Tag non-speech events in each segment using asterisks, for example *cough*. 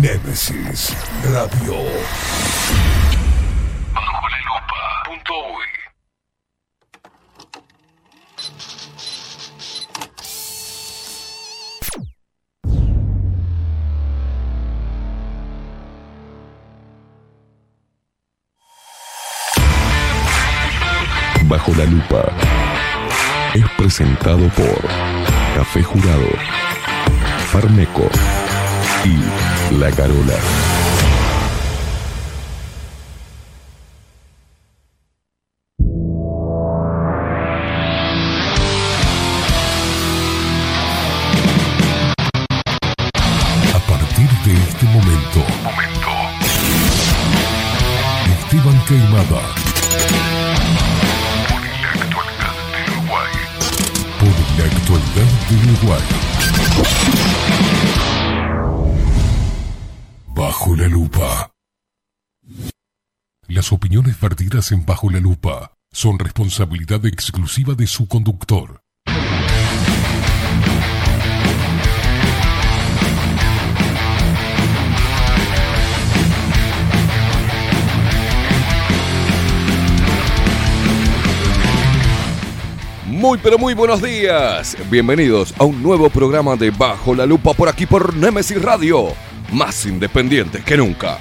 Nemesis Radio. Bajo la lupa. Bajo la lupa es presentado por Café Jurado, Farmeco y La Carola. hacen bajo la lupa son responsabilidad exclusiva de su conductor. Muy pero muy buenos días. Bienvenidos a un nuevo programa de Bajo la Lupa por aquí por Nemesis Radio. Más independientes que nunca.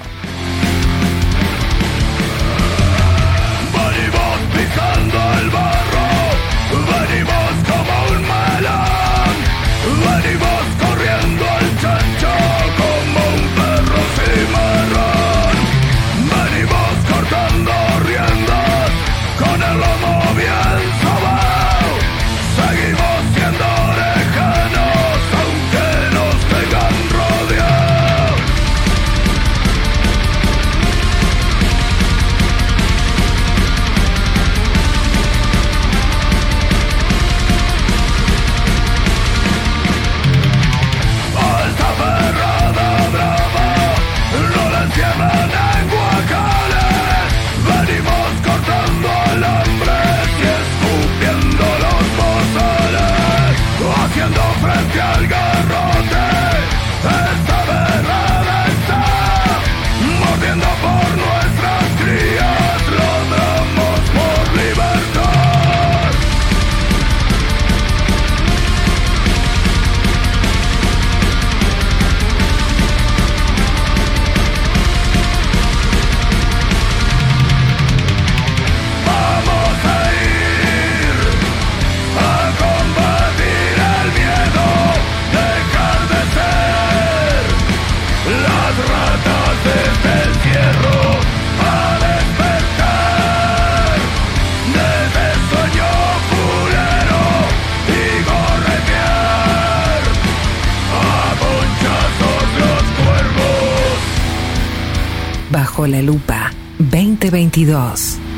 Bajo la Lupa 2022.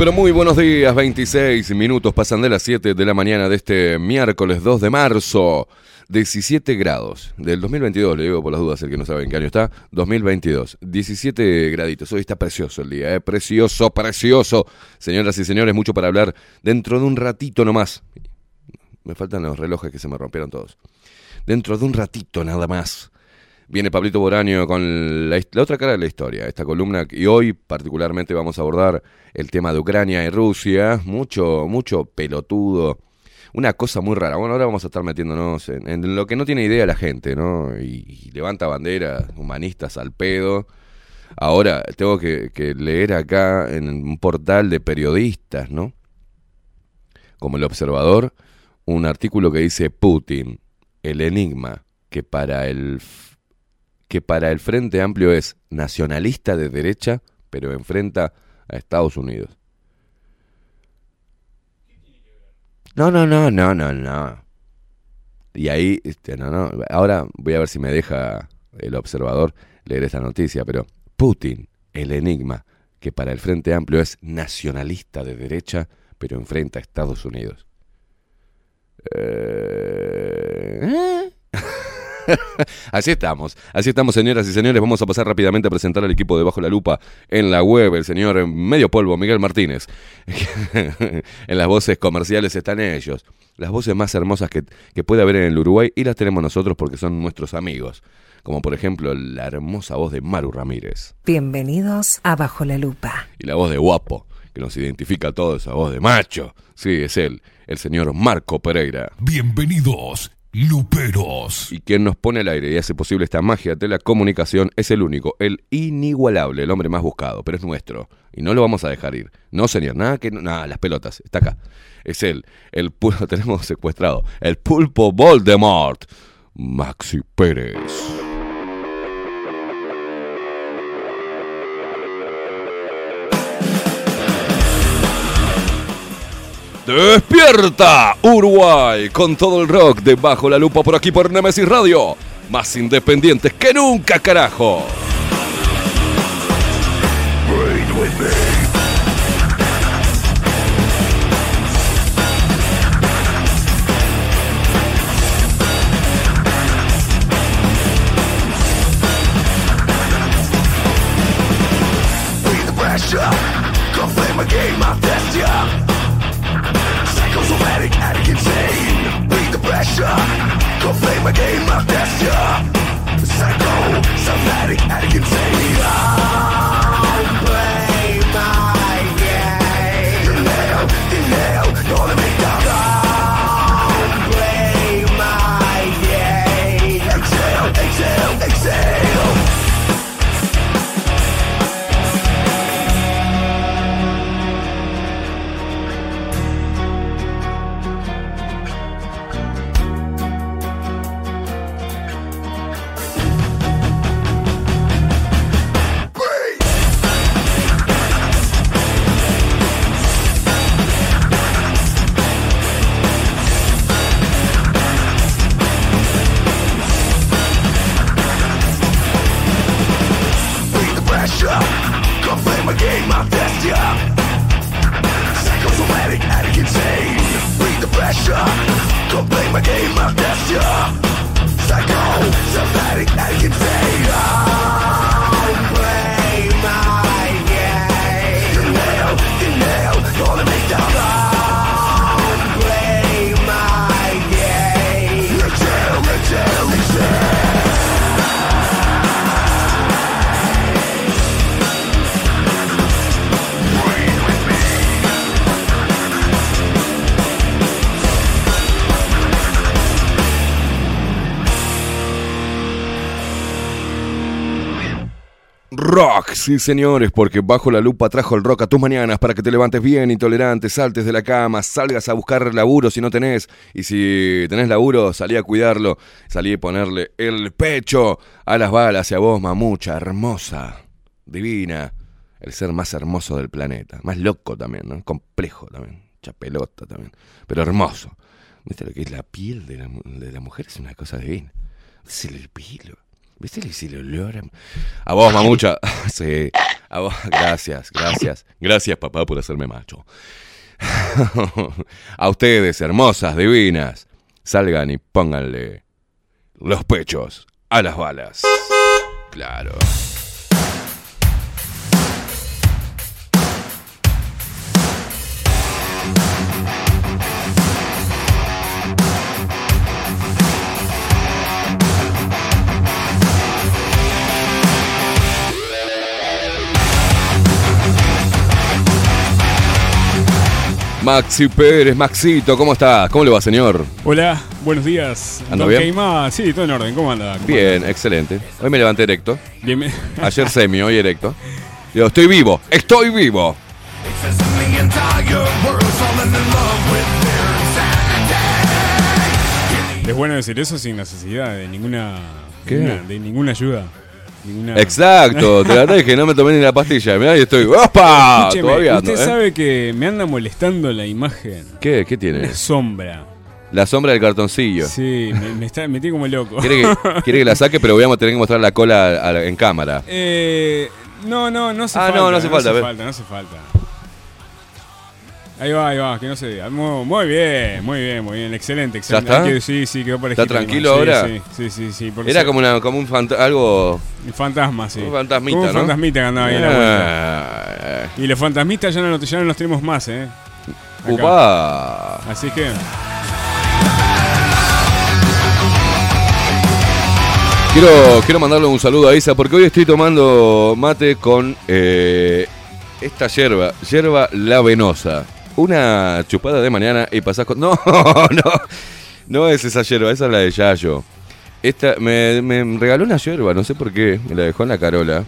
Pero muy buenos días. 26 minutos pasan de las 7 de la mañana de este miércoles 2 de marzo. 17 grados del 2022, le digo por las dudas, el que no sabe en qué año está. 2022, 17 graditos. Hoy está precioso el día, ¿eh? precioso, precioso. Señoras y señores, mucho para hablar dentro de un ratito nomás. Me faltan los relojes que se me rompieron todos. Dentro de un ratito nada más. Viene Pablito Boraño con la, otra cara de la historia, esta columna, y hoy particularmente vamos a abordar el tema de Ucrania y Rusia, mucho, mucho pelotudo, una cosa muy rara. Bueno, ahora vamos a estar metiéndonos en, lo que no tiene idea la gente, ¿no? Y, levanta banderas humanistas al pedo. Ahora tengo que, leer acá en un portal de periodistas, ¿no? Como el observador, un artículo que dice Putin, el enigma, que para el que para el Frente Amplio es nacionalista de derecha, pero enfrenta a Estados Unidos. No, no, no, no, no, no. Y ahí, este, no, no. Ahora voy a ver si me deja el observador leer esta noticia, pero Putin, el enigma, que para el Frente Amplio es nacionalista de derecha, pero enfrenta a Estados Unidos. Eh, *laughs* Así estamos, así estamos señoras y señores, vamos a pasar rápidamente a presentar al equipo de Bajo la Lupa en la web, el señor Medio Polvo, Miguel Martínez. *laughs* en las voces comerciales están ellos, las voces más hermosas que, que puede haber en el Uruguay y las tenemos nosotros porque son nuestros amigos, como por ejemplo la hermosa voz de Maru Ramírez Bienvenidos a Bajo la Lupa. y la voz de Guapo, que nos identifica a todos, esa voz de macho. Sí, es él, el señor Marco Pereira. Bienvenidos, Luperos. Y quien nos pone al aire y hace posible esta magia de la comunicación es el único, el inigualable, el hombre más buscado, pero es nuestro. Y no lo vamos a dejar ir. No, señor, nada que... Nada, las pelotas, está acá. Es él, el pulpo, *laughs* tenemos secuestrado, el pulpo Voldemort, Maxi Pérez. Despierta Uruguay con todo el rock de Bajo la Lupa por aquí por Nemesis Radio. Más independientes que nunca, carajo. Breathe the pressure. Come play my game, I'll test ya. Psycho, somatic, addict, insane. Come play my game, I'll test ya. Psychosomatic, addict, insane. Breathe the pressure. Come play my game, I'll test ya. Psycho, somatic, addict, insane. Come Rock, sí señores, porque bajo la lupa trajo el rock a tus mañanas para que te levantes bien, intolerante, saltes de la cama, salgas a buscar laburo si no tenés, y si tenés laburo, salí a cuidarlo, salí a ponerle el pecho a las balas y a vos, mamucha, hermosa, divina, el ser más hermoso del planeta, más loco también, ¿no? Complejo también, chapelota también, pero hermoso. ¿Viste lo que es la piel de la, de la mujer? Es una cosa divina. Es el pelo. ¿Viste el- el olor a- A vos, mamucha. *laughs* sí. A gracias, gracias. Gracias, papá, por hacerme macho. *laughs* a ustedes, hermosas, divinas, salgan y pónganle los pechos a las balas. Claro. Maxi Pérez, Maxito, ¿cómo está? ¿Cómo le va, señor? Hola, buenos días. ¿Anda Don bien? Keima, sí, todo en orden. ¿Cómo anda? ¿Cómo Bien, excelente. Hoy me levanté erecto. Bien. Ayer semi, hoy erecto. Digo, estoy vivo, estoy vivo. Es bueno decir eso sin necesidad de ninguna, ¿Qué? ninguna- de ninguna ayuda. Ninguna... Exacto, *laughs* te la que no me tomé ni la pastilla. Mirá, y estoy. ¡Opa! Escúcheme, Todavía ando, usted ¿eh? sabe que me anda molestando la imagen. ¿Qué? ¿Qué tiene? La sombra. La sombra del cartoncillo. Sí, me, me está, me tiene como loco. ¿Quiere que, quiere que la saque, pero voy a tener que mostrar la cola a- a- en cámara. Eh, no, no, no hace Ah, falta. no, no hace falta, no hace falta. Ahí va, ahí va, que no se diga. Muy, muy bien, muy bien, muy bien. Excelente, excelente. está? Hay que- sí, sí, quedó por ¿Está tranquilo ahora? Sí, sí, sí, sí. Era se- como, una, como un fanta- algo. Un fantasma, sí. Un fantasmita, Como un ¿no? fantasmita que andaba ahí en la vuelta. Ah, Y los fantasmitas ya no, ya no los tenemos más, ¿eh? Acá. Upa. Así que. Quiero, quiero mandarle un saludo a Isa porque hoy estoy tomando mate con eh, esta yerba, yerba la venosa. Una chupada de mañana y pasás con... *laughs* No, no, no es esa yerba, esa es la de Yayo. Esta, me, regaló una yerba, no sé por qué, me la dejó en la carola.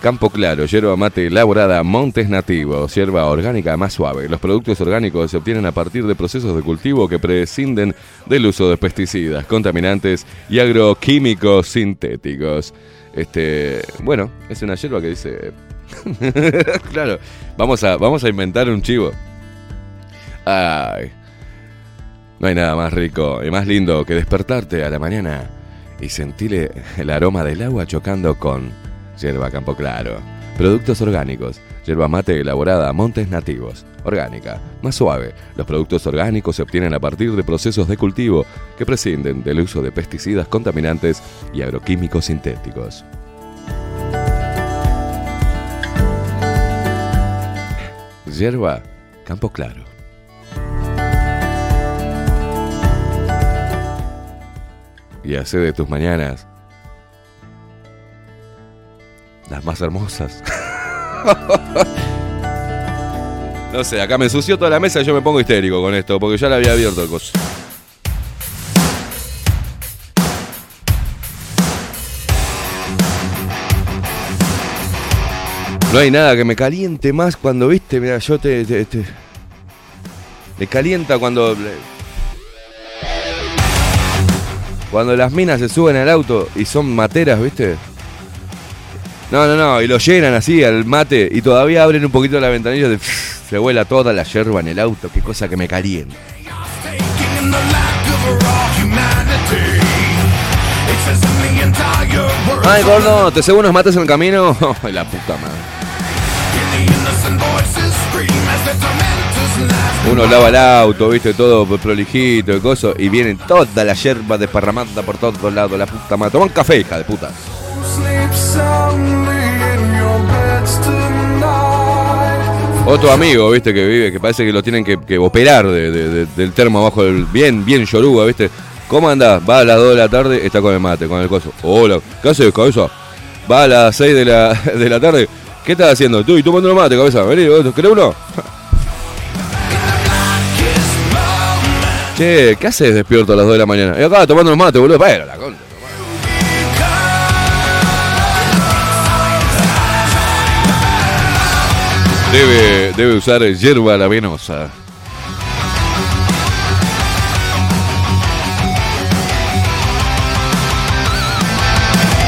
Campo Claro, yerba mate elaborada Montes Nativos, yerba orgánica más suave. Los productos orgánicos se obtienen a partir de procesos de cultivo que prescinden del uso de pesticidas, contaminantes y agroquímicos sintéticos. Este, bueno, es una yerba que dice *laughs* claro, vamos a vamos a inventar un chivo. Ay. No hay nada más rico y más lindo que despertarte a la mañana y sentir el aroma del agua chocando con Yerba Campo Claro. Productos orgánicos. Yerba mate elaborada a montes nativos. Orgánica. Más suave. Los productos orgánicos se obtienen a partir de procesos de cultivo que prescinden del uso de pesticidas contaminantes y agroquímicos sintéticos. Yerba Campo Claro. Y hace de tus mañanas las más hermosas. *laughs* no sé, acá me ensució toda la mesa y yo me pongo histérico con esto, porque ya la había abierto el coso. No hay nada que me caliente más cuando, viste, mira, yo te... te- te- me calienta cuando... Cuando las minas se suben al auto y son materas, viste. No, no, no, y lo llenan así al mate y todavía abren un poquito la ventanilla de se vuela toda la yerba en el auto, qué cosa que me calienta. Ay, gordo, ¿te cebo unos mates en el camino? *laughs* La puta madre. Uno lava el auto, viste, todo prolijito y cosas, y viene toda la yerba desparramada por todos lados, la puta madre. Toma un café, hija de puta. Otro amigo, viste, que vive, que parece que lo tienen que, que operar de- de- de- del termo abajo del. Bien, bien yoruba, viste. ¿Cómo andás? Va a las 2 de la tarde, está con el mate, con el coso. Hola, ¿qué haces, cabeza? Va a las 6 de la, *laughs* de la tarde. ¿Qué estás haciendo? Tú y tomando mate, cabeza. Vení, ¿querés uno? Che, ¿qué haces despierto a las 2 de la mañana? Y acá tomando el mate, boludo. Pero la concha. Debe, debe usar hierba la venosa.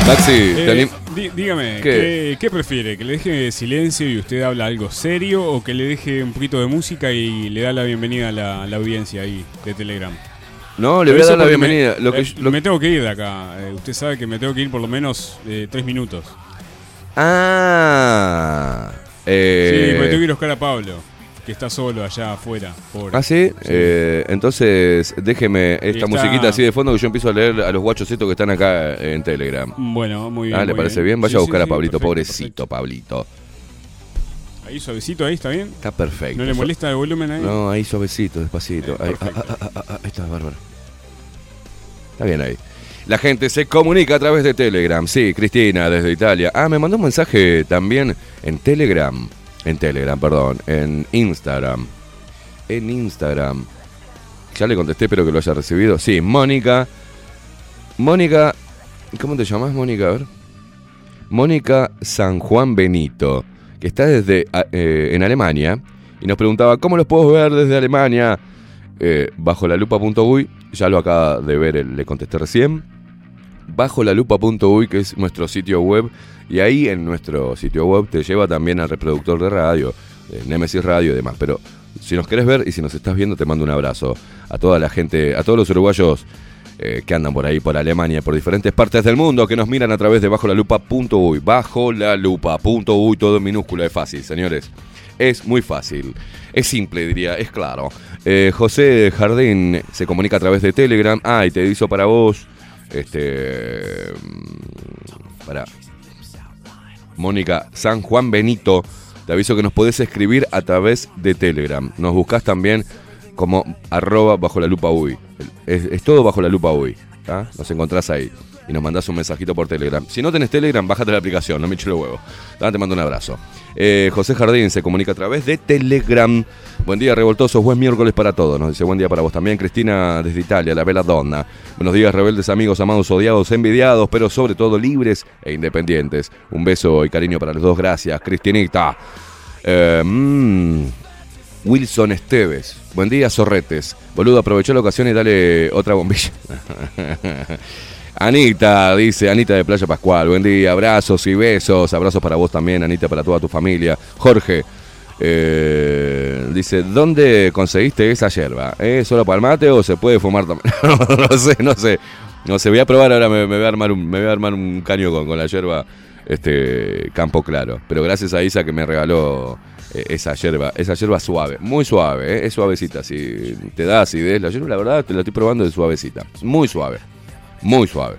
Maxi, Eh, dí- dígame, ¿Qué? ¿qué? qué prefiere? ¿Que le deje silencio y usted habla algo serio o que le deje un poquito de música y le da la bienvenida a la, audiencia ahí de Telegram? No, le voy a dar la porque me- bienvenida. Lo que, eh, yo- lo- Me tengo que ir de acá. Eh, usted sabe que me tengo que ir por lo menos tres minutos. Ah. Sí, porque tengo que ir a buscar a Pablo, que está solo allá afuera. Pobre. Ah, sí. Eh, entonces, déjeme esta está- musiquita así de fondo que yo empiezo a leer a los guachos estos que están acá en Telegram. Bueno, muy bien. Ah, ¿le parece bien? Vaya a buscar sí, a Pablito, perfecto, pobrecito, Pablito. Ahí suavecito, ahí está bien. Está perfecto. ¿No le molesta el volumen ahí? No, ahí suavecito, despacito. Eh, Ahí, ah, ah, ah, ah, ah, ahí está, bárbaro. Está bien ahí. La gente se comunica a través de Telegram. Sí, Cristina, desde Italia. Ah, me mandó un mensaje también en Telegram. En Telegram, perdón. En Instagram. En Instagram. Ya le contesté, espero que lo haya recibido. Sí, Mónica. Mónica. ¿Cómo te llamas, Mónica? A ver. Mónica San Juan Benito, que está desde a- eh, en Alemania y nos preguntaba cómo los puedo ver desde Alemania eh, bajo la lupa.uy. Ya lo acaba de ver, le contesté recién. Bajo la que es nuestro sitio web, y ahí en nuestro sitio web te lleva también al reproductor de radio, eh, Nemesis Radio y demás. Pero si nos querés ver y si nos estás viendo, te mando un abrazo a toda la gente, a todos los uruguayos eh, que andan por ahí, por Alemania, por diferentes partes del mundo, que nos miran a través de bajo la. Bajo la todo en minúscula, es fácil, señores. Es muy fácil. Es simple, diría, es claro. Eh, José Jardín se comunica a través de Telegram. Ah, y te hizo para vos. Este. Para. Mónica San Juan Benito. Te aviso que nos podés escribir a través de Telegram. Nos buscás también como arroba bajo la lupa uy. Es, todo bajo la lupa uy. ¿tá? Nos encontrás ahí. Y nos mandás un mensajito por Telegram. Si no tenés Telegram, bájate la aplicación, no me eches los huevos. ¿tá? Te mando un abrazo. Eh, José Jardín se comunica a través de Telegram. Buen día, revoltosos. Buen miércoles para todos. Nos dice buen día para vos también. Cristina desde Italia, la Bella Donna. Buenos días, rebeldes amigos, amados, odiados, envidiados, pero sobre todo libres e independientes. Un beso y cariño para los dos. Gracias, Cristinita. Eh, mm, Wilson Esteves. Buen día, zorretes. Boludo, aprovechó la ocasión y dale otra bombilla. *laughs* Anita, dice Anita de Playa Pascual. Buen día, abrazos y besos. Abrazos para vos también, Anita, para toda tu familia. Jorge, eh, dice, ¿dónde conseguiste esa yerba? ¿Es solo para el mate o se puede fumar también? *laughs* no, sé, no sé. No sé, voy a probar ahora, me, me voy, a armar un, me voy a armar un caño con, con la yerba este, Campo Claro. Pero gracias a Isa que me regaló eh, esa yerba, esa yerba suave, muy suave, eh, es suavecita. Si te da acidez, la yerba, la verdad, te la estoy probando de suavecita. Muy suave, muy suave.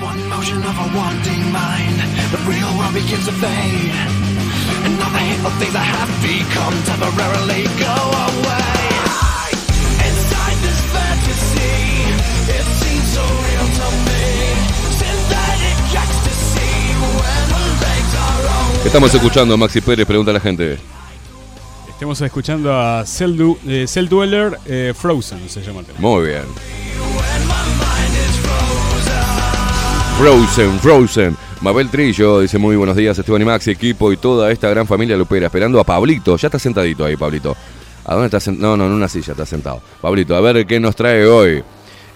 One motion of a wanting mind, the real world begins to fade. And all the hateful things I have become temporarily go away. Inside this fantasy, it seems so real to me. Synthetic ecstasy when the legs are all. ¿Qué estamos escuchando, Maxi Pérez? Pregunta a la gente. Estamos escuchando a Cell, eh, Dweller eh, Frozen, se llama el tema. Muy bien. Frozen, Frozen. Mabel Trillo dice muy buenos días, Esteban y Maxi, equipo y toda esta gran familia lupera. Esperando a Pablito. Ya está sentadito ahí, Pablito. ¿A dónde está sentado? No, no, en una silla está sentado. Pablito, a ver qué nos trae hoy.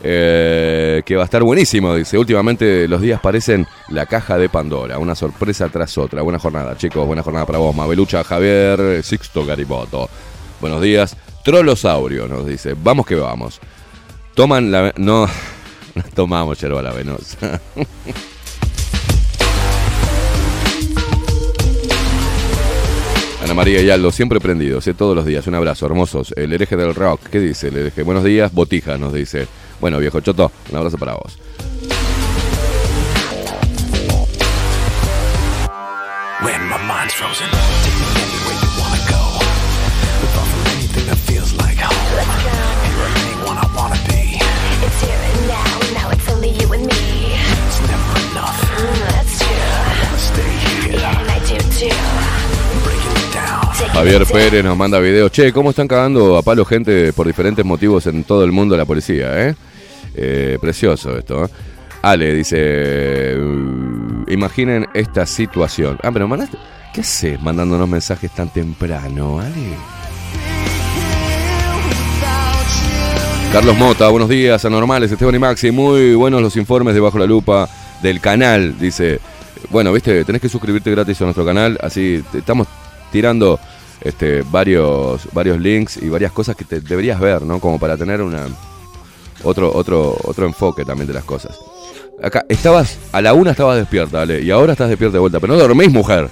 Eh, que va a estar buenísimo, dice. Últimamente los días parecen la caja de Pandora. Una sorpresa tras otra. Buena jornada, chicos. Buena jornada para vos. Mabelucha, Javier, Sixto Gariboto. Buenos días. Trolosaurio nos dice. Vamos que vamos. Toman la... *laughs* No, tomamos yerba la venosa. *laughs* Ana María y Aldo, siempre prendidos, eh, todos los días. Un abrazo, hermosos. El hereje del rock, ¿qué dice el hereje? Buenos días, Botija nos dice. Bueno, viejo Choto, un abrazo para vos. Javier Pérez nos manda videos. Che, ¿cómo están cagando a palo gente por diferentes motivos en todo el mundo la policía, eh? Eh, precioso esto, ¿eh? Ale dice, "Uh, imaginen esta situación. Ah, pero mandaste... ¿Qué haces mandándonos mensajes tan temprano, Ale? Carlos Mota, buenos días, anormales, Esteban y Maxi, muy buenos los informes de Bajo la Lupa del canal, dice. Bueno, viste, tenés que suscribirte gratis a nuestro canal, así te estamos tirando este, varios, varios links y varias cosas que te deberías ver, ¿no? Como para tener una otro, otro, otro enfoque también de las cosas. Acá, estabas, a la una estabas despierta, Ale, y ahora estás despierta de vuelta, pero no dormís, mujer.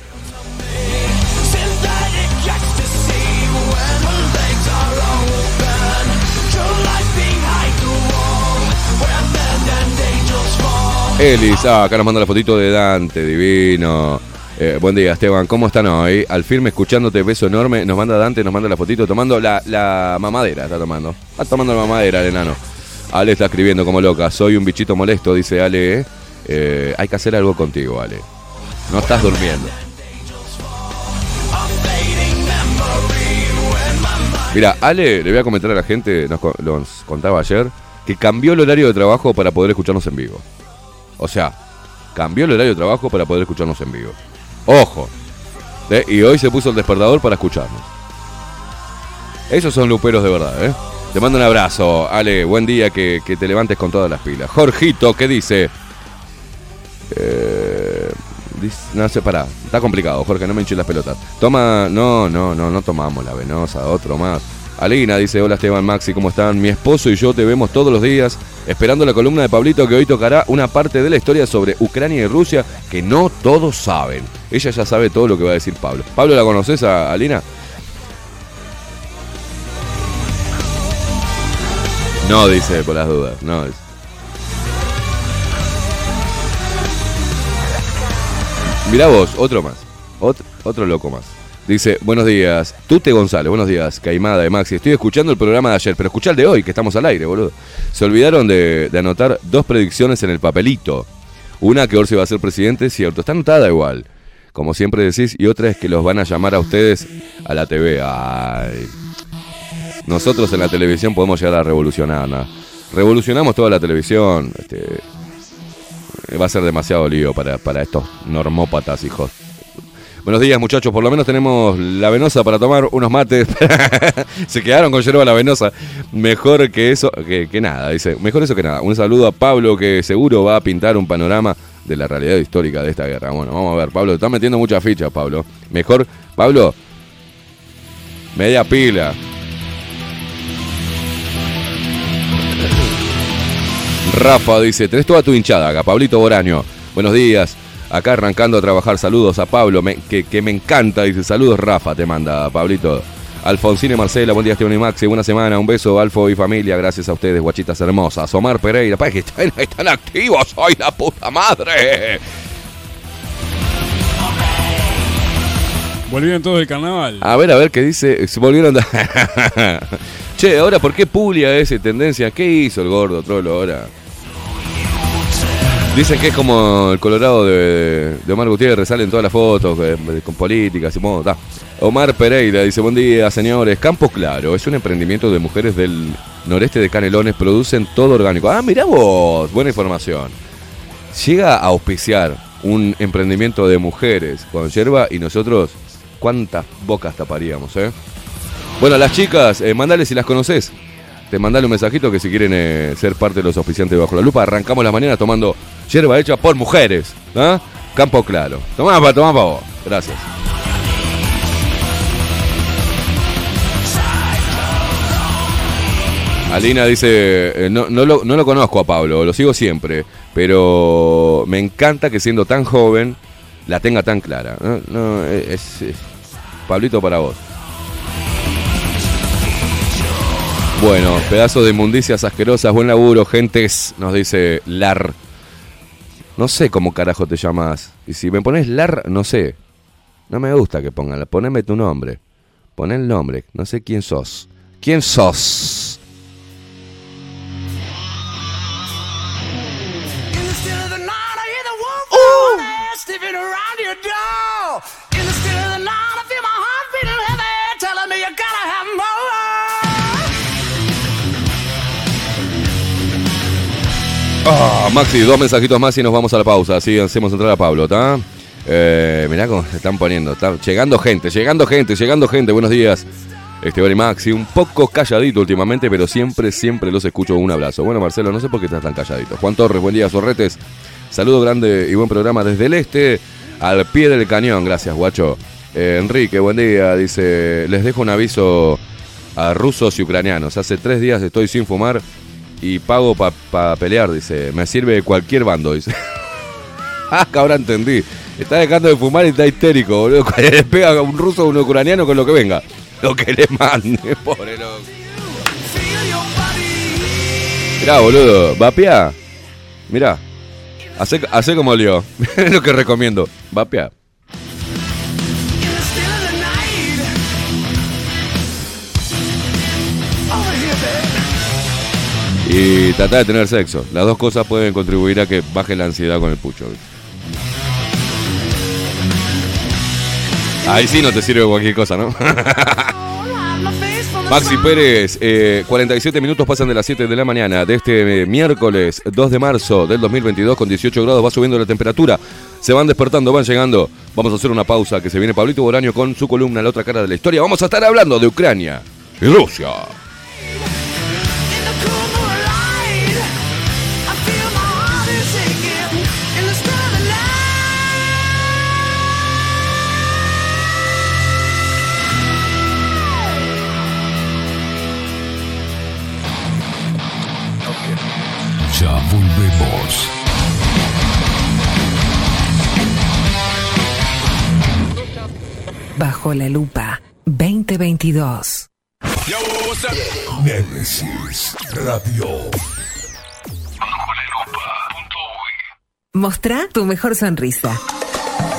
Elis, ah, acá nos manda la fotito de Dante, divino. Eh, buen día, Esteban. ¿Cómo están hoy? Al firme, escuchándote, beso enorme. Nos manda Dante, nos manda la fotito, tomando la, mamadera, está tomando. Está tomando la mamadera el enano. Ale está escribiendo como loca. Soy un bichito molesto, dice Ale. eh. Hay que hacer algo contigo, Ale. No estás durmiendo. Mira, Ale, le voy a comentar a la gente, nos, nos contaba ayer, que cambió el horario de trabajo para poder escucharnos en vivo. O sea, cambió el horario de trabajo para poder escucharnos en vivo. Ojo. Y hoy se puso el despertador para escucharnos. Esos son luperos de verdad, ¿eh? Te mando un abrazo, Ale. Buen día, que, que te levantes con todas las pilas. Jorgito, ¿qué dice? Eh, no sé, pará. Está complicado, Jorge, no me hinches las pelotas. Toma, no, no, no, no tomamos la venosa, otro más. Alina dice, hola Esteban Maxi, ¿cómo están? Mi esposo y yo te vemos todos los días, esperando la columna de Pablito que hoy tocará una parte de la historia sobre Ucrania y Rusia que no todos saben. Ella ya sabe todo lo que va a decir Pablo. ¿Pablo la conoces a Alina? No, dice, por las dudas. No, dice. Mirá vos, otro más. Ot- otro loco más. Dice, buenos días. Tute González, buenos días. Caimada de Maxi. Estoy escuchando el programa de ayer, pero escuchá el de hoy, que estamos al aire, boludo. Se olvidaron de, anotar dos predicciones en el papelito. Una que Orsi va a ser presidente, cierto. Está anotada igual. Como siempre decís. Y otra es que los van a llamar a ustedes a la TV. Ay. Nosotros en la televisión podemos llegar a revolucionar. ¿no? Revolucionamos toda la televisión. Este, va a ser demasiado lío para, para estos normópatas, hijos. Buenos días, muchachos. Por lo menos tenemos la venosa para tomar unos mates. *laughs* Se quedaron con yerba la venosa. Mejor que eso, que, nada, dice. Mejor eso que nada. Un saludo a Pablo, que seguro va a pintar un panorama de la realidad histórica de esta guerra. Bueno, vamos a ver, Pablo. Te estás metiendo muchas fichas, Pablo. Mejor, Pablo, media pila. Rafa dice, tenés toda tu hinchada acá, Pablito Boraño. Buenos días. Acá arrancando a trabajar, saludos a Pablo, me- que, que me encanta, dice, saludos Rafa, te manda Pablito. Alfonsine Marcela, buen día Esteban y Maxi, buena semana, un beso Alfo y familia, gracias a ustedes, guachitas hermosas. Omar Pereira, pa, que están, están activos hoy, la puta madre. Volvieron todos del carnaval. A ver, a ver qué dice, se volvieron... *laughs* che, ahora, ¿por qué Puglia ese tendencia? ¿Qué hizo el gordo trolo ahora? Dicen que es como el Colorado de, Omar Gutiérrez, salen todas las fotos eh, con políticas y modo. Omar Pereira dice, buen día señores, Campo Claro, es un emprendimiento de mujeres del noreste de Canelones, producen todo orgánico. Ah, mirá vos, buena información. Llega a auspiciar un emprendimiento de mujeres con yerba y nosotros, ¿cuántas bocas taparíamos, eh? Bueno, las chicas, eh, mandale si las conoces. Te mandale un mensajito que si quieren eh, ser parte de los auspiciantes de Bajo la Lupa, arrancamos la mañana tomando yerba hecha por mujeres. ¿ah? Campo claro. Tomá, pa, tomá pa vos. Gracias. Alina dice, eh, no, no lo, no lo conozco a Pablo, lo sigo siempre, pero me encanta que siendo tan joven la tenga tan clara. Es, es- Pablito para vos. Bueno, pedazos de inmundicias asquerosas, buen laburo, gentes, nos dice Lar. No sé cómo carajo te llamas. Y si me pones Lar, no sé. No me gusta que pongan, poneme tu nombre. Pon el nombre, no sé quién sos. ¿Quién sos? Ah, Maxi, dos mensajitos más y nos vamos a la pausa. Así hacemos entrar a Pablo, ¿está? Eh, mirá cómo se están poniendo. Llegando gente, llegando gente, llegando gente. Buenos días. Esteban y Maxi, un poco calladito últimamente, pero siempre, siempre los escucho. Un abrazo. Bueno, Marcelo, no sé por qué estás tan calladito. Juan Torres, buen día, Sorretes. Saludo grande y buen programa desde el este al pie del cañón. Gracias, guacho. Eh, Enrique, buen día. Dice, les dejo un aviso a rusos y ucranianos. Hace tres días estoy sin fumar y pago para pelear. Dice, me sirve cualquier bando. Dice. *laughs* ah, ahora entendí. Está dejando de fumar y está histérico, boludo. *laughs* Le pega a un ruso o un ucraniano con lo que venga. Lo que le mande, *laughs* pobre loco. Mirá, boludo, vapea. Mirá. Hace, hace como Leo. es lo que recomiendo. Vapea. Y tratar de tener sexo. Las dos cosas pueden contribuir a que baje la ansiedad con el pucho. Ahí sí no te sirve cualquier cosa, ¿no? *laughs* Maxi Pérez, eh, 47 minutos pasan de las 7 de la mañana de este eh, miércoles 2 de marzo del 2022 con 18 grados, va subiendo la temperatura, se van despertando, van llegando. Vamos a hacer una pausa que se viene Pablito Bolaño con su columna La otra cara de la historia. Vamos a estar hablando de Ucrania y Rusia. Bajo la lupa 2022. Nemesis Radio. Mostrá tu mejor sonrisa.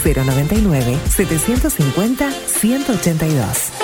099-750-182.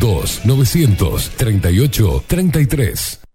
2-938-33.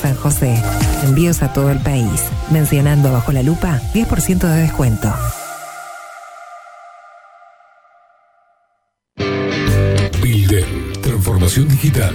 San José. Envíos a todo el país. Mencionando bajo la lupa 10% de descuento. Bilden, transformación digital.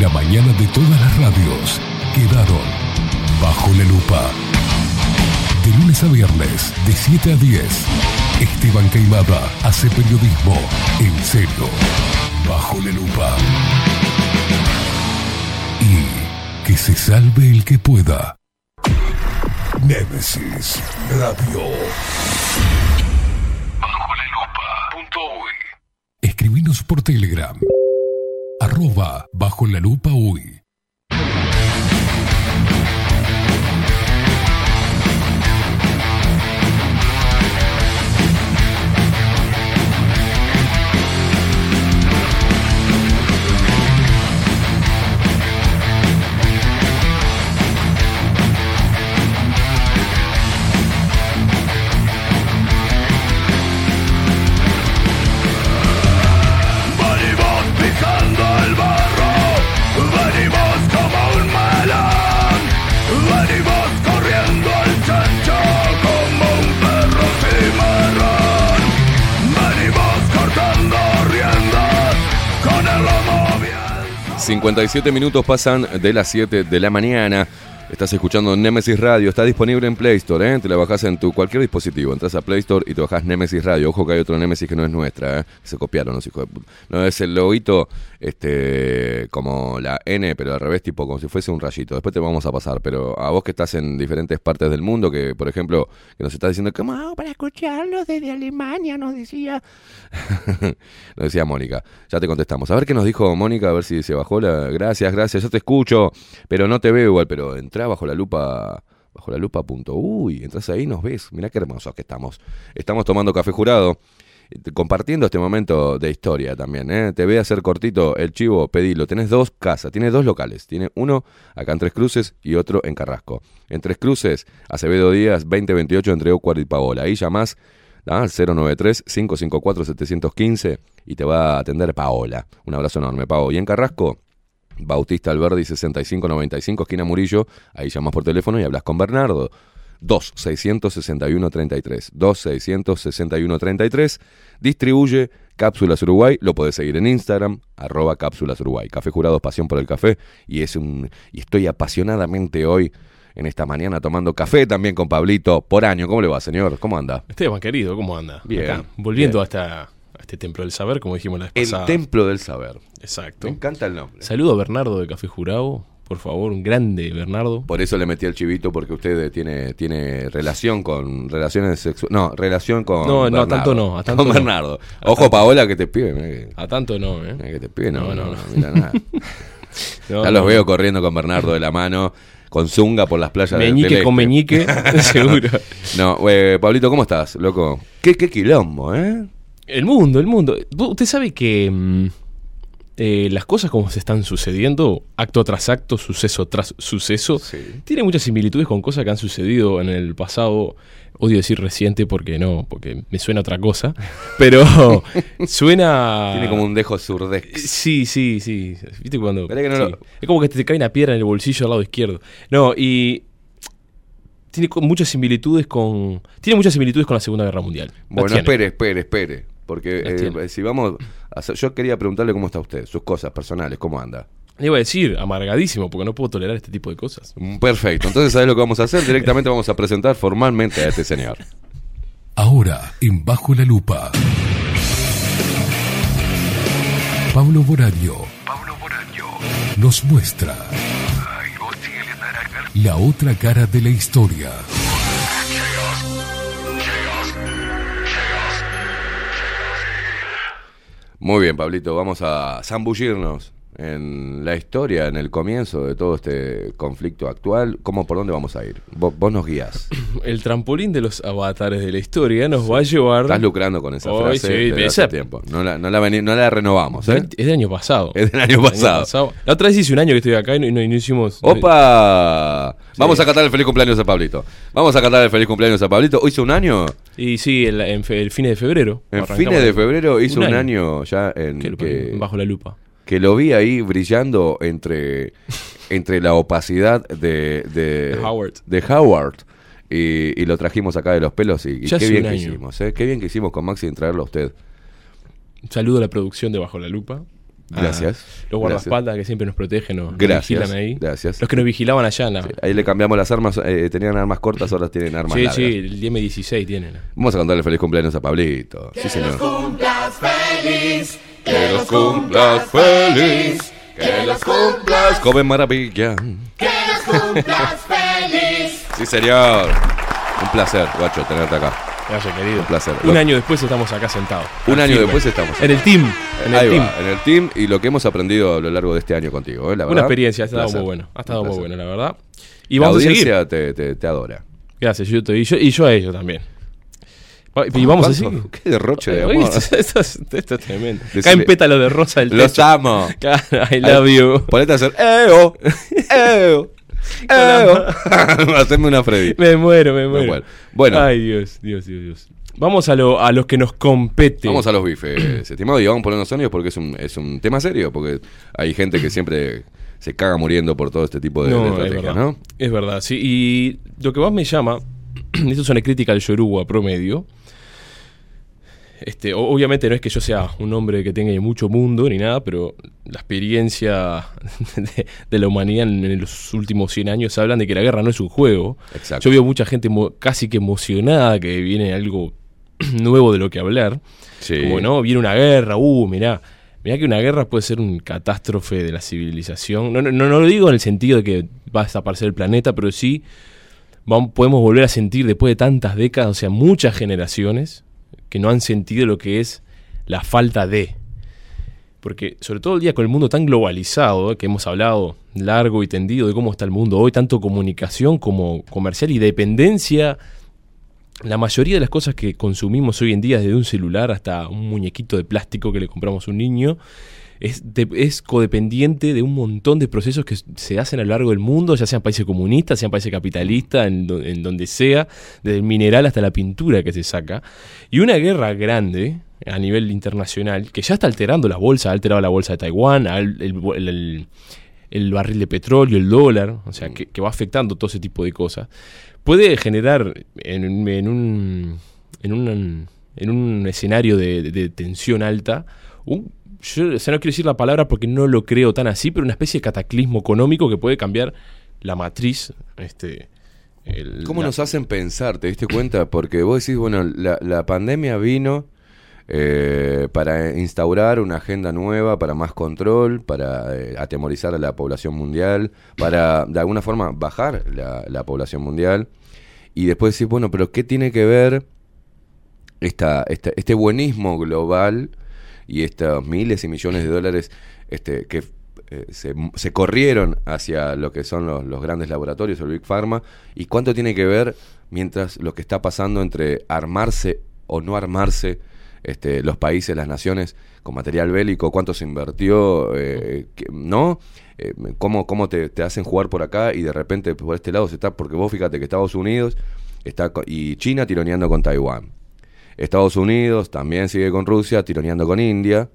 La mañana de todas las radios quedaron bajo la lupa. De lunes a viernes, de 7 a 10. Esteban Queimada hace periodismo en serio, bajo la lupa. Y que se salve el que pueda. Némesis Radio. Bajo la lupa. Punto. Escribinos por Telegram. Arroba bajo la lupa uy. 57 minutos pasan de las 7 de la mañana. Estás escuchando Nemesis Radio, está disponible en Play Store, ¿eh? te la bajás en tu cualquier dispositivo, entras a Play Store y te bajás Nemesis Radio. Ojo que hay otro Nemesis que no es nuestra, ¿eh? se copiaron los hijos de puta. No es el loguito este, como la N, pero al revés, tipo como si fuese un rayito. Después te vamos a pasar, pero a vos que estás en diferentes partes del mundo, que por ejemplo, que nos estás diciendo, ¿cómo hago para escucharlos desde Alemania? Nos decía. *laughs* nos decía Mónica. Ya te contestamos. A ver qué nos dijo Mónica, a ver si se bajó la. Gracias, gracias, yo te escucho, pero no te veo igual, pero bajo la lupa. Bajo la lupa. Punto. Uy, entras ahí nos ves. Mirá qué hermosos que estamos. Estamos tomando café jurado. eh, Compartiendo este momento de historia también, ¿eh? Te voy a hacer cortito el chivo, pedilo. Tenés dos casas, tienes dos locales. Tiene uno acá en Tres Cruces y otro en Carrasco. En Tres Cruces, Acevedo Díaz, 2028 entre Ocuar y Paola. Ahí llamás ¿ah? al 093-554-715 y te va a atender Paola. Un abrazo enorme, Pao. Y en Carrasco, Bautista Alberdi 6595, esquina Murillo. Ahí llamas por teléfono y hablas con Bernardo. 2-661-33. 2-661-33. Distribuye Cápsulas Uruguay. Lo podés seguir en Instagram, arroba Cápsulas Uruguay. Café Jurado, pasión por el café. Y, es un, y estoy apasionadamente hoy, en esta mañana, tomando café también con Pablito por año. ¿Cómo le va, señor? ¿Cómo anda? Esteban, querido, ¿cómo anda? Bien, Acá, volviendo bien. a, esta, a este templo del saber, como dijimos la vez El. Templo del Saber. Exacto. Me encanta el nombre. Saludo a Bernardo de Café Jurado, por favor, un grande Bernardo. Por eso le metí al chivito, porque usted tiene, tiene relación con relaciones sexuales. No, relación con. No, no, a Bernardo. tanto no, a tanto con no. Bernardo. A Ojo, tanto. Paola, que te pide. mirá que, A tanto no, ¿eh? que te pide, no, No, no, no, mira nada. *laughs* No, ya los veo corriendo con Bernardo de la mano, con Zunga por las playas del Meñique este. con meñique, *laughs* *laughs* seguro. No, eh, Pablito, ¿cómo estás, loco? Qué, qué quilombo, ¿eh? El mundo, el mundo. Usted sabe que mm, eh, las cosas como se están sucediendo, acto tras acto, suceso tras suceso, Sí. tiene muchas similitudes con cosas que han sucedido en el pasado. Odio decir reciente porque no, porque me suena otra cosa. *laughs* Pero suena. Tiene como un dejo surdex. Sí, sí, sí. ¿Viste cuando.? Que no sí. lo- Es como que te cae una piedra en el bolsillo al lado izquierdo. No, y. Tiene muchas similitudes con. Tiene muchas similitudes con la Segunda Guerra Mundial. Bueno, espere, espere, espere. Porque eh, tiene. si vamos a hacer- Yo quería preguntarle cómo está usted, sus cosas personales, cómo anda. Le iba a decir, amargadísimo, porque no puedo tolerar este tipo de cosas. Mm, Perfecto, entonces ¿sabes lo que vamos a hacer? Directamente vamos a presentar formalmente a este señor. Ahora, en Bajo la Lupa. Pablo Boraño. Nos muestra. La otra cara de la historia. Muy bien, Pablito, vamos a zambullirnos en la historia, en el comienzo de todo este conflicto actual. ¿Cómo, por dónde vamos a ir? Vos, vos nos guías. *clears throat* El trampolín de los avatares de la historia nos va a llevar. Estás lucrando con esa Hoy frase sí, desde esa- hace tiempo. No la, no la, veni- no la renovamos, ¿eh? Es del año pasado. Es del año pasado. La otra vez hice un año que estoy acá y no, y no- y no hicimos. ¡Opa! Vamos a cantar el feliz cumpleaños a Pablito. Vamos a cantar el feliz cumpleaños a Pablito. ¿Hizo un año? Y sí, el, el fines de febrero. En fines de febrero hizo un año, ya en que, bajo la lupa. Que lo vi ahí brillando entre, entre la opacidad de, de, De Howard. de Howard. Y, y lo trajimos acá de los pelos y, qué bien que año. hicimos, ¿eh? Qué bien que hicimos con Maxi en traerlo a usted. Un saludo a la producción de Bajo la Lupa. Gracias. Los guardaespaldas que siempre nos protegen, nos, nos Gracias, vigilan ahí. gracias. Los que nos vigilaban allá. la- Ahí le cambiamos las armas, eh, tenían armas cortas, ahora tienen armas Sí, largas. sí, el DM16 tienen. Vamos a contarle feliz cumpleaños a Pablito. Sí, señor. cumplas feliz, Que los cumplas feliz, que los cumplas come maravilla. que los cumplas feliz. Sí, señor. Un placer, guacho, tenerte acá. Gracias, querido. Un placer. Un Lo- año después estamos acá sentados. Un año firme. después estamos En el team. En el Ahí team. va, en el team y lo que hemos aprendido a lo largo de este año contigo, ¿eh? La Una verdad, experiencia, ha estado placer. muy bueno. Ha estado muy bueno, la verdad. Y la vamos a seguir. audiencia te, te, te adora. Gracias, yo, te- y yo, y yo a ellos también. Y vamos a ¿Cuánto? seguir. Qué derroche de amor. *laughs* Esto, es, esto es tremendo. Decile- Caen pétalos de rosa del Los techo. amo. *laughs* Claro, I love you. Ponete a hacer ¡Eo! ¡Eo! *laughs* ¡Eo! Hacerme una Freddy. Me muero, me muero. muero. Bueno. Ay, Dios, Dios, Dios, Dios. Vamos a, lo, a los que nos compete. Vamos a los bifes, *clears throat* estimado, y vamos unos sonidos porque es un, es un tema serio, porque hay gente que siempre se caga muriendo por todo este tipo de, No, estrategias. ¿no? Es verdad, sí. Y lo que más me llama, *clears throat* esto es una crítica al Yoruba promedio. Este, obviamente no es que yo sea un hombre que tenga mucho mundo ni nada, pero la experiencia *laughs* de, de la humanidad en, los últimos 100 años hablan de que la guerra no es un juego. Exacto. Yo veo mucha gente casi que emocionada que viene algo *clears throat* nuevo de lo que hablar. Sí. Como no, viene una guerra, uh, mirá. Mirá que una guerra puede ser un catástrofe de la civilización. No, no, no, no lo digo en el sentido de que va a desaparecer el planeta, pero sí podemos volver a sentir después de tantas décadas, o sea, muchas generaciones, que no han sentido lo que es la falta de. Porque sobre todo el día con el mundo tan globalizado, que hemos hablado largo y tendido de cómo está el mundo hoy, tanto comunicación como comercial y dependencia la mayoría de las cosas que consumimos hoy en día, desde un celular hasta un muñequito de plástico que le compramos a un niño, es, de- es codependiente de un montón de procesos que se hacen a lo largo del mundo, ya sean países comunistas, sean países capitalistas, en, do- en donde sea, desde el mineral hasta la pintura que se saca. Y una guerra grande a nivel internacional, que ya está alterando la bolsa, ha alterado la bolsa de Taiwán, el, el- barril de petróleo, el dólar, o sea, que, que va afectando todo ese tipo de cosas, puede generar en, en un, en, un, en un escenario de- de tensión alta, un, yo o sea, no quiero decir la palabra porque no lo creo tan así, pero una especie de cataclismo económico que puede cambiar la matriz. Este, el- ¿Cómo la- nos hacen pensar? ¿Te diste cuenta? Porque vos decís, bueno, la, la pandemia vino eh, para instaurar una agenda nueva, para más control, para eh, atemorizar a la población mundial, para de alguna forma bajar la, la población mundial. Y después decís, bueno, pero ¿qué tiene que ver esta, esta- este buenismo global y estos miles y millones de dólares este, que eh, se, corrieron hacia lo que son los, grandes laboratorios, el Big Pharma, y cuánto tiene que ver mientras lo que está pasando entre armarse o no armarse este, los países, las naciones con material bélico, cuánto se invirtió, eh, ¿no? Eh, cómo, cómo te, te hacen jugar por acá y de repente por este lado se está, porque vos fíjate que Estados Unidos está y China tironeando con Taiwán. Estados Unidos también sigue con Rusia, tironeando con India.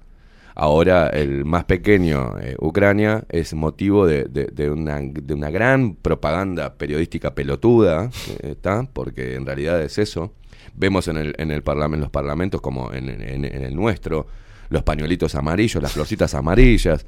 Ahora el más pequeño, eh, Ucrania, es motivo de, de- de una, de una gran propaganda periodística pelotuda, ¿está? porque en realidad es eso. Vemos en el, en el parlamen- los parlamentos, como en, en- en el nuestro, los pañuelitos amarillos, las florcitas amarillas.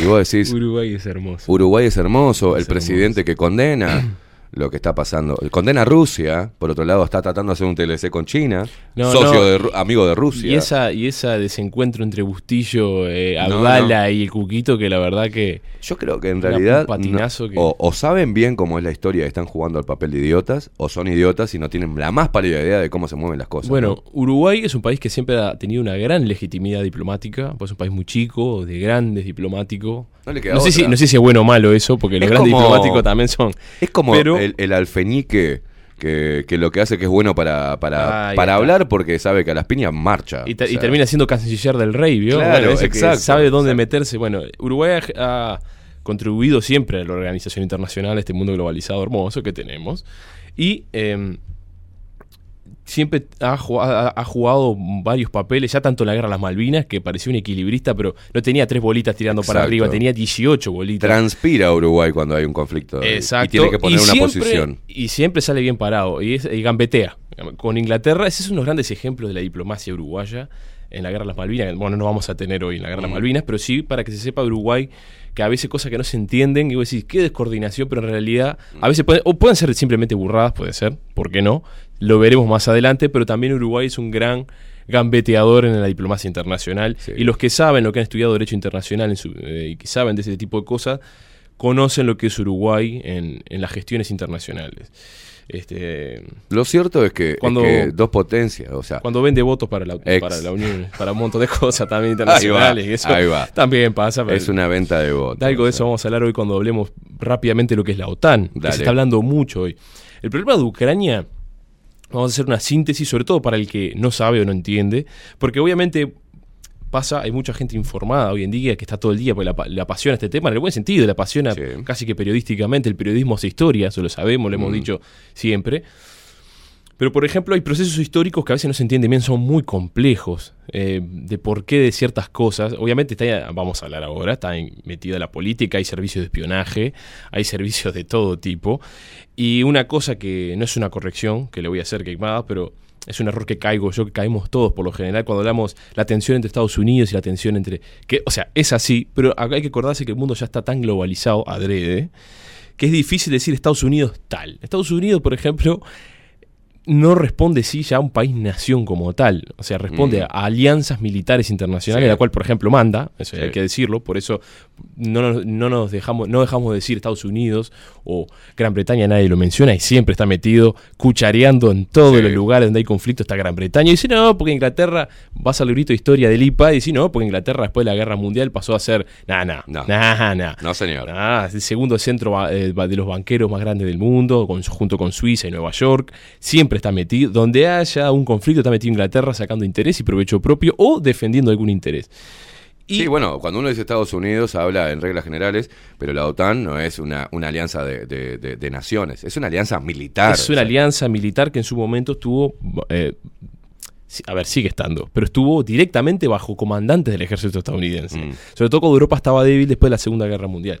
Y vos decís, Uruguay es hermoso. Uruguay es hermoso, el Es presidente que condena lo que está pasando. Condena a Rusia, por otro lado está tratando de hacer un TLC con China, No, socio no. de amigo de Rusia. Y esa, y esa desencuentro entre Bustillo, eh, No, Abdala y el Cuquito, que la verdad que. Yo creo que en realidad un patinazo que- o, o saben bien cómo es la historia y están jugando al papel de idiotas, o son idiotas y no tienen la más pálida idea de cómo se mueven las cosas. Bueno, ¿no? Uruguay es un país que siempre ha tenido una gran legitimidad diplomática, pues es un país muy chico, de grandes diplomáticos. No le queda no, sé si, no sé si es bueno o malo eso, porque los Es grandes como- diplomáticos también son. Es como Pero- el, el alfeñique que, que lo que hace que es bueno para, para, Ahí para está. hablar porque sabe que a las piñas marcha. Y, te- O y sea, termina siendo canciller del rey, ¿vio? Claro, Bueno, que exacto, sabe dónde exacto. meterse. Bueno, Uruguay ha, ha contribuido siempre a la organización internacional, a este mundo globalizado hermoso que tenemos. Y eh, siempre ha jugado, ha- ha jugado varios papeles, ya tanto en la guerra de las Malvinas, que parecía un equilibrista, pero no tenía tres bolitas tirando para arriba, tenía 18 bolitas. Transpira Uruguay cuando hay un conflicto Exacto. y tiene que poner una siempre- posición. Y siempre sale bien parado. Y, es, y gambetea. Con Inglaterra, ese es uno de los grandes ejemplos de la diplomacia uruguaya. en la guerra de las Malvinas. Bueno, no vamos a tener hoy en la guerra de las Mm. Malvinas, pero sí para que se sepa de Uruguay que a veces cosas que no se entienden y vos decís, qué descoordinación, pero en realidad a veces pueden, o pueden ser simplemente burradas, puede ser, ¿por qué no? Lo veremos más adelante, pero también Uruguay es un gran gambeteador en la diplomacia internacional y los que saben lo que han estudiado derecho internacional en su- eh, y que saben de ese tipo de cosas conocen lo que es Uruguay en, en las gestiones internacionales. Este, Lo cierto es que, es Cuando- que dos potencias, o sea, cuando vende votos para la, Ex. para la Unión, para un montón de cosas también internacionales. *laughs* Ahí va, y eso ahí va. También pasa. pero- es una venta de votos. de algo de eso vamos a hablar hoy cuando hablemos rápidamente de lo que es la OTAN. que se está hablando mucho hoy. El problema de Ucrania, vamos a hacer una síntesis, sobre todo para el que no sabe o no entiende, porque obviamente pasa, hay mucha gente informada hoy en día que está todo el día, porque le apasiona este tema, en el buen sentido, le apasiona casi que periodísticamente, el periodismo hace historia, eso lo sabemos, lo hemos Mm. dicho siempre. Pero, por ejemplo, hay procesos históricos que a veces no se entienden bien, son muy complejos, eh, de por qué de ciertas cosas. Obviamente, está, vamos a hablar ahora, está metida la política, hay servicios de espionaje, hay servicios de todo tipo. Y una cosa que no es una corrección, que le voy a hacer queimada, pero es un error que caigo yo, que caemos todos por lo general cuando hablamos la tensión entre Estados Unidos y la tensión entre... que O sea, es así, pero hay que acordarse que el mundo ya está tan globalizado, adrede, que es difícil decir Estados Unidos tal. Estados Unidos, por ejemplo, no responde sí ya a un país-nación como tal. O sea, responde Mm. a alianzas militares internacionales, Sí. la cual, por ejemplo, manda, eso Sí. hay que decirlo, por eso no nos, no nos dejamos, no dejamos de decir Estados Unidos o Gran Bretaña, nadie lo menciona y siempre está metido cuchareando en todos Sí. los lugares donde hay conflicto está Gran Bretaña. Y dice, no, porque Inglaterra, vas al librito de historia del IPA y dice, no, porque Inglaterra después de la Guerra Mundial pasó a ser, nada, nada, No. nada. No, señor. Ah, el segundo centro eh, de los banqueros más grandes del mundo, con- junto con Suiza y Nueva York. Siempre está metido. Donde haya un conflicto, está metido Inglaterra sacando interés y provecho propio o defendiendo algún interés. Y- Sí, bueno, cuando uno dice Estados Unidos habla en reglas generales, pero la OTAN no es una, una alianza de, de- de- de naciones, es una alianza militar. Es una alianza militar que en su momento estuvo. eh, a ver, sigue estando, pero estuvo directamente bajo comandantes del ejército estadounidense. Mm. Sobre todo cuando Europa estaba débil después de la Segunda Guerra Mundial.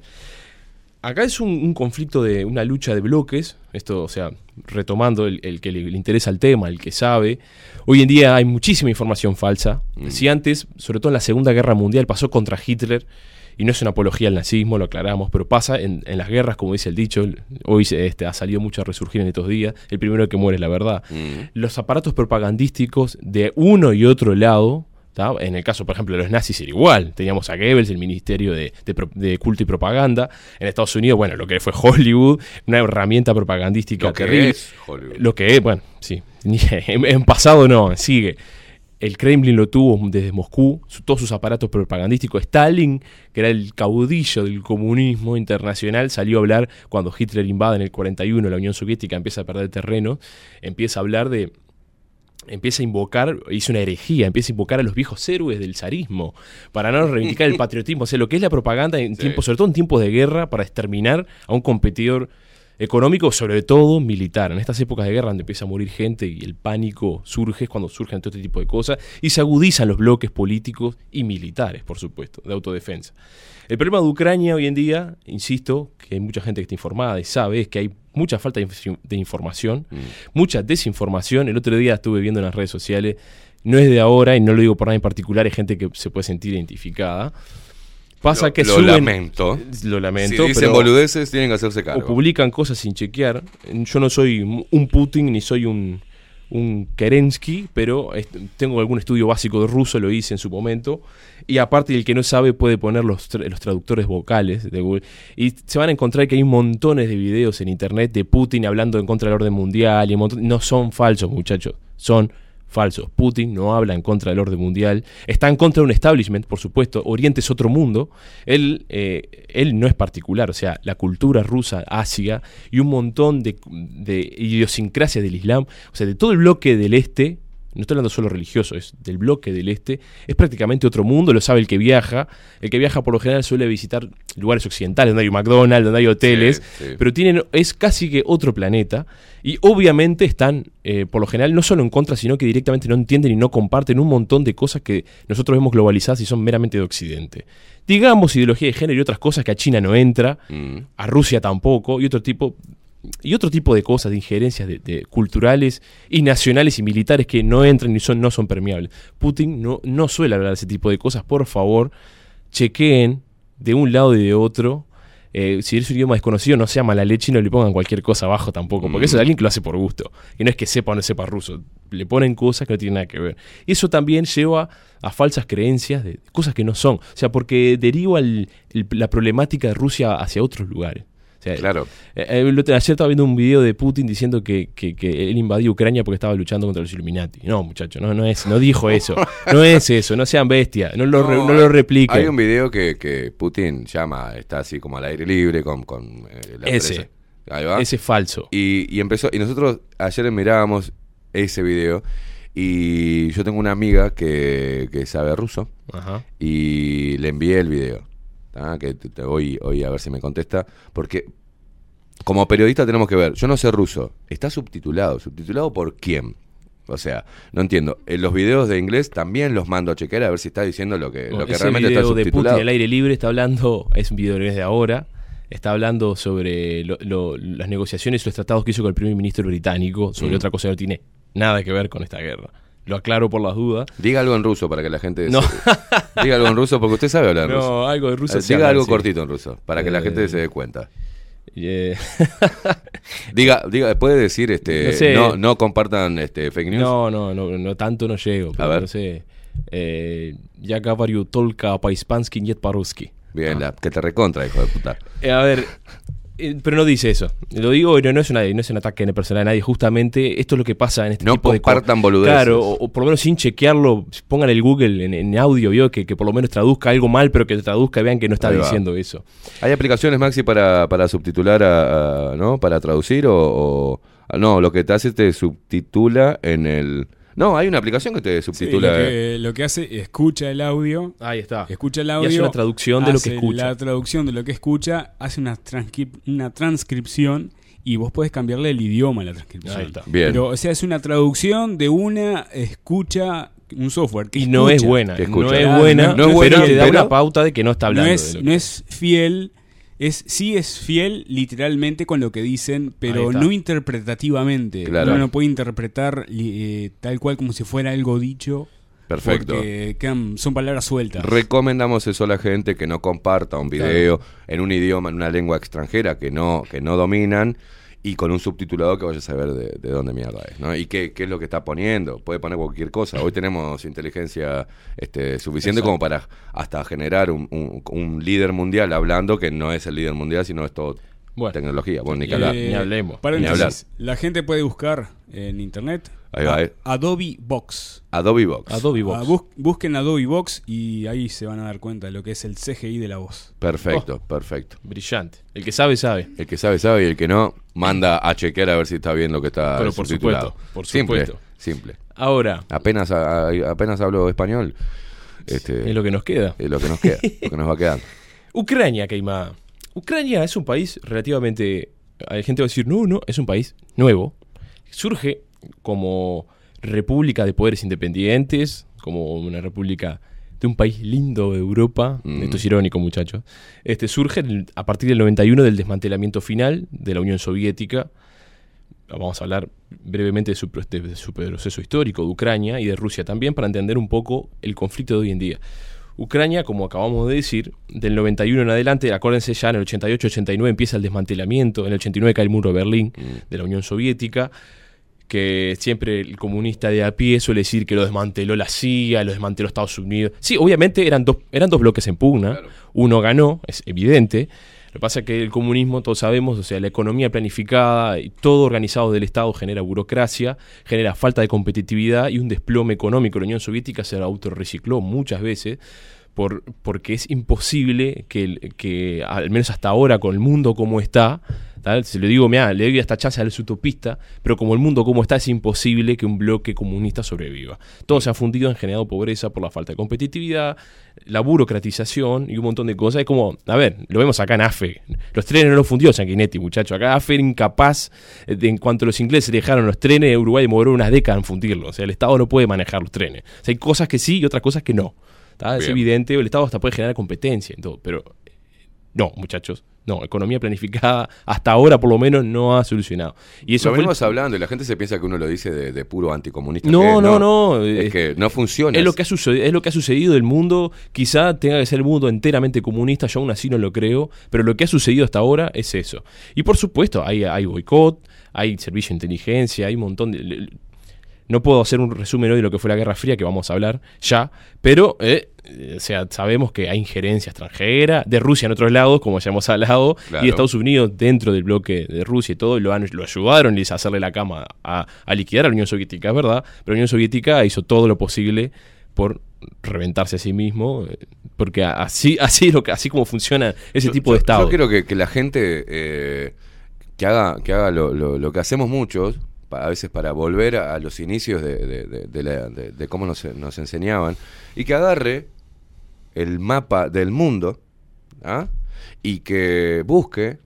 Acá es un, un conflicto de una lucha de bloques, esto, o sea, retomando el, el que le, le interesa el tema, el que sabe. Hoy en día hay muchísima información falsa. Mm. Si antes, sobre todo en la Segunda Guerra Mundial, pasó contra Hitler, y no es una apología al nazismo, lo aclaramos, pero pasa en, en las guerras, como dice el dicho, hoy este, ha salido mucho a resurgir en estos días, el primero que muere es la verdad. Mm. Los aparatos propagandísticos de uno y otro lado, ¿tá? en el caso, por ejemplo, de los nazis era igual, teníamos a Goebbels, el Ministerio de, de Culto y Propaganda, en Estados Unidos, bueno, lo que fue Hollywood, una herramienta propagandística Lo que terrible. es Hollywood. Lo que es, bueno, sí, *laughs* en, en pasado no, sigue. El Kremlin lo tuvo desde Moscú, su- todos sus aparatos propagandísticos. Stalin, que era el caudillo del comunismo internacional, salió a hablar cuando Hitler invade en el 41 la Unión Soviética, empieza a perder terreno, empieza a hablar de empieza a invocar, hizo una herejía, empieza a invocar a los viejos héroes del zarismo para no reivindicar el *laughs* patriotismo, o sea, lo que es la propaganda en Sí. tiempos, sobre todo en tiempos de guerra, para exterminar a un competidor económico, sobre todo militar. En estas épocas de guerra donde empieza a morir gente y el pánico surge, es cuando surgen todo este tipo de cosas, y se agudizan los bloques políticos y militares, por supuesto, de autodefensa. El problema de Ucrania hoy en día, insisto, que hay mucha gente que está informada y sabe, es que hay mucha falta de inf- de información, Mm. mucha desinformación. El otro día estuve viendo en las redes sociales, no es de ahora y no lo digo por nada en particular, hay gente que se puede sentir identificada. Pasa Lo- que lo suben, lamento. Lo lamento. Si dicen pero- boludeces, tienen que hacerse o cargo. publican cosas sin chequear. Yo no soy un Putin ni soy un, un Kerensky, pero tengo algún estudio básico de ruso, lo hice en su momento. Y aparte, el que no sabe puede poner los, los traductores vocales de Google. Y se van a encontrar que hay montones de videos en internet de Putin hablando en contra del orden mundial. Y no son falsos, muchachos. Son falsos. Putin no habla en contra del orden mundial. Está en contra de un establishment, por supuesto. Oriente es otro mundo. Él, eh, él no es particular. O sea, la cultura rusa, Asia y un montón de, de idiosincrasias del Islam. O sea, de todo el bloque del este. No estoy hablando solo religioso, es del bloque del este. Es prácticamente otro mundo, lo sabe el que viaja. El que viaja por lo general suele visitar lugares occidentales, donde hay un McDonald's, donde hay hoteles. Sí, sí. Pero tienen, es casi que otro planeta. Y obviamente están, eh, por lo general, no solo en contra, sino que directamente no entienden y no comparten un montón de cosas que nosotros vemos globalizadas y son meramente de Occidente. Digamos ideología de género y otras cosas que a China no entra, Mm. a Rusia tampoco, y otro tipo, y otro tipo de cosas, de injerencias de, de culturales y nacionales y militares que no entran ni son, no son permeables. Putin no, no suele hablar de ese tipo de cosas. Por favor, chequeen de un lado y de otro. Eh, si es un idioma desconocido, no sea mala leche y no le pongan cualquier cosa abajo tampoco, porque eso es alguien que lo hace por gusto. Y no es que sepa o no sepa ruso, le ponen cosas que no tienen nada que ver. Y eso también lleva a falsas creencias de cosas que no son. O sea, porque deriva el- el- la problemática de Rusia hacia otros lugares. Sea, Claro. eh, eh, el otro- ayer estaba viendo un video de Putin diciendo que, que- que él invadió Ucrania porque estaba luchando contra los Illuminati. No, muchacho, no, no es, no dijo *laughs* eso. No es eso, no sean bestias, no lo, re- no lo repliquen. Hay un video que, que Putin llama, está así como al aire libre con, con eh, la Ese. Ahí va. Ese es falso. Y, y empezó, y nosotros ayer mirábamos ese video y yo tengo una amiga que, que sabe ruso Ajá. y le envié el video. ¿Tá? Que te- te- hoy, hoy a ver si me contesta. Porque como periodista tenemos que ver, yo no sé ruso, está subtitulado. ¿Subtitulado por quién? O sea, no entiendo. En los videos de inglés también los mando a chequear a ver si está diciendo lo que, lo que realmente está video de Putin subtitulado. al aire libre está hablando, es un video de ahora, está hablando sobre lo- lo- las negociaciones y los tratados que hizo con el primer ministro británico, sobre Mm. otra cosa que no tiene nada que ver con esta guerra. Lo aclaro por las dudas. Diga algo en ruso para que la gente... No. se- *laughs* Diga algo en ruso porque usted sabe hablar No, ruso. algo de ruso Eh, sé Diga hablar, algo sí. cortito en ruso para que la Eh, gente se dé cuenta. *laughs* Eh, Diga, diga, puede decir este No sé. no, no compartan este fake news. no, no, no, no tanto no llego. Pero ver. No sé. Eh, ya говорю только по-испански, нет по-русски. Bien, la- que te recontra, hijo de puta. Eh, a ver, eh, pero no dice eso. Lo digo, no, no es, una, no es un ataque en persona de nadie. Justamente esto es lo que pasa en este No tipo de cosas. compartan boludeces. Claro, o, o por lo menos sin chequearlo, pongan el Google en, en audio, vio que, que por lo menos traduzca algo mal, pero que traduzca vean que no está diciendo eso. ¿Hay aplicaciones, Maxi, para, para subtitular, a, a- ¿no? Para traducir o, o- No, lo que te hace te subtitula en el... No, hay una aplicación que te Sí, subtitula... lo, eh. que, lo que hace, escucha el audio, Ahí está. escucha el Y audio. hace una traducción de lo que escucha. La traducción de lo que escucha, hace una, transcrip- una transcripción y vos podés cambiarle el idioma a la transcripción. Ahí está. Bien. Pero, o sea, es una traducción de una escucha, un software que Y no es buena. Que No es buena, no- no es pero te da pero- una pauta de que no está No hablando. de no es fiel, es sí es fiel literalmente con lo que dicen, pero no interpretativamente. Claro. Uno no puede interpretar eh, tal cual como si fuera algo dicho. Perfecto. Porque quedan- son palabras sueltas. Recomendamos eso a la gente que no comparta un video en un idioma, en una lengua extranjera que no, que no dominan y con un subtitulado que vaya a saber de, de dónde mierda es, ¿no? Y qué, qué es lo que está poniendo. Puede poner cualquier cosa. Hoy tenemos inteligencia este, suficiente como para hasta generar un, un- un líder mundial hablando que no es el líder mundial, sino es todo Bueno. tecnología. Bueno, ni Eh, hablar. ni hablemos. paréntesis, Ni La gente puede buscar en internet Ahí va, a- eh. Adobe Box. Adobe Box. Adobe Box. Ah, bus- busquen Adobe Box y ahí se van a dar cuenta de lo que es el CGI de la voz. Perfecto, perfecto. Brillante. El que sabe, sabe. El que sabe, sabe y el que no, manda a chequear a ver si está bien lo que está Pero por subtitulado. supuesto, por simple, supuesto. simple. Ahora, Apenas, a- a- apenas hablo español. Este, es lo que nos queda. es lo que nos queda, lo que nos va quedando. *laughs* Ucrania, Keima. Ucrania es un país relativamente. Hay gente que va a decir, no, no, es un país nuevo. Surge como república de poderes independientes, como una república de un país lindo de Europa. Mm. Esto es irónico, muchachos. Este surge a partir del 91 del desmantelamiento final de la Unión Soviética. Vamos a hablar brevemente de su, de su proceso histórico de Ucrania y de Rusia también para entender un poco el conflicto de hoy en día. Ucrania, como acabamos de decir, del 91 en adelante, acuérdense ya en el 88-89 empieza el desmantelamiento, en el 89 cae el muro de Berlín de la Unión Soviética, que siempre el comunista de a pie suele decir que lo desmanteló la CIA, lo desmanteló Estados Unidos. Sí, obviamente eran dos, eran dos bloques en pugna, uno ganó, es evidente. Lo que pasa es que el comunismo, todos sabemos, o sea, la economía planificada y todo organizado del Estado genera burocracia, genera falta de competitividad y un desplome económico. La Unión Soviética se autorrecicló muchas veces por, porque es imposible que, que, al menos hasta ahora, con el mundo como está, ¿tal? si le digo, mira, le doy esta chance al utopista, pero como el mundo como está, es imposible que un bloque comunista sobreviva. Todo se ha fundido, han generado pobreza por la falta de competitividad, la burocratización y un montón de cosas. Es como, a ver, lo vemos acá en AFE. Los trenes no los fundió Sanguinetti, muchacho. Acá AFE era incapaz, eh, de- en cuanto los ingleses dejaron los trenes, Uruguay demoró unas décadas en fundirlos. O sea, el Estado no puede manejar los trenes. O sea, hay cosas que sí y otras cosas que no. Es evidente, el Estado hasta puede generar competencia y todo, pero no, muchachos, No, economía planificada hasta ahora por lo menos no ha solucionado. Y eso lo fue el- venimos hablando y la gente se piensa que uno lo dice de, de puro anticomunista. No, es, no, no, Es que no funciona. Es lo que, ha sucedido, es lo que ha sucedido del mundo. Quizá tenga que ser el mundo enteramente comunista, yo aún así no lo creo, pero lo que ha sucedido hasta ahora es eso. Y por supuesto, hay, hay boicot, hay servicio de inteligencia, hay un montón de... No puedo hacer un resumen hoy de lo que fue la Guerra Fría, que vamos a hablar ya, pero eh, o sea, sabemos que hay injerencia extranjera, de Rusia en otros lados, como ya hemos hablado, Claro. y de Estados Unidos dentro del bloque de Rusia y todo, lo, han- lo ayudaron a hacerle la cama a, a liquidar a la Unión Soviética, es verdad, pero la Unión Soviética hizo todo lo posible por reventarse a sí mismo, eh, porque así, así, es lo que, así como funciona ese Yo- tipo yo- de Estado. Yo quiero que, que la gente eh, que haga, que haga lo, lo- lo que hacemos muchos, a veces para volver a, los inicios de, de- la- de- cómo nos, nos enseñaban, y que agarre el mapa del mundo ¿ah? y que busque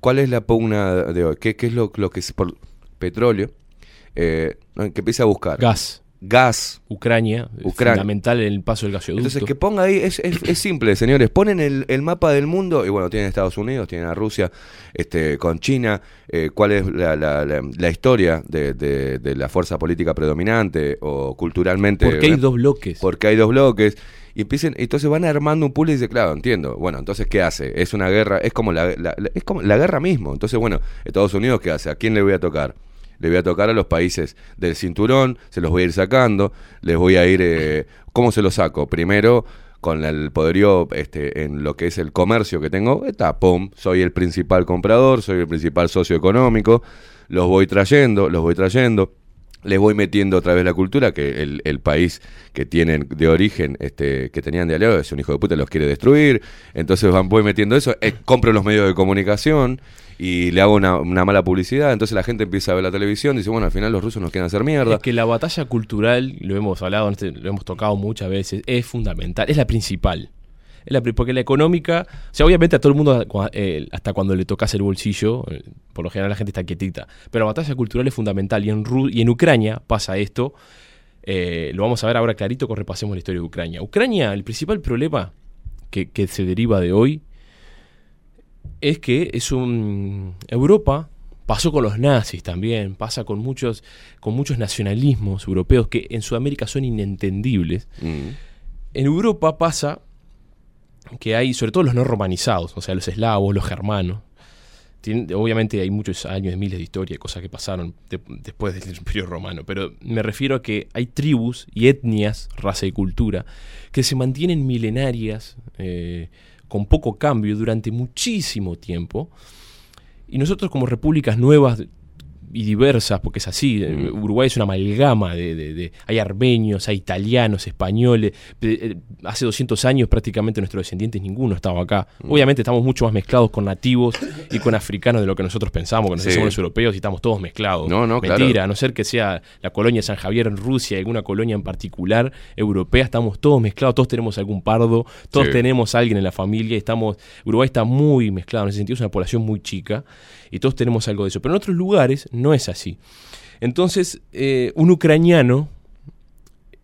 cuál es la pugna de hoy, qué, qué es lo, lo que es por petróleo, eh, que empiece a buscar. Gas. Gas. Ucrania, Ucrania. fundamental en el paso del gasoducto. Entonces, que ponga ahí, es, es- es simple, señores. Ponen el, el mapa del mundo y bueno, tienen Estados Unidos, tienen a Rusia, este, con China, eh, cuál es la, la- la- la historia de, de- de la fuerza política predominante o culturalmente. Porque hay dos bloques. Porque hay dos bloques. Y empiecen, entonces van armando un pool y dice, claro, entiendo. Bueno, entonces, ¿qué hace? Es una guerra, es como la- es como la guerra mismo. Entonces, bueno, Estados Unidos, ¿qué hace? ¿A quién le voy a tocar? Le voy a tocar a los países del cinturón, se los voy a ir sacando, les voy a ir... eh, ¿Cómo se los saco? Primero, con el poderío este, en lo que es el comercio que tengo, está, pum, soy el principal comprador, soy el principal socio económico, los voy trayendo, los voy trayendo les voy metiendo otra vez la cultura que el, país que tienen de origen, este, que tenían de aliado, es un hijo de puta, los quiere destruir. Entonces van, voy metiendo eso, eh, compro los medios de comunicación y le hago una, mala publicidad. Entonces la gente empieza a ver la televisión dice, bueno, al final los rusos nos quieren hacer mierda. Es que la batalla cultural, lo hemos hablado, este- lo hemos tocado muchas veces, es fundamental, es la principal. Porque la económica, o sea, obviamente a todo el mundo, eh, hasta cuando le tocas el bolsillo, eh, por lo general la gente está quietita, pero la batalla cultural es fundamental y en, Ru- y en Ucrania pasa esto, eh, lo vamos a ver ahora clarito cuando repasemos la historia de Ucrania. Ucrania, el principal problema que, que se deriva de hoy es que es un Europa pasó con los nazis también, pasa con muchos con muchos nacionalismos europeos que en Sudamérica son inentendibles. Mm. En Europa pasa que hay sobre todo los no romanizados, o sea, los eslavos, los germanos. Tienen- obviamente hay muchos años, de miles de historia, cosas que pasaron de- después del *laughs* Imperio Romano, pero me refiero a que hay tribus y etnias, raza y cultura, que se mantienen milenarias, eh, con poco cambio durante muchísimo tiempo, y nosotros como repúblicas nuevas y diversas, porque es así, eh, Uruguay es una amalgama de, de- de- hay armenios, hay italianos, españoles, de- eh, hace 200 años prácticamente nuestros descendientes ninguno estaba acá. Obviamente estamos mucho más mezclados con nativos y con africanos de lo que nosotros pensamos, que nos Sí. decimos los europeos y estamos todos mezclados. No, no, claro. Mentira, a no ser que sea la colonia de San Javier en Rusia, alguna colonia en particular europea, estamos todos mezclados, todos tenemos algún pardo, todos Sí. tenemos a alguien en la familia, estamos Uruguay está muy mezclado en ese sentido, es una población muy chica y todos tenemos algo de eso, pero en otros lugares no es así. Entonces, eh, un ucraniano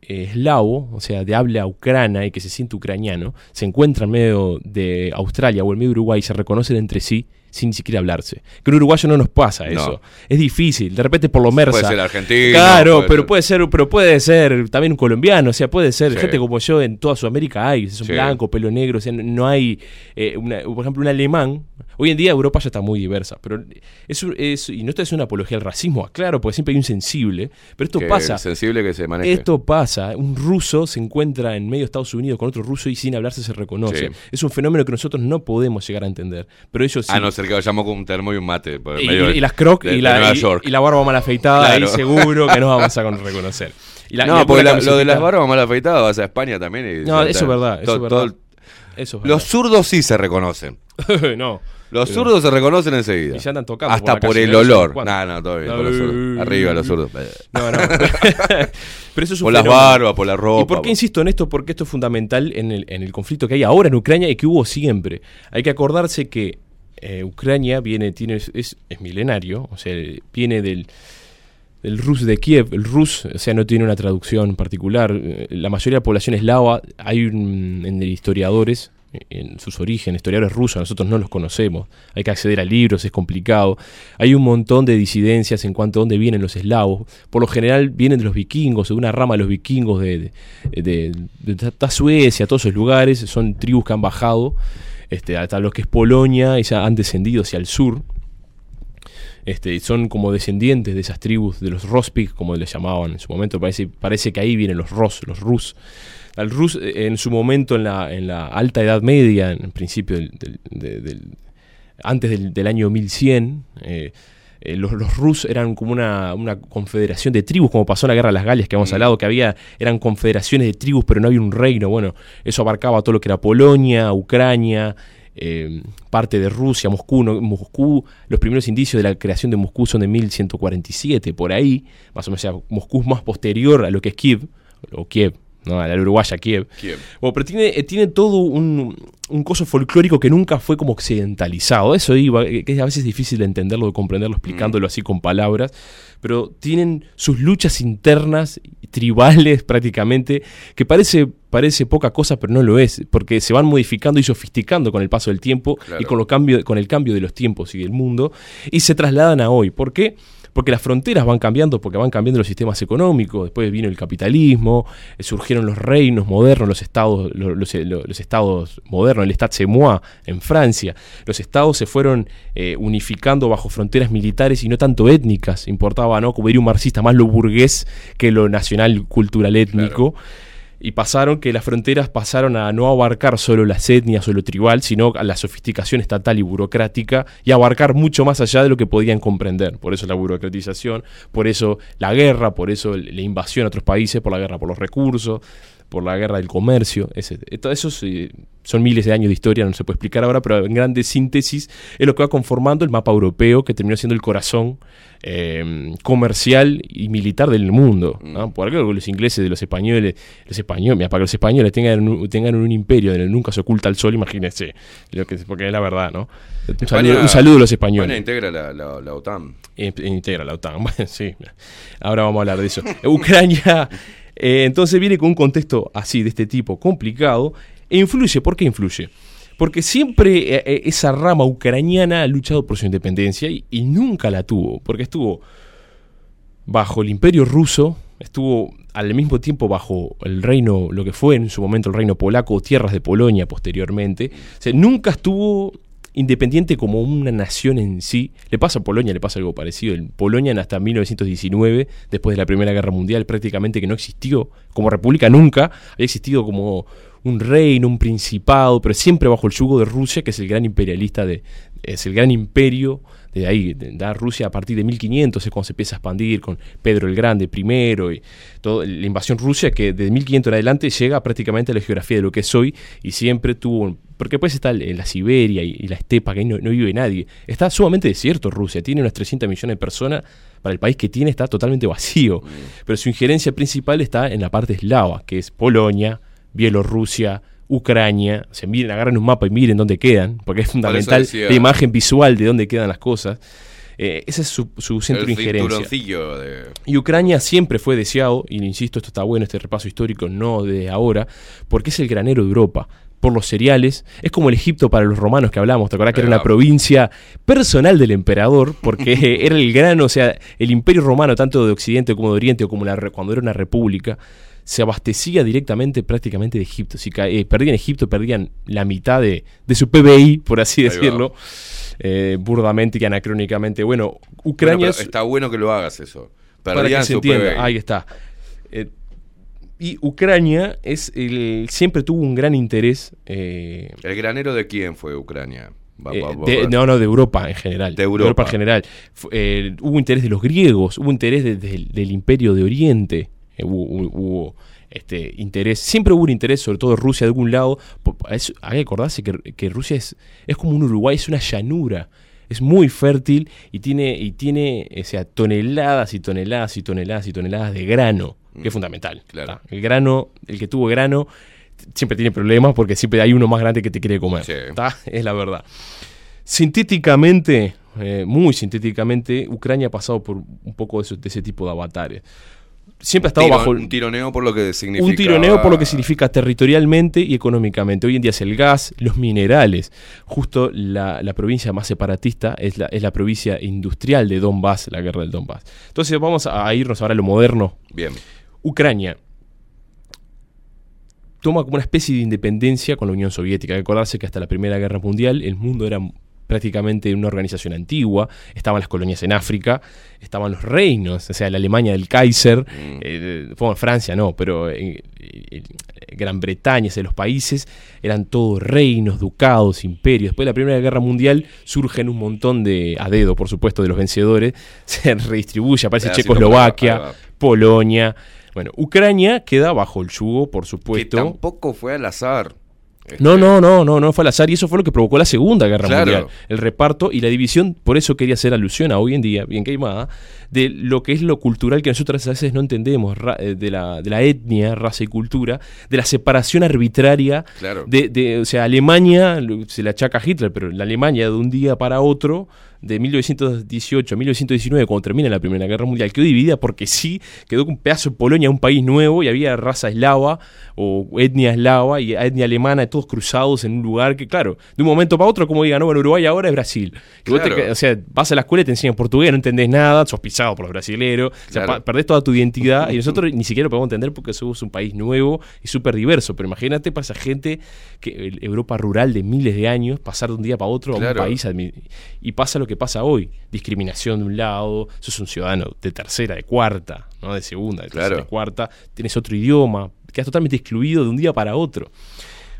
eh, eslavo, o sea, de habla ucrana y que se siente ucraniano, se encuentra en medio de Australia o en medio de Uruguay y se reconocen entre sí sin ni siquiera hablarse. Que en uruguayo no nos pasa No. eso. Es difícil, de repente por lo mersa. Puede ser argentino. Claro, puede pero ser- puede ser, pero puede ser también un colombiano, o sea, puede ser Sí. gente como yo en toda Sudamérica hay, son Sí. blanco, pelo negro, o sea, no- hay, eh, una- por ejemplo, un alemán. Hoy en día Europa ya está muy diversa, pero eso es, y no esto es una apología al racismo, claro, porque siempre hay un sensible, pero esto que pasa. es sensible que se maneje. Esto pasa, un ruso se encuentra en medio de Estados Unidos con otro ruso y sin hablarse se reconoce. Sí. Es un fenómeno que nosotros no podemos llegar a entender, pero ellos sí. A no ser que vayamos con un termo y un mate. el Y, medio de- y las crocs de- y, la, y- la barba mal afeitada, Claro. ahí seguro que nos vamos a con- *laughs* reconocer. Y la- y no, porque la lo de las barbas mal afeitadas vas a España también. No, eso es verdad, eso todo- es verdad. todo el- Eso es Los zurdos sí se reconocen. *laughs* no. Los Pero- zurdos se reconocen enseguida. Y ya andan tocando Hasta por el olor. No, no, todo bien. Por los zurdos. Arriba los zurdos. No, no. *laughs* Pero eso es un Por las fenómeno. barbas, por la ropa. ¿Y por qué insisto en esto? Porque esto es fundamental en el, en el conflicto que hay ahora en Ucrania y que hubo siempre. Hay que acordarse que eh, Ucrania viene, tiene, es, es milenario, o sea, viene del, del Rus de Kiev. El Rus, o sea, no tiene una traducción particular. Eh, La mayoría de la población eslava, hay un, en historiadores en sus orígenes, historiadores rusos, nosotros no los conocemos, hay que acceder a libros, es complicado, hay un montón de disidencias en cuanto a dónde vienen los eslavos, por lo general vienen de los vikingos, de una rama de los vikingos de, de, de- de Suecia, todos esos lugares, son tribus que han bajado este, hasta lo que es Polonia y ya han descendido hacia el sur, este, son como descendientes de esas tribus, de los Rospig, como les llamaban en su momento. Parece, parece que ahí vienen los Ros, los Rus. Al Rus, eh, en su momento, en la, en la alta Edad Media, en principio, del, del- de- del- antes del, del año 1100, eh, eh, los, los Rus eran como una, una confederación de tribus, como pasó en la Guerra de las Galias que hemos hablado, que había, eran confederaciones de tribus, pero no había un reino. Bueno, eso abarcaba todo lo que era Polonia, Ucrania, eh, parte de Rusia, Moscú, no- Moscú, los primeros indicios de la creación de Moscú son de 1147, por ahí, más o menos, o sea, Moscú es más posterior a lo que es Kiev, o Kiev, ¿no? a la uruguaya Kiev. Kiev. Bueno, pero tiene, eh, tiene todo un, un coso folclórico que nunca fue como occidentalizado. Eso iba, eh, que a veces es difícil de entenderlo, de comprenderlo, explicándolo así con palabras. Pero tienen sus luchas internas, tribales *laughs* prácticamente, que parece, parece poca cosa, pero no lo es, porque se van modificando y sofisticando con el paso del tiempo y con, lo cambio, con el cambio de los tiempos y del mundo, y se trasladan a hoy. ¿Por qué? Porque las fronteras van cambiando, porque van cambiando los sistemas económicos, después vino el capitalismo, eh, surgieron los reinos modernos, los estados, lo- los, eh, lo- los estados modernos, el Stade Semois en Francia. Los estados se fueron eh, unificando bajo fronteras militares y no tanto étnicas. Importaba, ¿no? Como diría un marxista, más lo burgués que lo nacional cultural étnico. Y pasaron que las fronteras pasaron a no abarcar solo las etnias o lo tribal, sino a la sofisticación estatal y burocrática y abarcar mucho más allá de lo que podían comprender. Por eso la burocratización, por eso la guerra, por eso la invasión a otros países, por la guerra por los recursos, por la guerra del comercio. Ese, todo eso son miles de años de historia, no se puede explicar ahora, pero en grandes síntesis es lo que va conformando el mapa europeo que terminó siendo el corazón eh, comercial y militar del mundo. ¿no? Por algo los ingleses, de los españoles, los españoles, mira, para que los españoles tengan un, tengan un imperio el nunca se oculta el sol, imagínense, lo que, porque es la verdad, ¿no? Un saludo, un saludo a los españoles. España integra la, la- la OTAN. Eh, integra la OTAN. *laughs* Bueno, sí, ahora vamos a hablar de eso. Ucrania, eh, entonces viene con un contexto así, de este tipo, complicado, e influye. ¿Por qué influye? Porque siempre eh, eh, esa rama ucraniana ha luchado por su independencia y, nunca la tuvo, porque estuvo bajo el imperio ruso, estuvo al mismo tiempo bajo el reino, lo que fue en su momento el reino polaco tierras de Polonia posteriormente. Nunca estuvo independiente como una nación en sí. Le pasa a Polonia, le pasa algo parecido. En Polonia hasta 1919, después de la Primera Guerra Mundial, prácticamente que no existió como república nunca, había existido como un reino, un principado, pero siempre bajo el yugo de Rusia, que es el gran imperialista de, es el gran imperio de ahí, de Rusia a partir de 1500 es cuando se empieza a expandir con Pedro el Grande primero y toda la invasión Rusia que de 1500 en adelante llega prácticamente a la geografía de lo que es hoy y siempre tuvo, porque pues está en la Siberia y, la estepa que ahí no, no vive nadie, está sumamente desierto Rusia, tiene unas 300 millones de personas, para el país que tiene está totalmente vacío, pero su injerencia principal está en la parte eslava, que es Polonia, Bielorrusia, Ucrania, o sea, miren, agarren un mapa y miren dónde quedan, porque es fundamental la imagen visual de dónde quedan las cosas. Eh, ese es su, su centro de injerencia. de... Y Ucrania siempre fue deseado, y insisto, esto está bueno, este repaso histórico, no de ahora, porque es el granero de Europa. Por los cereales, es como el Egipto para los romanos que hablamos, ¿te acordás que era una provincia personal del emperador? Porque *laughs* era el grano, o sea, el imperio romano, tanto de Occidente como de Oriente, o como la cuando era una república, se abastecía directamente prácticamente de Egipto. Si eh, perdían Egipto, perdían la mitad de, de su PBI, por así decirlo, eh, burdamente y anacrónicamente. Bueno, Bueno, Ucrania pero está bueno que lo hagas eso. para Perdían que se entienda. PBI. Ahí está. Eh, y Ucrania es el, siempre tuvo un gran interés. eh, ¿El granero de quién fue Ucrania? Va- eh, va- va- de- va- no, no, de Europa en general. De Europa. en general. Eh, hubo interés de los griegos, hubo interés de- de- del imperio de Oriente. eh, hubo, hubo- este, interés. Siempre hubo un interés, sobre todo de Rusia, de algún lado. Es- hay que acordarse que, que Rusia es, es como un Uruguay, es una llanura. Es muy fértil y tiene, y tiene o sea, toneladas y toneladas y toneladas y toneladas de grano, que es fundamental. ¿tá? El grano, el que tuvo grano, siempre tiene problemas porque siempre hay uno más grande que te quiere comer. ¿tá? *laughs* Es la verdad. Sintéticamente, eh, muy sintéticamente, Ucrania ha pasado por un poco de, eso- de ese tipo de avatares. siempre ha estado Tiro- bajo un tironeo por lo que significa. un tironeo por lo que significa territorialmente y económicamente. Hoy en día es el gas, los minerales. Justo la, la provincia más separatista es la, es la provincia industrial de Donbass, la guerra del Donbass. Entonces vamos a irnos ahora a lo moderno. Bien. Ucrania toma como una especie de independencia con la Unión Soviética. Hay que acordarse que hasta la Primera Guerra Mundial el mundo era prácticamente una organización antigua, estaban las colonias en África, estaban los reinos, o sea, la Alemania del Kaiser, eh, bueno, Francia no, pero eh, eh, Gran Bretaña, o sea, los países eran todos reinos, ducados, imperios. Después de la Primera Guerra Mundial surgen un montón de, a dedo, por supuesto, de los vencedores, *laughs* se redistribuye, aparece Checoslovaquia. Polonia. Bueno, Ucrania queda bajo el yugo, por Que supuesto. tampoco fue al azar. Este, No, no, no, no, no fue al azar y eso fue lo que provocó la Segunda Guerra Claro. Mundial. El reparto y la división, por eso quería hacer alusión a hoy en día, bien queimada, de lo que es lo cultural que nosotros a veces no entendemos, eh, de la, de la etnia, raza y cultura, de la separación arbitraria Claro. de, de- o sea, Alemania, se la achaca a Hitler, pero la Alemania de un día para otro, de 1918 a 1919, cuando termina la Primera Guerra Mundial, quedó dividida porque sí, quedó un pedazo de Polonia, un país nuevo, y había raza eslava o etnia eslava y etnia alemana, todos cruzados en un lugar que, claro, de un momento para otro, como digan, no, bueno, Uruguay ahora es Brasil. Y vos te Claro. que- o sea, vas a la escuela y te enseñan portugués, no entendés nada, sos pisado por los brasileros, o sea, Claro. perdés toda tu identidad y *laughs* nosotros ni siquiera lo podemos entender porque somos un país nuevo y súper diverso. Pero imagínate para esa gente que Europa rural de miles de años, pasar de un día para otro a un país y pasa lo que pasa hoy. Discriminación de un lado, sos un ciudadano de tercera, de cuarta, no de segunda, de tercera, de cuarta, tienes otro idioma, quedas totalmente excluido de un día para otro.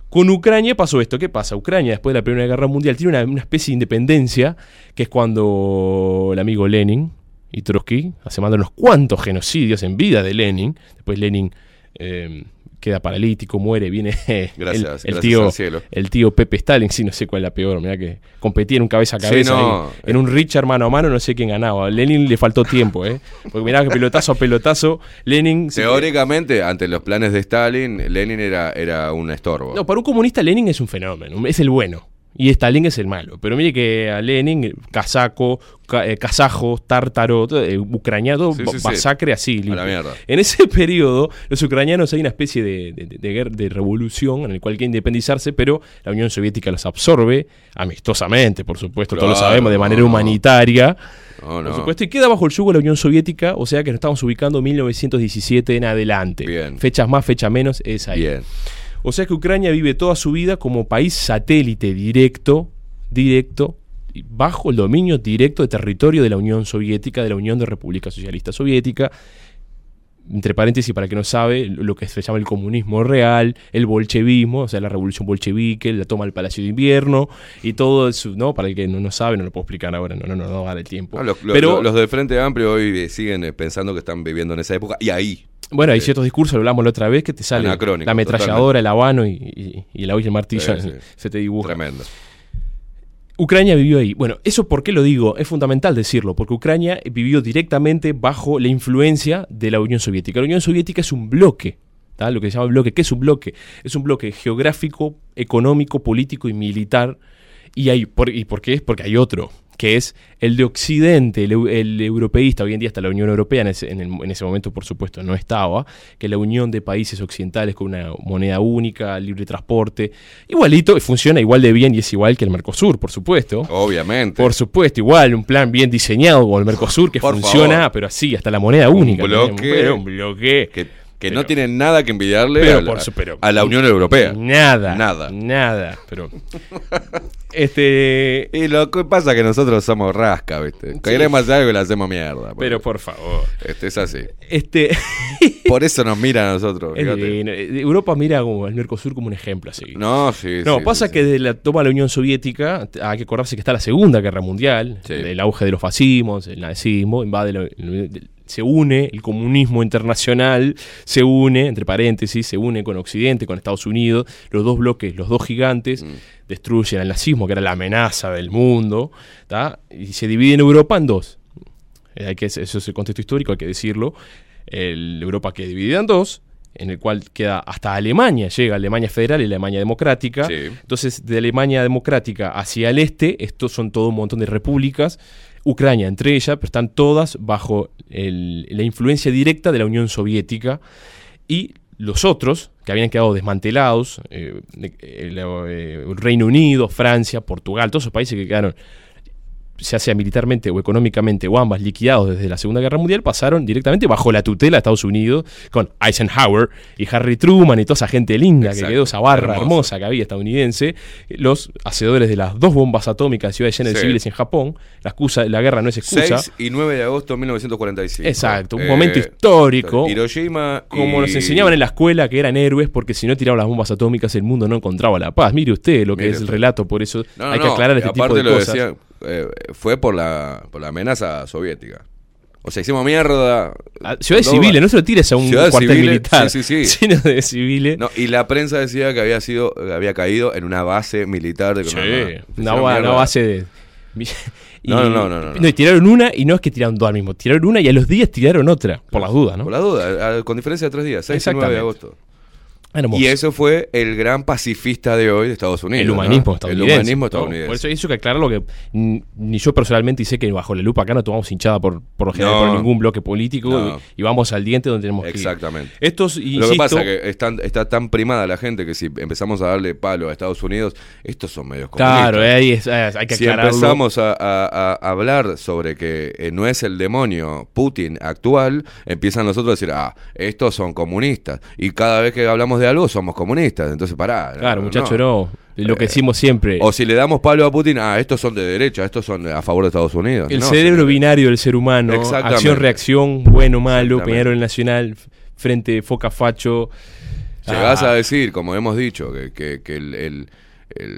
Con Ucrania pasó esto. ¿Qué pasa? Ucrania, después de la Primera Guerra Mundial, tiene una, una especie de independencia, que es cuando el amigo Lenin y Trotsky se mandan unos cuantos genocidios en vida de Lenin. Después Lenin eh, queda paralítico, muere, viene *laughs* el- Gracias, el, gracias tío, al cielo. el tío Pepe Stalin, sí, no sé cuál es la peor, mira que competía en un cabeza a Sí, cabeza. no, ahí. en un Richard mano a mano, no sé quién ganaba. A Lenin le faltó tiempo, ¿eh? Porque mirá que pelotazo a pelotazo, Lenin... se- Teóricamente, ante los planes de Stalin, Lenin era, era un estorbo. No, para un comunista Lenin es un fenómeno, es el bueno. Y Stalin es el malo. Pero mire que a Lenin, casaco, ca- eh, kazajo, tártaro, eh, ucraniano, todo Sí, masacre así. A la. En ese *laughs* periodo, los ucranianos hay una especie de, de- de revolución en el cual quieren independizarse, pero la Unión Soviética los absorbe, amistosamente, por supuesto, todos lo Claro, sabemos, de manera no. humanitaria. No, no. Por supuesto, y queda bajo el yugo de la Unión Soviética, o sea que nos estamos ubicando 1917 en adelante. Bien. Fechas más, fecha menos, es ahí. Bien. O sea que Ucrania vive toda su vida como país satélite directo, directo, bajo el dominio directo de territorio de la Unión Soviética, de la Unión de República Socialista Soviética. Entre paréntesis, para el que no sabe, lo que se llama el comunismo real, el bolchevismo, o sea, la revolución bolchevique, la toma del Palacio de Invierno y todo eso, ¿no? Para el que no, no sabe, no lo puedo explicar ahora, no, no, no, no va a dar el tiempo. Ah, los, los- Pero, los del Frente Amplio hoy eh, siguen eh, pensando que están viviendo en esa época y ahí. bueno, hay ciertos discursos, lo hablamos la otra vez, que te sale la ametralladora, el habano y, y, y la el martillo, Sí, sí. se te dibuja. Tremendo. Ucrania vivió ahí. Bueno, eso por qué lo digo, es fundamental decirlo, porque Ucrania vivió directamente bajo la influencia de la Unión Soviética. La Unión Soviética es un bloque, ¿tá? lo que se llama bloque. ¿Qué es un bloque? Es un bloque geográfico, económico, político y militar. ¿Y, hay, por, ¿Y por qué? Porque hay otro, que es el de Occidente, el, eu- el europeísta, hoy en día está la Unión Europea, en ese, en el- en ese momento por supuesto no estaba, que es la unión de países occidentales con una moneda única, libre transporte, igualito, funciona igual de bien y es igual que el Mercosur, por supuesto. Obviamente. Por supuesto, igual, un plan bien diseñado como el Mercosur que Por funciona, favor. pero así, hasta la moneda Un única. bloque tenemos, pero un bloque. que, que Pero- no tienen nada que envidiarle a, la, por su- pero- a la Unión Europea. Nada. Nada. Nada. Pero. *laughs* este. Y lo que pasa es que nosotros somos rasca, ¿viste? Queremos hacer algo y le hacemos mierda. Pero por favor. Este es así. Este. *laughs* Por eso nos miran a nosotros. *laughs* Europa mira como el Mercosur como un ejemplo a seguir. No, sí. No, sí, pasa sí, que desde la toma de la Unión Soviética, hay que acordarse que está la Segunda Guerra Mundial, Sí. el auge de los fascismos, el nazismo, invade el- se une el comunismo internacional, se une, entre paréntesis, se une con Occidente, con Estados Unidos, los dos bloques, los dos gigantes, Mm. destruyen al nazismo, que era la amenaza del mundo, ¿tá? y se divide en Europa en dos. Eh, hay que, eso es el contexto histórico, hay que decirlo. El Europa queda dividida en dos, en el cual queda hasta Alemania, llega Alemania Federal y Alemania Democrática. Sí. Entonces, de Alemania Democrática hacia el este, estos son todo un montón de repúblicas. Ucrania entre ellas, pero están todas bajo el- la influencia directa de la Unión Soviética. Y los otros, que habían quedado desmantelados, eh, de- el, eh, el Reino Unido, Francia, Portugal, todos esos países que quedaron ya sea militarmente o económicamente o ambas liquidados desde la Segunda Guerra Mundial, pasaron directamente bajo la tutela de Estados Unidos con Eisenhower y Harry Truman y toda esa gente linda Exacto, que quedó esa barra hermosa que había estadounidense, los hacedores de las dos bombas atómicas de ciudades llenas de Sí. civiles en Japón, la excusa, la guerra no es excusa. 6 y 9 de agosto de 1945. Exacto, un Eh, momento histórico. Hiroshima. Como y- nos enseñaban en la escuela que eran héroes porque si no tiraban las bombas atómicas el mundo no encontraba la paz. Mire usted lo que Mire es el relato, por eso No, no, hay que aclarar este tipo de lo cosas. decía, eh, fue por la, por la amenaza soviética. O sea, hicimos mierda. Ah, Ciudades No, civiles, no se lo tires a un cuartel civiles, militar, Sí, sí, sí. *laughs* sino de civiles. No, y la prensa decía que había sido, había caído en una base militar de Sí, una, una mierda. base de. *laughs* y- No, no, no, no, no. y tiraron una y no es que tiraron dos al mismo. Tiraron una y a los días tiraron otra, por las dudas, ¿no? Por la duda, a- con diferencia de tres días, 6 y 9 de agosto. Hermoso. Y eso fue el gran pacifista de hoy de Estados Unidos. el ¿no? humanismo estadounidense. El humanismo ¿no? estadounidense. Por eso hay que aclararlo que mm, ni yo personalmente sé que bajo la lupa acá no tomamos hinchada por, por lo general No. por ningún bloque político No. y, y vamos al diente donde tenemos que ir. Exactamente. Estos, Lo que pasa es que están- está tan primada la gente que si empezamos a darle palo a Estados Unidos, estos son medios comunistas. Claro, eh, ahí es- eh, hay que si aclararlo. empezamos a, a- a hablar sobre que eh, no es el demonio Putin actual, empiezan nosotros a decir, ah, estos son comunistas. Y cada vez que hablamos de algo somos comunistas. Entonces, pará. Claro, no, muchacho, no. no. Lo que Eh, decimos siempre. O si le damos palo a Putin, ah, estos son de derecha, estos son a favor de Estados Unidos. El No, cerebro binario del ser humano, acción-reacción, bueno, malo. Peñarol Nacional, frente Foca Facho. Llegás Ah, a decir, como hemos dicho, que, que- que el, el- el-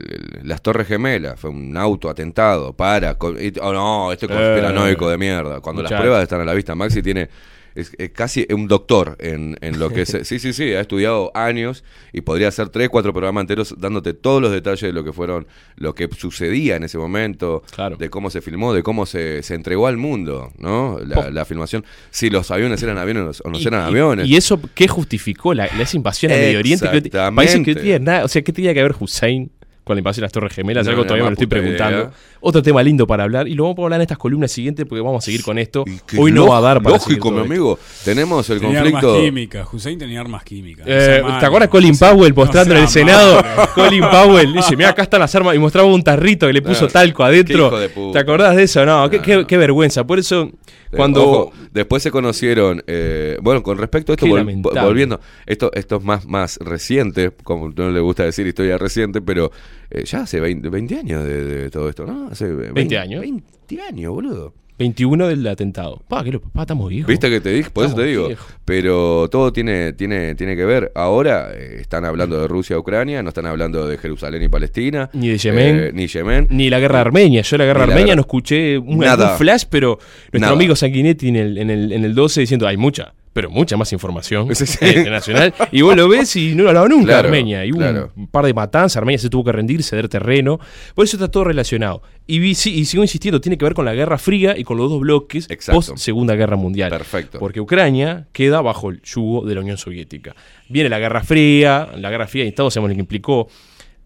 el- las Torres Gemelas fue un auto atentado para. con- y- oh, no, este conspiranoico de mierda. Cuando las pruebas están a la vista, Maxi tiene. Es, es casi un doctor en, en lo que es. *laughs* sí, sí, sí, ha estudiado años y podría hacer tres, cuatro programas enteros dándote todos los detalles de lo que fueron, lo que sucedía en ese momento, Claro. de cómo se filmó, de cómo se, se entregó al mundo, ¿no? La, la filmación, si los aviones eran aviones o no y- eran aviones. Y, eso qué justificó la, la- invasión a Medio Oriente? Países que no tienen nada. O sea, ¿qué tenía que ver Hussein con la invasión de las Torres Gemelas? No, Algo todavía me lo estoy preguntando. idea. Otro tema lindo para hablar. Y lo vamos a hablar en estas columnas siguientes porque vamos a seguir con esto. Hoy no va a dar para Lógico, mi esto. amigo. Tenemos el Tenía conflicto. armas químicas. Hussein tenía armas químicas. Eh. ¿Te acuerdas Colin Powell postrando No en el Senado? *laughs* Colin Powell dice, mira, acá están las armas. Y mostraba un tarrito que le puso Ah, talco adentro. ¿Te acordás de eso? No, qué, No, qué- no. qué vergüenza. Por eso, Eh, cuando... ojo, después se conocieron. eh, bueno, con respecto a esto, Qué vol- lamentable. volviendo. Esto, esto es más, más reciente, como no le gusta decir historia reciente, pero eh, ya hace 20, 20 años de, de todo esto, ¿no? Hace 20 años. 20 años, boludo. 21 del atentado. Pa, que lo, pa, estamos viejos. ¿Viste que te dije? Por eso te digo. viejos. Pero todo tiene, tiene, tiene que ver. Ahora eh, están hablando de Rusia, Ucrania, no están hablando de Jerusalén y Palestina. Ni de Yemen. eh, ni Yemen. Ni la guerra armenia. Yo la guerra Ni armenia no escuché un, Nada. flash, pero nuestro Nada. amigo Sanguinetti en el, en, el, en el 12 diciendo, hay mucha, pero mucha más información Sí, sí. internacional. Y vos lo ves y no lo hablaba nunca Claro, Armenia. Y hubo claro. un par de matanzas, Armenia se tuvo que rendir, ceder terreno. Por eso está todo relacionado. Y, y sigo insistiendo, tiene que ver con la Guerra Fría y con los dos bloques Exacto. post Segunda Guerra Mundial. Perfecto. Porque Ucrania queda bajo el yugo de la Unión Soviética. Viene la Guerra Fría, la Guerra Fría y sabemos lo que implicó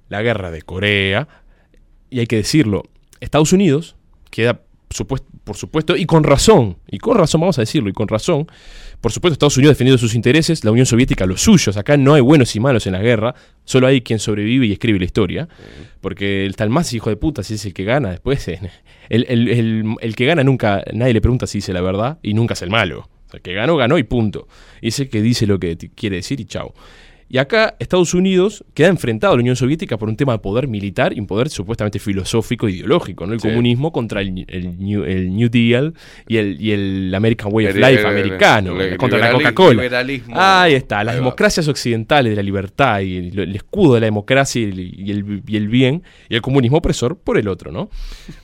la Guerra de Corea. Y hay que decirlo, Estados Unidos queda, por supuesto, y con razón, y con razón vamos a decirlo, y con razón, por supuesto Estados Unidos defendiendo sus intereses, la Unión Soviética los suyos, acá no hay buenos y malos en la guerra, solo hay quien sobrevive y escribe la historia, porque el tal más hijo de puta, si es el que gana, después *laughs* el, el- el- el que gana nunca, nadie le pregunta si dice la verdad, y nunca es el malo. El que ganó, ganó y punto. Y es el que dice lo que quiere decir y chao. Y acá Estados Unidos queda enfrentado a la Unión Soviética por un tema de poder militar y un poder supuestamente filosófico e ideológico, ¿no? El Sí. comunismo contra el, el New, el New Deal y el, y el American Way of Life americano, contra la Coca-Cola. Ahí está, las Ahí democracias occidentales de la libertad y el, escudo de la democracia y el, y el- y el bien, y el comunismo opresor por el otro, ¿no?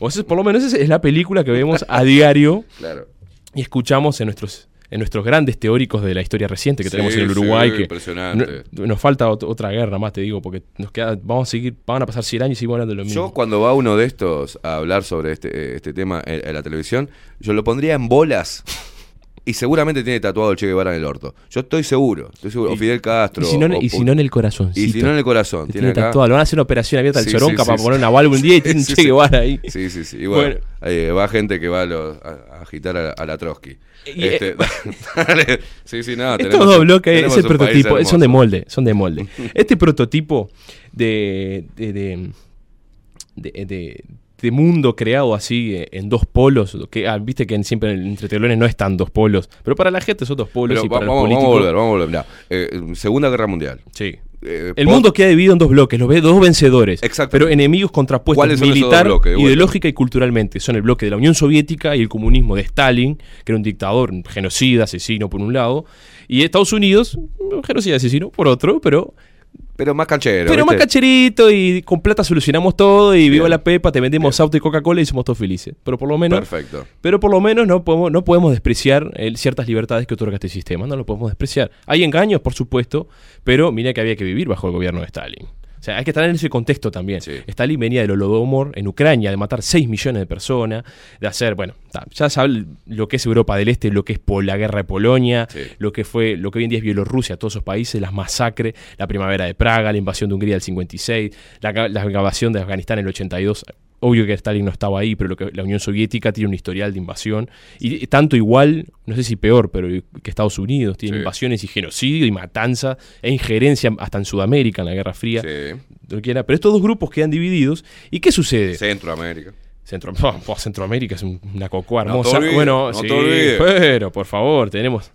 O sea, por lo menos esa es la película que vemos a diario Claro. y escuchamos en nuestros en nuestros grandes teóricos de la historia reciente que Sí, tenemos en el sí, Uruguay que impresionante. no- nos falta ot- otra guerra más te digo porque nos queda vamos a seguir van a pasar 100 años y seguimos hablando de lo mismo Yo cuando va uno de estos a hablar sobre este, este tema en, en la televisión, yo lo pondría en bolas. Y seguramente tiene tatuado el Che Guevara en el orto. Yo estoy seguro. Estoy seguro. O Fidel Castro. Y si no, o- y si no en el corazón. y si no en el corazón. Tiene, Tiene tatuado. Le van a hacer una operación abierta al Sí, Soronca sí, para sí, poner una válvula un día y *laughs* tiene un Che. Guevara ahí. Sí, sí, sí. Y bueno, Bueno. ahí va gente que va a, los- a- a agitar a, a la Trotsky. Y, Este, eh, *laughs* dale. sí, sí, no. *laughs* Estos dos bloques es el prototipo, son de molde, son de molde. Este prototipo de, de, de, de- de- de mundo creado así eh, en dos polos, que ah, viste que siempre en- entre telones no están dos polos, pero para la gente son dos polos Pero y va- para vamos, el vamos a volver, vamos a volver. Mirá, eh, Segunda Guerra Mundial. Sí. Eh, El mundo queda dividido en dos bloques, los ve dos vencedores, pero enemigos contrapuestos ¿Cuáles son esos dos militar, bloques, ideológica y culturalmente. Son el bloque de la Unión Soviética y el comunismo de Stalin, que era un dictador, un genocida, asesino por un lado, y Estados Unidos, un genocida, asesino por otro, pero Pero más canchero. pero más ¿viste? cacherito y con plata solucionamos todo y viva la pepa, te vendemos auto y Coca-Cola y somos todos felices. Pero por lo menos Perfecto. pero por lo menos no podemos, no podemos despreciar ciertas libertades que otorga este sistema, no lo podemos despreciar. Hay engaños, por supuesto, pero mira que había que vivir bajo el gobierno de Stalin. O sea, hay que estar en ese contexto también. Stalin venía del Holodomor en Ucrania, de matar 6 millones de personas, de hacer, bueno, ya sabe lo que es Europa del Este, lo que es la guerra de Polonia, lo que fue, lo que hoy en día es Bielorrusia, todos esos países, las masacres, la primavera de Praga, la invasión de Hungría del 56, la, ga- la invasión de Afganistán en el 82. Obvio que Stalin no estaba ahí, pero lo que, la Unión Soviética tiene un historial de invasión. Y tanto igual, no sé si peor, pero que Estados Unidos tiene Sí. invasiones y genocidio y matanza e injerencia hasta en Sudamérica, en la Guerra Fría. Lo que era. Pero estos dos grupos quedan divididos. ¿Y qué sucede? Centroamérica. Centro, *laughs* oh, Centroamérica es un- una cocoa No hermosa. olvides, bueno, no sí, pero por favor, tenemos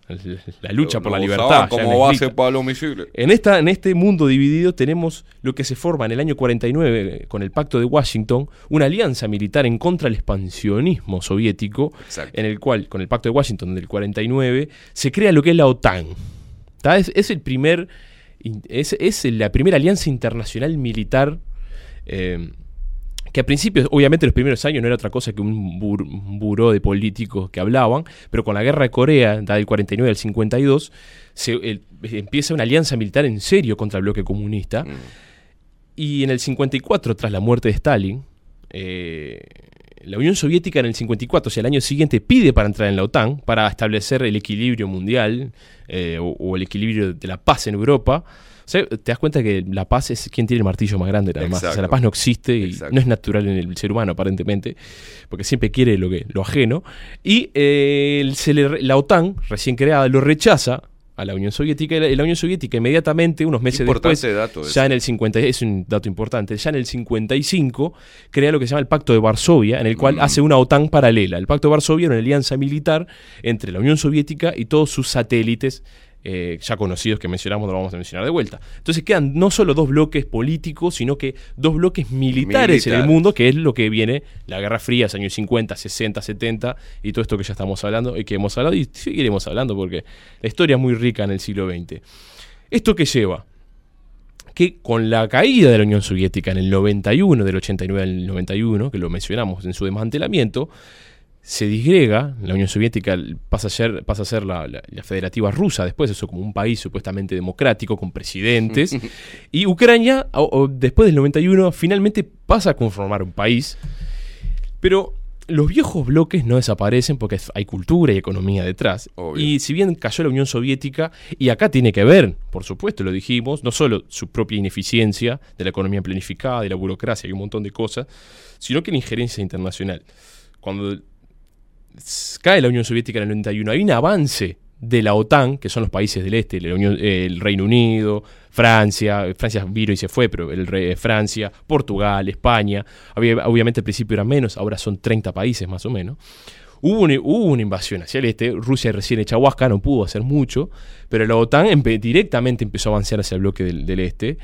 la lucha por la libertad. como base para los misiles. En, esta, en este mundo dividido tenemos lo que se forma en el año 49 eh, con el Pacto de Washington, una alianza militar en contra del expansionismo soviético, en el cual, con el Pacto de Washington del 49, se crea lo que es la OTAN. Es, es el primer, es la primera alianza internacional militar eh, que a principios, obviamente los primeros años no era otra cosa que un, bur- un buró de políticos que hablaban, pero con la guerra de Corea, del 49 al 52, se, el- empieza una alianza militar en serio contra el bloque comunista. Y en el 54, tras la muerte de Stalin, eh, la Unión Soviética en el 54, o sea, el año siguiente, pide para entrar en la OTAN, para establecer el equilibrio mundial eh, o, o el equilibrio de la paz en Europa. O sea, te das cuenta que la paz es quien tiene el martillo más grande, nada más. O sea, la paz no existe y Exacto. no es natural en el ser humano, aparentemente, porque siempre quiere lo, que, lo ajeno. Y eh, se le re- la OTAN, recién creada, lo rechaza a la Unión Soviética y la, Unión Soviética inmediatamente, unos meses Importante después, dato ya en el 50, es un dato importante, ya en el 55 crea lo que se llama el Pacto de Varsovia, en el Mm. cual hace una OTAN paralela. El Pacto de Varsovia era una alianza militar entre la Unión Soviética y todos sus satélites eh, ya conocidos que mencionamos, no lo vamos a mencionar de vuelta. Entonces quedan no solo dos bloques políticos, sino que dos bloques militares en el mundo, que es lo que viene la Guerra Fría, los años 50, 60, 70 y todo esto que ya estamos hablando y que hemos hablado y seguiremos hablando porque la historia es muy rica en el siglo XX. ¿Esto qué lleva? que con la caída de la Unión Soviética en el 91, del 89 al 91, que lo mencionamos en su desmantelamiento, se disgrega, la Unión Soviética pasa a ser, pasa a ser la, la- la federativa rusa, después eso como un país supuestamente democrático, con presidentes, *laughs* y Ucrania, o- o después del 91, finalmente pasa a conformar un país, pero los viejos bloques no desaparecen porque hay cultura y economía detrás. Y si bien cayó la Unión Soviética, y acá tiene que ver, por supuesto, lo dijimos, no solo su propia ineficiencia de la economía planificada, de la burocracia y un montón de cosas, sino que la injerencia internacional. Cuando cae la Unión Soviética en el 91, hay un avance de la OTAN, que son los países del este, el Reino Unido, Francia, Francia vino y se fue, pero el re- Francia, Portugal, España, había- obviamente al principio eran menos, ahora son 30 países más o menos. Hubo una, hubo una invasión hacia el este, Rusia recién hecha huasca, no pudo hacer mucho, pero la OTAN directamente empezó a avanzar hacia el bloque del, del este.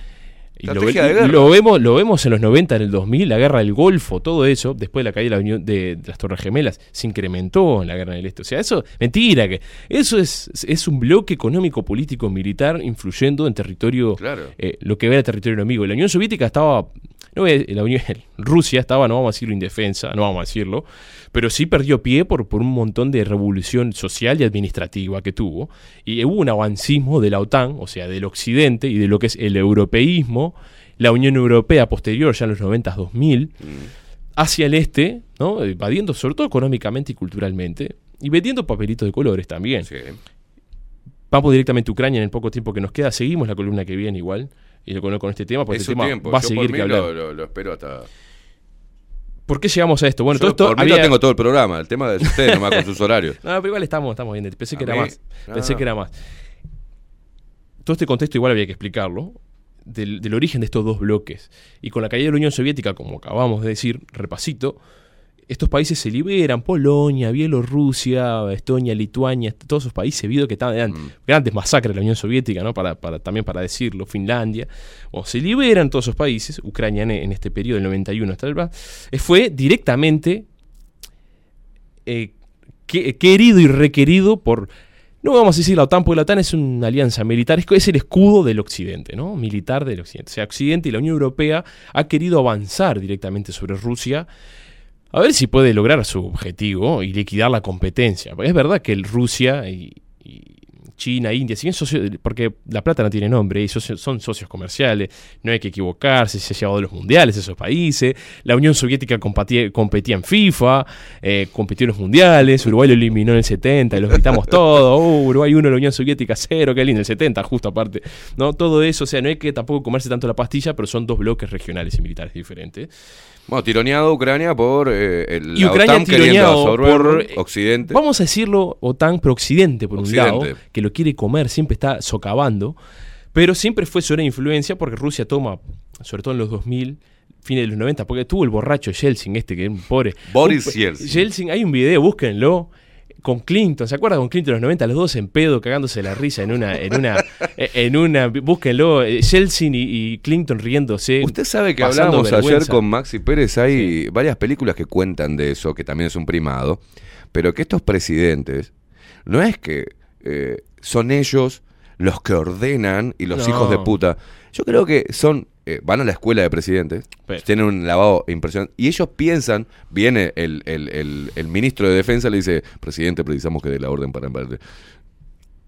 Y lo, vemos, lo vemos en los 90, en el 2000, la guerra del Golfo, todo eso, después de la caída de, la Unión, de, de las Torres Gemelas, se incrementó en la guerra del Este. O sea, eso, mentira, que eso es, es un bloque económico, político, militar, influyendo en territorio, Claro. eh, lo que era territorio enemigo. La Unión Soviética estaba, no la Unión, *laughs* Rusia estaba, no vamos a decirlo indefensa, no vamos a decirlo, pero sí perdió pie por, por un montón de revolución social y administrativa que tuvo. Y hubo un avancismo de la OTAN, o sea, del occidente y de lo que es el europeísmo, la Unión Europea posterior, ya en los 90-2000, hacia el este, ¿no? invadiendo sobre todo económicamente y culturalmente. Y vendiendo papelitos de colores también. Sí. Vamos directamente a Ucrania en el poco tiempo que nos queda. Seguimos la columna que viene igual. Y con, con este tema, porque Es este tema tiempo. va a Yo seguir por que mí hablar. lo, lo- lo espero hasta. ¿Por qué llegamos a esto? Bueno, Yo todo esto por mí lo había- tengo todo el programa. El tema de ustedes nomás con sus *laughs* horarios. No, pero igual estamos, estamos bien. Pensé que A era mí- más. Pensé que era más. Todo este contexto igual había que explicarlo. Del, del origen de estos dos bloques. Y con la caída de la Unión Soviética, como acabamos de decir, repasito, estos países se liberan, Polonia, Bielorrusia, Estonia, Lituania, todos esos países, vido que estaban, eran Mm. grandes masacres de la Unión Soviética, ¿no? Para, para- también para decirlo, Finlandia, o se liberan todos esos países, Ucrania en, en este periodo del 91 hasta el eh, fue directamente eh, que- querido y requerido por, no vamos a decir la OTAN, porque la OTAN es una alianza militar, es, es el escudo del Occidente, ¿no? Militar del Occidente. O sea, Occidente y la Unión Europea ha querido avanzar directamente sobre Rusia. A ver si puede lograr su objetivo y liquidar la competencia. Es verdad que Rusia y, China, India, si bien socios, porque la plata no tiene nombre y son socios comerciales, no hay que equivocarse, se ha llevado los mundiales esos países, la Unión Soviética competía en FIFA, eh, compitió en los mundiales, Uruguay lo eliminó en el 70 y los gritamos todo, oh, *laughs* Uruguay 1, la Unión Soviética 0, qué lindo, el 70 justo aparte, ¿no? Todo eso, o sea, no hay que tampoco comerse tanto la pastilla, pero son dos bloques regionales y militares diferentes. Bueno, tironeado Ucrania por eh, el, Y la Ucrania OTAN tironeado por, eh, Occidente. Vamos a decirlo OTAN, pero Occidente por un Occidente. lado, que lo quiere comer, siempre está socavando, pero siempre fue sobre influencia porque Rusia toma, sobre todo en los 2000, fines de los 90, porque tuvo el borracho Yeltsin este, que es un pobre... Boris un- Yeltsin. Yeltsin, hay un video, búsquenlo, con Clinton, ¿se acuerdan con Clinton en los 90? Los dos en pedo, cagándose la risa en una... En una, *laughs* en una búsquenlo, eh, Yeltsin y, y Clinton riéndose. Usted sabe que hablábamos ayer con Maxi Pérez, hay varias películas que cuentan de eso, que también es un primado, pero que estos presidentes no es que eh, son ellos los que ordenan y los No. hijos de puta. Yo creo que son, eh, van a la escuela de presidentes, Pero- tienen un lavado impresionante, y ellos piensan, viene el, el- el- el ministro de defensa, le dice, presidente, precisamos que dé la orden para...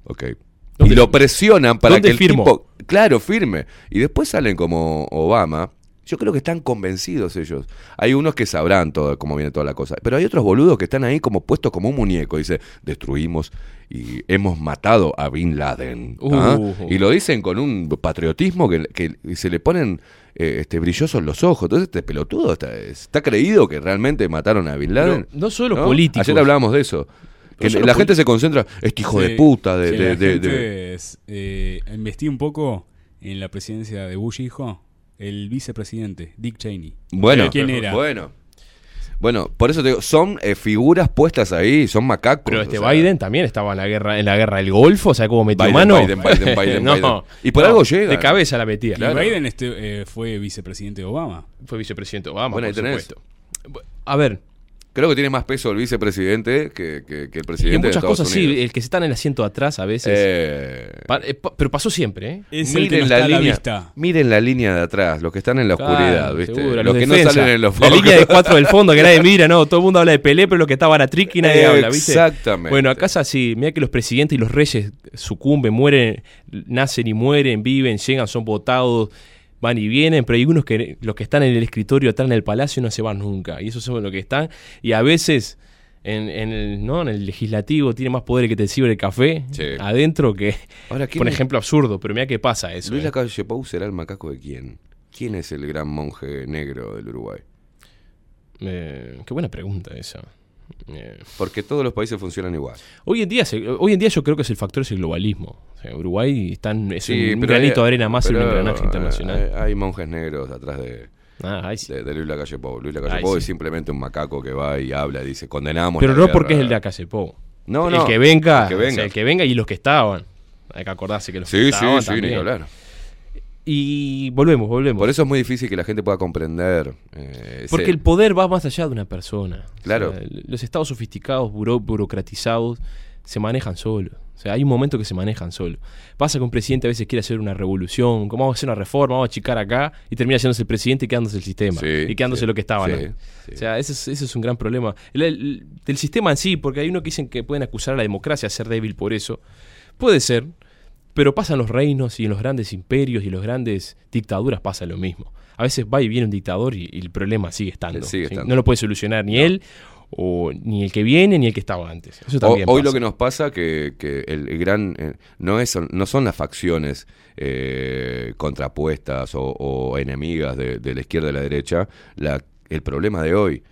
Ok. Y ¿Dónde- lo presionan para que el firmo? tipo, claro, firme. Y después salen como Obama. Yo creo que están convencidos ellos. Hay unos que sabrán todo cómo viene toda la cosa. Pero hay otros boludos que están ahí como puestos como un muñeco. Dice, destruimos y hemos matado a Bin Laden. ¿ah? Uh. Y lo dicen con un patriotismo que, que se le ponen eh, este, brillosos los ojos. Entonces este pelotudo está, está creído que realmente mataron a Bin Laden. no solo políticos. Ayer hablábamos de eso. Que No la gente se concentra, este hijo de puta, de, sí, de- de- de- es, eh, investigué un poco en la presidencia de Bush hijo, el vicepresidente, Dick Cheney. Bueno, ¿Quién era? Bueno. Bueno, por eso te digo, son eh, figuras puestas ahí, son macacos. Pero este o sea, Biden también estaba en la guerra en la guerra del Golfo, o sea, cómo metió Biden, mano. Biden, Biden, Biden, *laughs* no, Biden. Y por no, algo llega. De cabeza la metía. Biden este, eh, fue vicepresidente de Obama. Fue vicepresidente Obama, Bueno, ahí por tenés. supuesto. A ver, Creo que tiene más peso el vicepresidente que, que- que el y presidente en de muchas Estados cosas Unidos. sí, el que se está en el asiento de atrás a veces. Eh, Pa- eh, pa- pero pasó siempre, ¿eh? Es el que miren no la está a la línea, vista. miren la línea de atrás, los que están en la Claro, oscuridad, ¿viste? seguro, los que defensa. no salen en los La focos. línea de cuatro del fondo que nadie *laughs* mira, no, todo el mundo habla de Pelé, pero lo que estaba Trick y nadie habla, ¿viste? Exactamente. Bueno, acá es así, mira que los presidentes y los reyes sucumben, mueren, nacen y mueren, viven, llegan, son votados, van y vienen, pero hay unos que los que están en el escritorio, están en el palacio no se van nunca, y esos son los que están, y a veces en, en el, ¿no? en el legislativo tiene más poder que te sirve el café Sí. adentro que, Ahora, ¿quién por es- ejemplo, absurdo, pero mira qué pasa eso. Luis ¿eh? Lacalle será el macaco de quién? ¿Quién es el gran monje negro del Uruguay? Eh, qué buena pregunta esa. Eh, Porque todos los países funcionan igual. Hoy en día, se- hoy en día yo creo que es el factor es el globalismo. O sea, Uruguay están, es Sí, un granito de arena más en un engranaje internacional. Hay, hay monjes negros atrás de, Ah, sí. de, de Luis Lacalle Pou. Luis Lacalle Pou sí. es simplemente un macaco que va y habla y dice, condenamos Pero la no guerra". porque es el de Acasepó. No, el no, que venga, el que o sea, venga. el que venga y los que estaban. Hay que acordarse que los que Sí, sí, estaban sí, ni hablar. Y volvemos, volvemos. Por eso es muy difícil que la gente pueda comprender. eh, ese- Porque el poder va más allá de una persona. O Claro. sea, los estados sofisticados, buro- burocratizados, se manejan solos. O sea, hay un momento que se manejan solos. Pasa que un presidente a veces quiere hacer una revolución, como vamos a hacer una reforma, vamos a achicar acá, y termina siéndose el presidente y quedándose el sistema. Sí, y quedándose sí, lo que estaba. sí. O sea, ese es, ese es un gran problema. El- el- del sistema en sí, porque hay uno que dicen que pueden acusar a la democracia de ser débil por eso. Puede ser, pero pasa en los reinos y en los grandes imperios y en las grandes dictaduras pasa lo mismo. A veces va y viene un dictador y, y el problema sigue estando. Sigue ¿sí? estando. No lo puede solucionar ni él o ni el que viene ni el que estaba antes. Eso también Hoy pasa. lo que nos pasa que, que el, el gran eh, no es no son las facciones eh, contrapuestas o, o enemigas de, de la izquierda y la derecha la, el problema de hoy.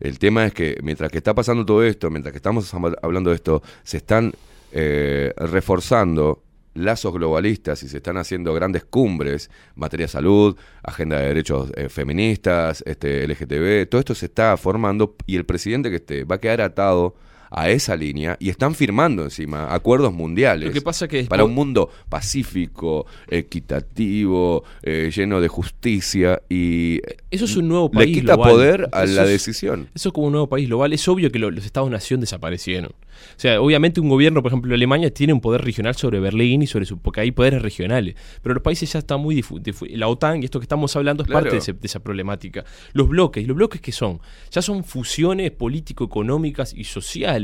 El tema es que mientras que está pasando todo esto, mientras que estamos hab- hablando de esto, se están eh, reforzando lazos globalistas y se están haciendo grandes cumbres, materia de salud, agenda de derechos eh, feministas, este, LGTB, todo esto se está formando y el presidente que esté va a quedar atado a esa línea y están firmando encima acuerdos mundiales Lo que pasa que para un mundo pacífico, equitativo, eh, lleno de justicia y Eso es un nuevo le país quita global. poder a Eso la es- decisión. Eso es como un nuevo país global. Es obvio que lo- los estados-nación desaparecieron. O sea, obviamente un gobierno, por ejemplo, Alemania tiene un poder regional sobre Berlín y sobre su... porque hay poderes regionales. Pero los países ya están muy difu- difu- La OTAN y esto que estamos hablando es Claro. parte de, ese- de esa problemática. Los bloques. ¿Los bloques qué son? Ya son fusiones político-económicas y sociales.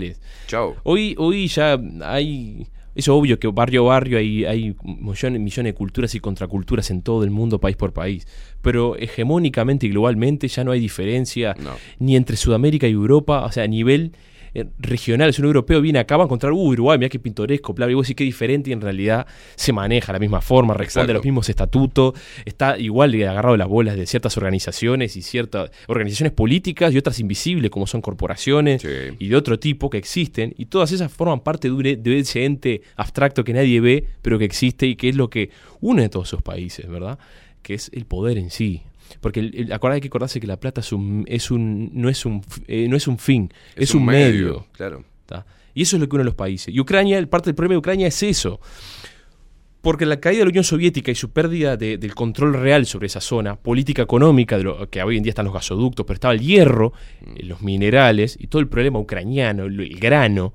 Chao. Hoy, hoy ya hay... Es obvio que barrio a barrio hay, hay millones, millones de culturas y contraculturas en todo el mundo, país por país. Pero hegemónicamente y globalmente ya no hay diferencia No. ni entre Sudamérica y Europa, o sea, a nivel regional. Si un europeo viene acá va a encontrar, uh, Uruguay, mira qué pintoresco, bla, y vos decís qué diferente y en realidad se maneja de la misma forma, responde Exacto. a los mismos estatutos, está igual de agarrado las bolas de ciertas organizaciones y ciertas organizaciones políticas y otras invisibles como son corporaciones Sí. y de otro tipo que existen y todas esas forman parte de, un e- de ese ente abstracto que nadie ve pero que existe y que es lo que une a todos esos países, ¿verdad? Que es el poder en sí. Porque el, el- acordá- hay que acordarse que la plata es un, es un, no, es un, eh, no es un fin, es, un, medio. Claro. ¿tá? Y eso es lo que une a los países. Y Ucrania, parte del problema de Ucrania es eso. Porque la caída de la Unión Soviética y su pérdida de- del control real sobre esa zona, política económica, de lo, que hoy en día están los gasoductos, pero estaba el hierro, eh, los minerales y todo el problema ucraniano, el, el grano,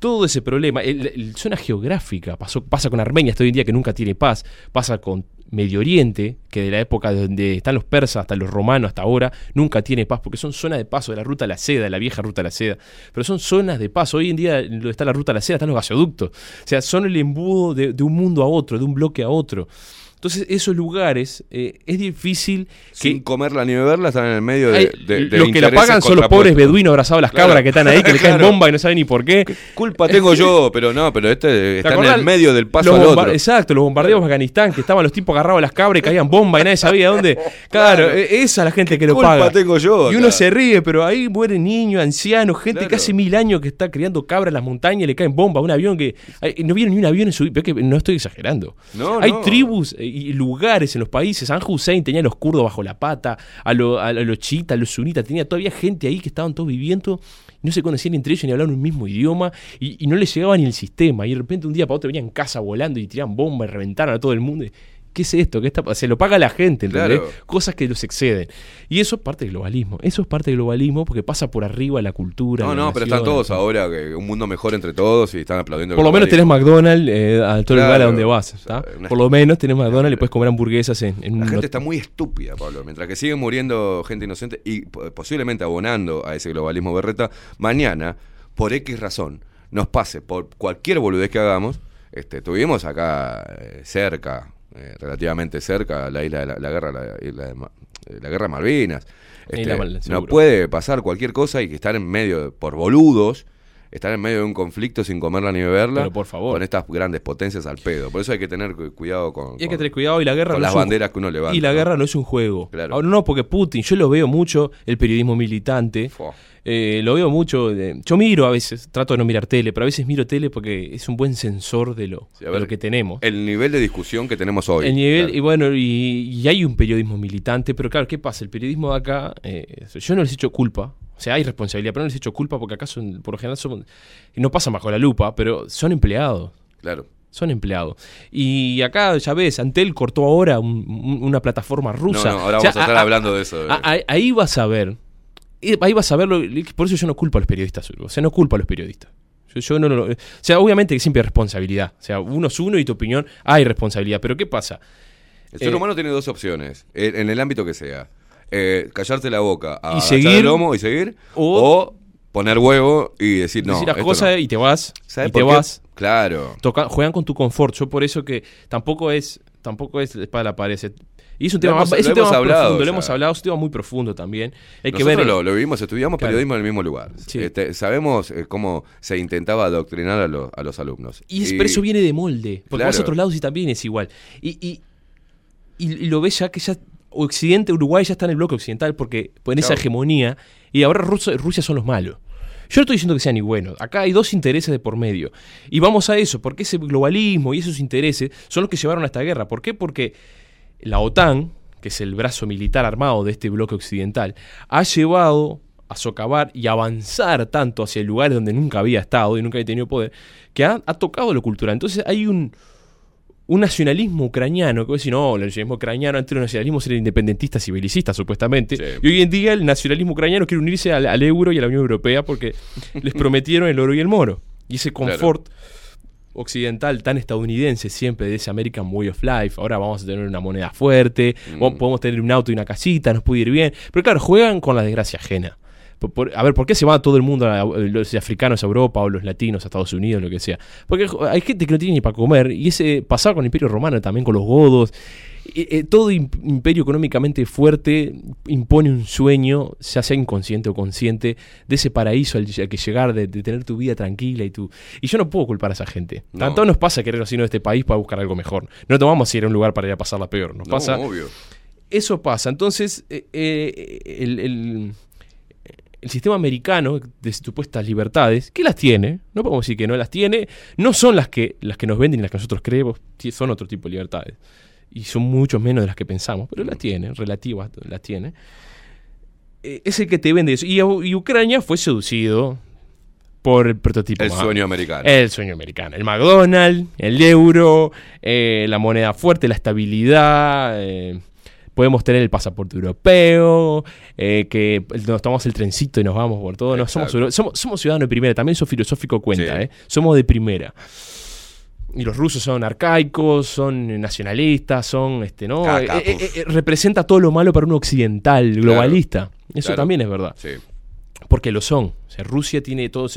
todo ese problema, el- zona geográfica, pasó, pasa con Armenia hasta hoy en día que nunca tiene paz, pasa con Medio Oriente, que de la época donde están los persas hasta los romanos hasta ahora, nunca tiene paz, porque son zonas de paso de la ruta de la seda, de la vieja ruta de la seda, pero son zonas de paso. Hoy en día donde está la ruta de la seda están los gasoductos, o sea, son el embudo de, de un mundo a otro, de un bloque a otro. Entonces, esos lugares eh, es difícil Sin que comerla ni beberla están en el medio de, de- de los que la pagan son los pobres beduinos abrazados a las Claro. cabras que están ahí, que le caen bomba y no saben ni por qué. Culpa tengo yo, pero no, pero este ¿Te está en el medio del paso al bomba- otro. Exacto, los bombardeos de Afganistán, que estaban los tipos agarrados a las cabras y caían bombas y nadie sabía dónde. *laughs* Claro, Claro. e- esa es la gente que lo culpa paga. tengo yo Y uno se ríe, pero ahí mueren niños, ancianos, gente que hace mil años que está criando cabras en las montañas y le caen bombas a un avión que. no vieron ni un avión en su que no estoy exagerando. No, Hay no. tribus eh, y lugares en los países. San Hussein tenía a los kurdos bajo la pata, a, lo- a los chiitas, a los sunitas, tenía todavía gente ahí que estaban todos viviendo. No se conocían entre ellos ni hablaban un mismo idioma y, y no les llegaba ni el sistema. Y de repente un día para otro venían casa volando y tiraban bombas y reventaron a todo el mundo. ¿Qué es esto? ¿Qué está Se lo paga la gente, ¿entendés? Claro. Cosas que los exceden. Y eso es parte del globalismo. Eso es parte del globalismo porque pasa por arriba la cultura. No, la no, pero están todos todo. ahora, que un mundo mejor entre todos y están aplaudiendo. Por lo menos tenés. McDonald's eh, a todo el lugar a donde vas. Por lo menos tenés McDonald's y puedes comer hamburguesas en, en La un gente está muy estúpida, Pablo. Mientras que sigue muriendo gente inocente y po- posiblemente abonando a ese globalismo berreta, mañana, por X razón, nos pase por cualquier boludez que hagamos. Este, tuvimos acá eh, cerca, eh, relativamente cerca, la isla de la, la guerra, la, isla de Ma- eh, la guerra de Malvinas. Este, Mal- no puede pasar cualquier cosa y que estar en medio, de- por boludos, estar en medio de un conflicto sin comerla ni beberla. Pero por favor. Con estas grandes potencias al pedo. Por eso hay que tener cu- cuidado con, Y hay que tener cuidado y la guerra con no las es un- banderas que uno levanta. Y la ¿no? guerra no es un juego. Claro. Ahora, no, porque Putin, yo lo veo mucho, el periodismo militante. Eh, lo veo mucho. eh, yo miro a veces, trato de no mirar tele, pero a veces miro tele porque es un buen sensor de lo, Sí, a de ver, lo que tenemos. El nivel de discusión que tenemos hoy. El nivel, Claro. y bueno, y, y hay un periodismo militante, pero claro, ¿qué pasa? El periodismo de acá, eh, yo no les echo culpa. O sea, hay responsabilidad, pero no les echo culpa porque acá son, por lo general son, no pasan bajo la lupa, pero son empleados. Claro. Son empleados. Y acá, ya ves, Antel cortó ahora un- un- una plataforma rusa. No, no, ahora O sea, vamos a estar a- hablando de eso. a- a- ahí vas a ver. Eh, Ahí vas a ver. lo- por eso yo no culpo a los periodistas. O sea, no culpo a los periodistas. Yo, yo no, lo- o sea, obviamente que siempre hay responsabilidad. O sea, uno es uno y tu opinión hay responsabilidad. Pero ¿qué pasa? El ser eh, humano tiene dos opciones, en, el ámbito que sea. Eh, callarte la boca, Y agachar seguir, el lomo y seguir, o- o, poner huevo y decir no. decir las cosas no. y te vas. ¿Sabes Y te qué? vas. Claro. Toca- juegan con tu confort. Yo por eso que tampoco es tampoco es de la pared. Y es un Lo tema, hemos- más- es un tema hemos más hablado, profundo, o lo hemos hablado, es un tema muy profundo también. Hay que Nosotros ver. lo, lo vivimos, estudiamos Claro. periodismo en el mismo lugar. Sí. Este, sabemos eh, cómo se intentaba adoctrinar a, lo- a los alumnos. Y, es- pero eso viene de molde. Porque Claro. vas a otros lados y también es igual. Y, y, y- y lo ves ya que ya Occidente, Uruguay ya está en el bloque occidental porque en esa hegemonía. Y ahora Rusia son los malos. Yo no estoy diciendo que sean ni buenos. Acá hay dos intereses de por medio. Y vamos a eso, porque ese globalismo y esos intereses son los que llevaron a esta guerra. ¿Por qué? Porque la OTAN, que es el brazo militar armado de este bloque occidental, ha llevado a socavar y avanzar tanto hacia lugares donde nunca había estado y nunca había tenido poder, que ha, ha tocado lo cultural. Entonces hay un, un nacionalismo ucraniano, que vos decís, no, el nacionalismo ucraniano, antes los nacionalismos eran independentistas y belicistas, supuestamente. Sí. Y hoy en día el nacionalismo ucraniano quiere unirse al, al euro y a la Unión Europea porque les *laughs* prometieron el oro y el moro. Y ese Claro. Occidental tan estadounidense siempre de ese American Way of Life. Ahora vamos a tener una moneda fuerte, Mm. po- podemos tener un auto y una casita, nos puede ir bien. Pero claro, juegan con la desgracia ajena. Por- por- a ver, ¿por qué se va todo el mundo, a- los africanos a Europa o los latinos a Estados Unidos, lo que sea? Porque hay gente que no tiene ni para comer y ese pasaba con el Imperio Romano también, con los godos. Eh, eh, todo im- imperio económicamente fuerte impone un sueño, ya sea inconsciente o consciente, de ese paraíso al, al que llegar, de, de tener tu vida tranquila y tu... Y yo no puedo culpar a esa gente. No. Tanto nos pasa querer irnos de este país para buscar algo mejor. No a ir a un lugar para ir a pasarla peor. Nos No, pasa obvio. eso pasa. Entonces, eh, eh, el, el- el sistema americano de supuestas libertades, que las tiene, no podemos decir que no las tiene, no son las que, las que nos venden y las que nosotros creemos, son otro tipo de libertades. Y son mucho menos de las que pensamos, pero las tiene, relativas las tiene. Eh, es el que te vende eso. Y, y Ucrania fue seducido por el prototipo. El sueño americano. el sueño americano. El McDonald's, el euro, eh, la moneda fuerte, la estabilidad. eh, podemos tener el pasaporte europeo, eh, que nos tomamos el trencito y nos vamos por todo. No, somos, somos, somos ciudadanos de primera. También eso filosófico cuenta. Sí. eh, somos de primera. Y los rusos son arcaicos, son nacionalistas, son, este, ¿no? Eh, eh, eh, representa todo lo malo para un occidental, globalista. Eso claro. también es verdad Sí. porque lo son. O sea, Rusia tiene toda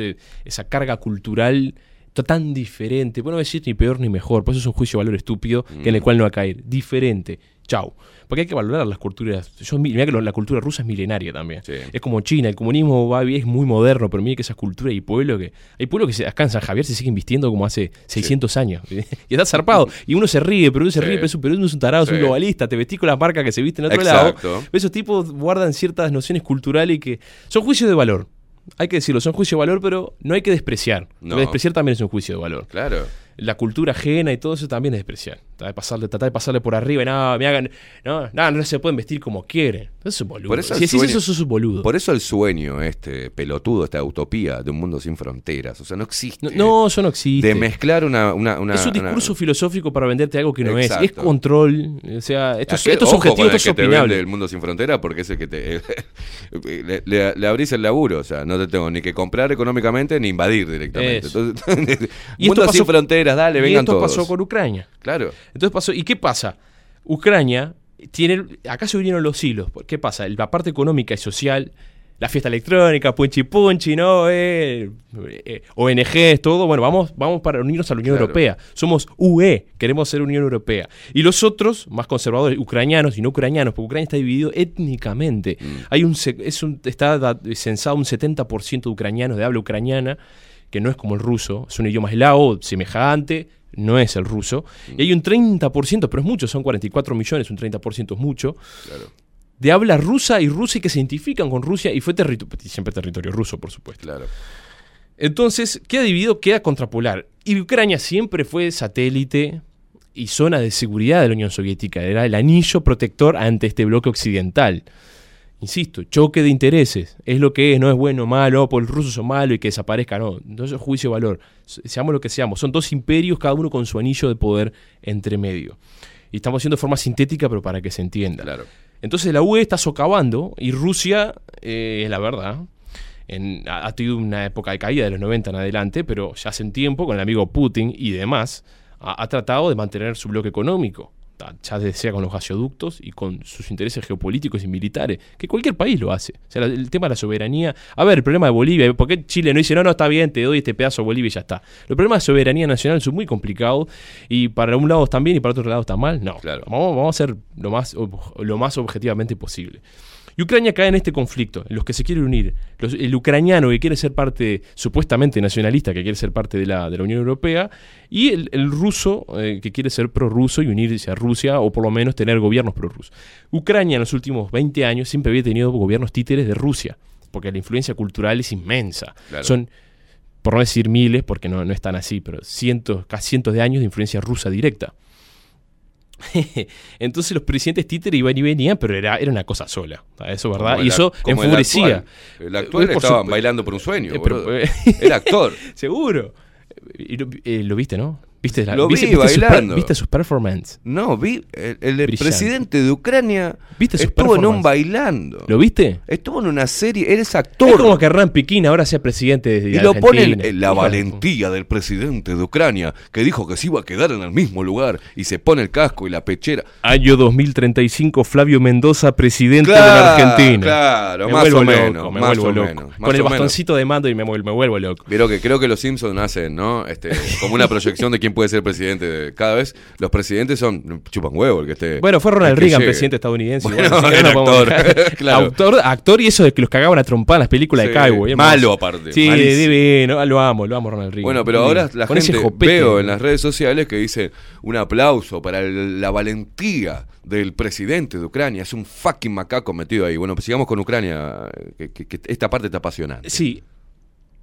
esa carga cultural to- tan diferente. Bueno, no decir ni peor ni mejor, por eso es un juicio de valor estúpido que en el Mm. cual no va a caer. Diferente. Chau. Porque hay que valorar las culturas. Yo, mira que la cultura rusa es milenaria también. Sí. Es como China, el comunismo va, es muy moderno, pero mira que esas culturas y pueblos que. Hay pueblos que se, acá en San Javier se siguen vistiendo como hace 600 años. y está zarpado. Y uno se ríe, pero uno se Sí. ríe, pero, es un- pero uno es un tarado, es un globalista. Te vestís con las marcas que se visten en otro Exacto. lado. Esos tipos guardan ciertas nociones culturales que son juicios de valor. Hay que decirlo, son juicios de valor, pero no hay que despreciar. No. Porque despreciar también es un juicio de valor. Claro. La cultura ajena y todo eso también es despreciar. Tratar de pasarle, tratar de pasarle por arriba y nada, me hagan. No, no, no se pueden vestir como quieren. Eso es boludo. Por eso si decís sueño- eso, sos un boludo. Por eso el sueño, este pelotudo, esta utopía de un mundo sin fronteras. O sea, no existe. no, no, eso no existe. De mezclar una. una, una- es un una- discurso filosófico para venderte algo que no es. Exacto. Es control. O sea, esto, es- Aquel- esto es ojo objetivo, esto es opinable. el mundo sin fronteras porque es el que te. *laughs* le, le- le abrís el laburo. O sea, no te tengo ni que comprar económicamente ni invadir directamente. Eso. Entonces, *laughs* Y *laughs* mundo esto sin fronteras, dale, y vengan esto todos. pasó con Ucrania. Claro. Entonces pasó, ¿y qué pasa? Ucrania tiene, acá se unieron los hilos. ¿Qué pasa? La parte económica y social, la fiesta electrónica, punchi punchi, ¿no? Eh, eh, ONGs, todo. Bueno, vamos, vamos para unirnos a la Unión Claro. Europea. Somos UE, queremos ser Unión Europea. Y los otros, más conservadores, ucranianos y no ucranianos, porque Ucrania está dividido étnicamente. Hay un, es un, está censado un 70% de ucranianos de habla ucraniana, que no es como el ruso, es un idioma eslavo semejante, no es el ruso. Y hay un 30%, pero es mucho, son 44 millones, un 30% es mucho, Claro. de habla rusa y rusa y que se identifican con Rusia y fue territorio, siempre territorio ruso, por supuesto. Claro. Entonces, queda dividido, queda contrapolar. Y Ucrania siempre fue satélite y zona de seguridad de la Unión Soviética, era el anillo protector ante este bloque occidental. Insisto, choque de intereses, es lo que es, no es bueno o malo, por el ruso son malo y que desaparezca, no, no es juicio de valor, Se- seamos lo que seamos, son dos imperios, cada uno con su anillo de poder entre medio. Y estamos haciendo de forma sintética, pero para que se entienda. Claro. Entonces la UE está socavando y Rusia, eh, es la verdad, en- ha, ha tenido una época de caída de los 90 en adelante, pero ya hace un tiempo con el amigo Putin y demás, ha, ha tratado de mantener su bloque económico. Ya sea con los gasoductos y con sus intereses geopolíticos y militares, que cualquier país lo hace. O sea, el tema de la soberanía. A ver, el problema de Bolivia, ¿por qué Chile no dice, no, no, está bien, te doy este pedazo a Bolivia y ya está? Los problemas de soberanía nacional son muy complicados y para un lado están bien y para otro lado están mal. No, Claro. vamos, vamos a ser lo más, lo más objetivamente posible. Y Ucrania cae en este conflicto, en los que se quiere unir. Los- el ucraniano que quiere ser parte, supuestamente nacionalista, que quiere ser parte de la, de la Unión Europea, y el, el ruso eh, que quiere ser prorruso y unirse a Rusia, o por lo menos tener gobiernos prorrusos. Ucrania en los últimos 20 años siempre había tenido gobiernos títeres de Rusia, porque la influencia cultural es inmensa. Claro. Son, por no decir miles, porque no, no están así, pero cientos, casi cientos de años de influencia rusa directa. *laughs* Entonces los presidentes títeres iban y venían, pero era, era una cosa sola. Eso, ¿verdad? Como y el eso como el enfurecía. actual. El actual Eh, estaban bailando por un sueño. Eh, pero, boludo. eh, Era actor. *laughs* Seguro. Y lo, eh, lo viste, ¿no? ¿Viste, la- Lo viste- vi viste sus per- bailando. ¿Viste sus performances? No, vi el, el Brillante. presidente de Ucrania ¿Viste sus estuvo en un bailando. ¿Lo viste? Estuvo en una serie, eres Es actor. como que Hernán Piquín ahora sea presidente de y lo ponen Argentina. en la valentía del presidente de Ucrania, que dijo que se iba a quedar en el mismo lugar y se pone el casco y la pechera. Año 2035, Flavio Mendoza, presidente Claro, de la Argentina. claro, Me más o loco, menos, me más vuelvo o loco. menos, Con el menos. bastoncito de mando y me vuelvo, me vuelvo loco. Pero que creo que los Simpsons hacen, ¿no? Este, como una *laughs* proyección de quién puede ser presidente. de- Cada vez los presidentes son chupan huevo el que esté. Bueno, fue Ronald Reagan, llegue. presidente estadounidense. Bueno, no actor, *laughs* claro. Autor- actor y eso de que los cagaban a trompar en las películas Sí, de Cowboy. malo aparte, Sí, divino, lo amo, lo amo Ronald Reagan. Bueno, pero ahora la Con gente veo en las redes sociales que dice un aplauso para el- la valentía del presidente de Ucrania. Es un fucking macaco metido ahí. Bueno, pues sigamos con Ucrania, que, que- que esta parte está apasionante. Sí.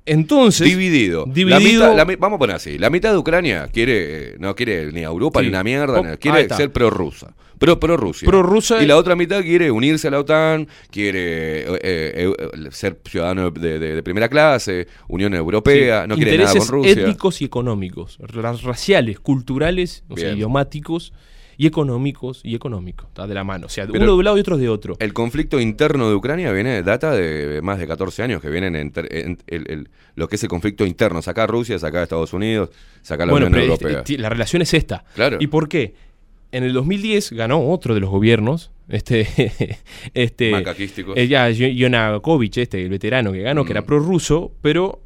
Entonces. Dividido. La Dividido. mitad- la mi- vamos a poner así. La mitad de Ucrania quiere, eh, no quiere ni a Europa Sí. ni una mierda, Oh, quiere ser prorrusa. Pro, prorrusia. Prorrusa- Y la otra mitad quiere unirse a la OTAN, quiere eh, eh, eh, ser ciudadano de, de- de primera clase, Unión Europea, Sí, no quiere nada con Rusia. étnicos y económicos, ra- raciales, culturales, o sea, idiomáticos y económicos y económicos, está de la mano, o sea, Pero- uno de un lado y otro de otro. El conflicto interno de Ucrania viene, data de más de 14 años que vienen en, en- el- el- lo que es el conflicto interno. Sacar Rusia, sacar Estados Unidos, sacar la bueno, Unión pero Europea. este- la relación es esta. Claro. ¿Y por qué? En el 2010 ganó otro de los gobiernos, este, *laughs* este, eh, ya, Yo- Yonakovich, este, el veterano que ganó, que era Mm. prorruso, pero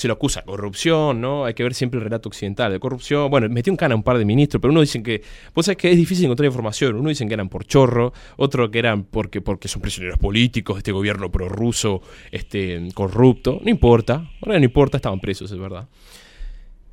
se lo acusa de corrupción, ¿no? Hay que ver siempre el relato occidental de corrupción. Bueno, metió en cana un par de ministros, pero uno dicen que, vos sabés que es difícil encontrar información. Uno dicen que eran por chorro, otro que eran porque, porque son prisioneros políticos, este gobierno prorruso, este, corrupto. No importa, ahora no importa, estaban presos, es verdad.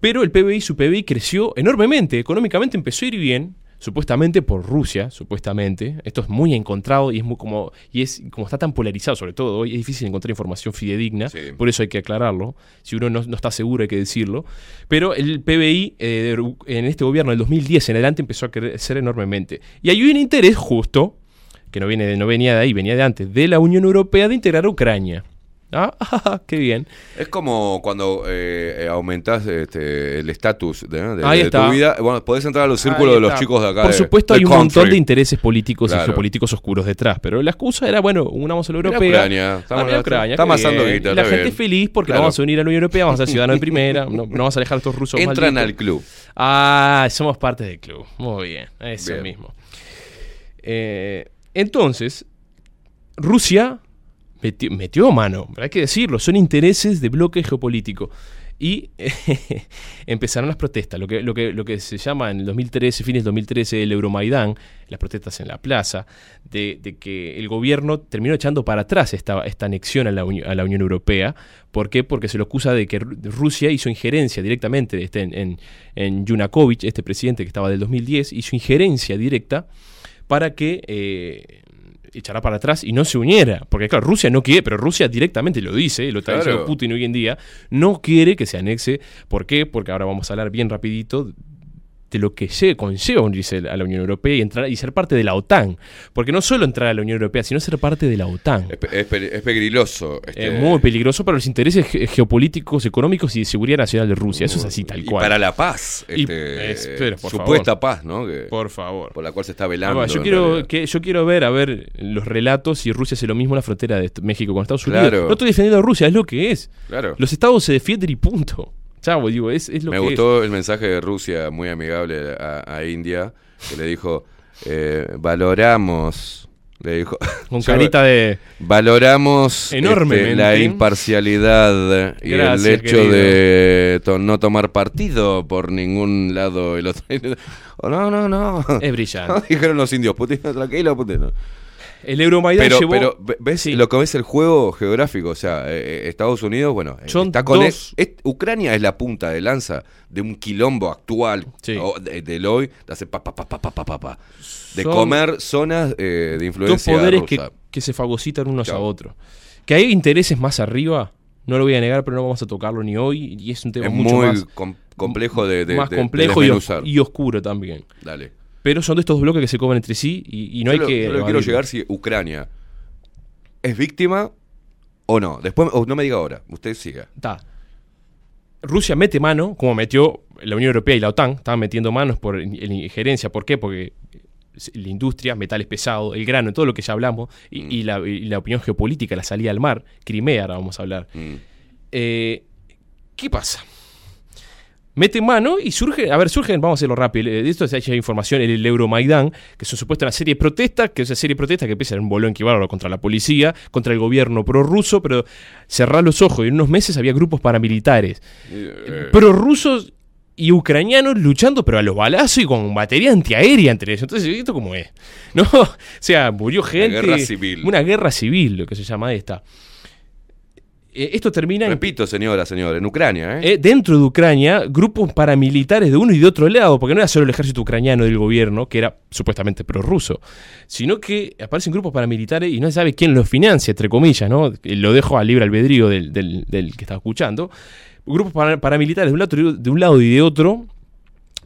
Pero el PBI, su PBI creció enormemente, económicamente empezó a ir bien, supuestamente por Rusia, supuestamente. Esto es muy encontrado y es muy como y es como está tan polarizado, sobre todo hoy es difícil encontrar información fidedigna, Sí. por eso hay que aclararlo. Si uno no, no está seguro hay que decirlo. Pero el PBI eh, en este gobierno del 2010 en adelante empezó a crecer enormemente. Y hay un interés justo que no viene de- no venía de ahí, venía de antes, de la Unión Europea de integrar a Ucrania. Ah, *laughs* qué bien. Es como cuando eh, eh, aumentás este, el estatus de, de- de tu vida. Bueno, podés entrar a los círculos de los chicos de acá. Por de- supuesto, hay un montón de intereses políticos y geopolíticos oscuros detrás, pero la excusa era, bueno, unamos a la Mira europea. Ucrania, estamos- mira Ucrania, está amasando guita, la está gente bien. feliz porque Claro. vamos a unir a la Unión Europea, vamos a ser ciudadanos de *laughs* primera, no, no vamos a alejar a estos rusos Entran malditos. al club. Ah, somos parte del club. Muy bien, eso Bien. mismo. Eh, entonces, Rusia metió, mano, hay que decirlo, son intereses de bloque geopolítico. Y *laughs* empezaron las protestas, lo que, se llama en el 2013, fines del 2013, el Euromaidán, las protestas en la plaza, de, que el gobierno terminó echando para atrás esta, anexión a la, Unión Europea. ¿Por qué? Porque se lo acusa de que Ru- Rusia hizo injerencia directamente este, en, en, en Yunakovich, este presidente que estaba del 2010, hizo injerencia directa para que eh, echara para atrás y no se uniera. Porque claro, Rusia no quiere, pero Rusia directamente lo dice, lo está Claro. diciendo Putin hoy en día, no quiere que se anexe. ¿Por qué? Porque ahora vamos a hablar bien rapidito de lo que se conlleva unirse a la Unión Europea y entrar y ser parte de la OTAN. Porque no solo entrar a la Unión Europea, sino ser parte de la OTAN. Es, es es peligroso. este, Es muy peligroso para los intereses ge- geopolíticos, económicos y de seguridad nacional de Rusia. Eso es así, tal y cual. para la paz. Y- este, espera, por supuesta favor. paz, ¿no? Que- Por favor. por la cual se está velando. yo, quiero, que, yo quiero ver, a ver, los relatos si Rusia hace lo mismo en la frontera de México con Estados Unidos. Claro. No estoy defendiendo a Rusia, es lo que es. Claro. Los estados se defienden y punto. Chavo, digo, es, es lo Me que gustó el mensaje de Rusia, muy amigable a, a India, que le dijo, eh, valoramos, le dijo, *laughs* Con carita de... valoramos Enormemente. este, la imparcialidad y Gracias, el hecho querido. de to- no tomar partido por ningún lado. El otro, *laughs* no, no, no. Es brillante. *laughs* Dijeron los indios, Putin, tranquilo, Putin. El Euromaidán pero, llevó... Pero, ¿ves lo que ves el juego geográfico? O sea, eh, eh, Estados Unidos, bueno, eh, John está con... Dos... Ucrania es la punta de lanza de un quilombo actual sí. de, del hoy, de hacer pa, pa, pa, De comer zonas de influencia Dos poderes. Que, se fagocitan unos a otros. Que hay intereses más arriba, no lo voy a negar, pero no vamos a tocarlo ni hoy. Y es un tema es muy complejo de, de, más complejo y, oscuro también. Dale. Pero son de estos bloques que se comen entre sí y, y no Yo hay lo- que... yo lo quiero llegar si Ucrania es víctima o no. Después, o no me diga ahora, usted siga. Está. Rusia mete mano, como metió la Unión Europea y la OTAN, estaban metiendo manos por in- en injerencia. ¿Por qué? Porque la industria, metales pesados, el grano, todo lo que ya hablamos, y, Mm. y la, y la opinión geopolítica, la salida al mar, Crimea, ahora vamos a hablar. Mm. Eh, ¿Qué pasa? Mete mano y surge, a ver, surgen, vamos a hacerlo rápido, eh, de esto hay información, el, el Euromaidán, que son supuestas una serie de protestas, que es una serie de protestas que empieza en un bolón que contra la policía, contra el gobierno prorruso, pero cerrar los ojos, y en unos meses había grupos paramilitares, Eh, prorrusos y ucranianos luchando, pero a los balazos y con batería antiaérea entre ellos. Entonces, ¿esto cómo es? *laughs* ¿No? O sea, murió gente. guerra civil. Una guerra civil, lo que se llama esta. Eh, esto termina en Repito, señora, señor, en Ucrania, ¿eh? eh, dentro de Ucrania, grupos paramilitares de uno y de otro lado, porque no era solo el ejército ucraniano del gobierno, que era supuestamente prorruso, sino que aparecen grupos paramilitares y no se sabe quién los financia, entre comillas, ¿no? Lo dejo al libre albedrío del, del- del que está escuchando. Grupos para- paramilitares de un, lado, de un lado y de otro.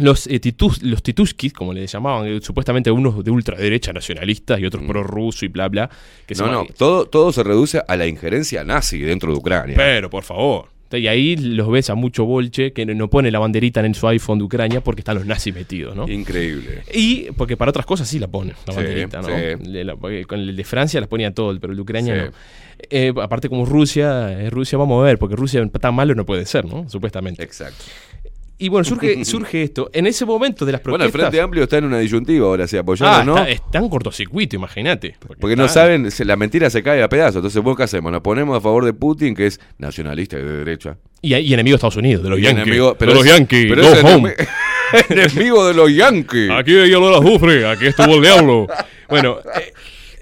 Los, eh, titus- los tituskis, como les llamaban, eh, supuestamente unos de ultraderecha nacionalistas y otros prorruso y bla, bla. Que Mm. no, no, todo, todo se reduce a la injerencia nazi dentro de Ucrania. pero, por favor. Y ahí los ves a mucho bolche que no pone la banderita en su iPhone de Ucrania porque están los nazis metidos, ¿no? Increíble. Y porque para otras cosas sí la ponen, la Sí, banderita, ¿no? sí. Le- la- con el de Francia las ponía todo, pero el de Ucrania Sí. no. Eh, aparte como Rusia, eh, Rusia vamos a ver, porque Rusia tan malo no puede ser, ¿no? Supuestamente. Exacto. Y bueno, surge, *laughs* surge esto. En ese momento de las Bueno, el protestas... Frente Amplio está en una disyuntiva ahora, si apoyar ah, o no. está, está en cortocircuito, imagínate. Porque no está- saben, se- la mentira se cae a pedazos. Entonces, ¿vos qué hacemos? Nos ponemos a favor de Putin, que es nacionalista y de derecha. Y, y enemigo de Estados Unidos, de los Yankees. enemigo- pero de los es- Yankees, pero go home. enemi- *laughs* enemigo de los Yankees. Aquí hay olor a azufre, aquí estuvo el diablo. Bueno, eh,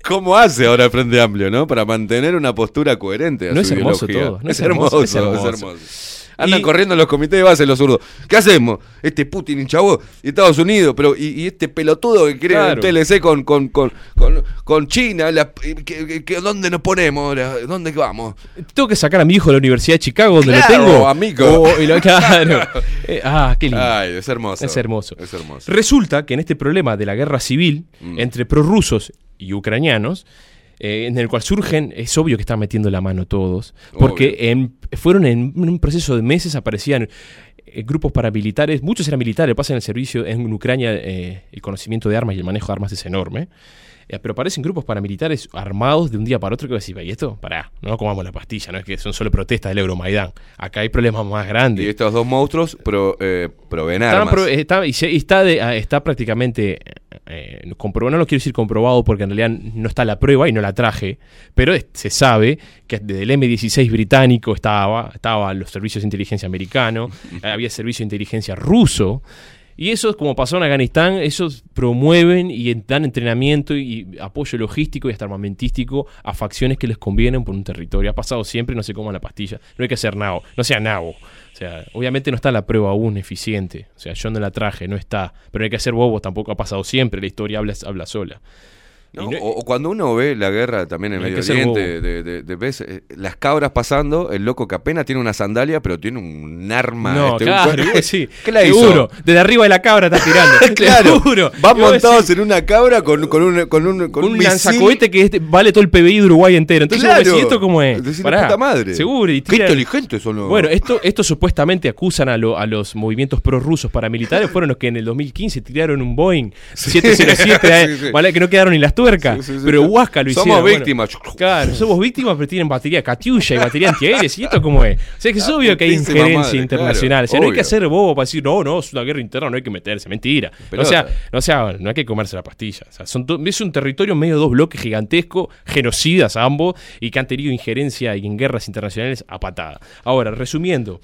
¿Cómo hace ahora el Frente Amplio, no? Para mantener una postura coherente a No su es hermoso ideología. todo, no es, es hermoso, es hermoso. Andan Y- corriendo en los comités de base los zurdos. ¿Qué hacemos? Este Putin y Estados Unidos, pero y, y este pelotudo que quiere Claro. el TLC con, con, con, con, con China, la- que- que- que- ¿dónde nos ponemos? ¿Dónde vamos? tengo que sacar a mi hijo de la Universidad de Chicago, donde Claro, lo tengo. amigo. Oh, y lo- claro. *laughs* Eh, ah, qué lindo. Ay, es hermoso. Es hermoso. Es hermoso. Resulta que en este problema de la guerra civil Mm. entre prorrusos y ucranianos, eh, en el cual surgen, es obvio que están metiendo la mano todos, porque en- fueron en un proceso de meses, aparecían eh, grupos paramilitares, muchos eran militares, pasan el servicio en Ucrania, eh, el conocimiento de armas y el manejo de armas es enorme. Eh, pero aparecen grupos paramilitares armados de un día para otro que decir, ¿y esto? Pará, no comamos la pastilla, no es que son solo protestas del Euromaidán. Acá hay problemas más grandes. Y estos dos monstruos pro, eh, proveen armas. pro- está, y está, de- ah, está prácticamente eh, no lo quiero decir comprobado porque en realidad no está la prueba y no la traje, pero se sabe que desde el M16 británico estaba, estaba los servicios de inteligencia americano, había servicio de inteligencia ruso, y eso, como pasó en Afganistán, esos promueven y dan entrenamiento y apoyo logístico y hasta armamentístico a facciones que les convienen por un territorio. Ha pasado siempre, no se coman la pastilla. No hay que ser nabo, no sea nabo. O sea, obviamente no está la prueba aún eficiente. O sea, yo no la traje, no está. Pero hay que ser bobos, tampoco ha pasado siempre. La historia habla, habla sola. ¿No? O, cuando uno ve la guerra también en hay Medio Oriente, de, de- de- ves eh, las cabras pasando, el loco que apenas tiene una sandalia, pero tiene un arma. No, este, claro, un- sí. Seguro. Desde arriba de la cabra está tirando. *laughs* claro, Seguro. van montados decís, en una cabra con, con un, con un, con con un un misil. lanzacohete que este- vale todo el PBI de Uruguay entero. Entonces, vos Claro. decís, ¿esto cómo es? Decís, Pará. puta madre. Seguro. Y Qué inteligentes son los. Bueno, esto, esto supuestamente acusan a, lo- a los movimientos prorrusos paramilitares. Fueron los que en el 2015 tiraron un Boeing 707, *laughs* Sí, sí. ¿vale? que no quedaron ni las tuerca. Sí, sí, sí, pero. Huasca lo Somos hicieron. bueno. víctimas. claro, somos víctimas, pero tienen batería Katyusha y batería antiaérea. ¿Y esto cómo es? O sea, que es obvio que hay injerencia madre, internacional. claro, o sea, no hay que hacer bobo para decir, no, no, es una guerra interna, no hay que meterse. Mentira. O sea, no, sea, no hay que comerse la pastilla. O sea, son es un territorio medio de dos bloques gigantescos, genocidas ambos, y que han tenido injerencia y en guerras internacionales a patada. Ahora, resumiendo.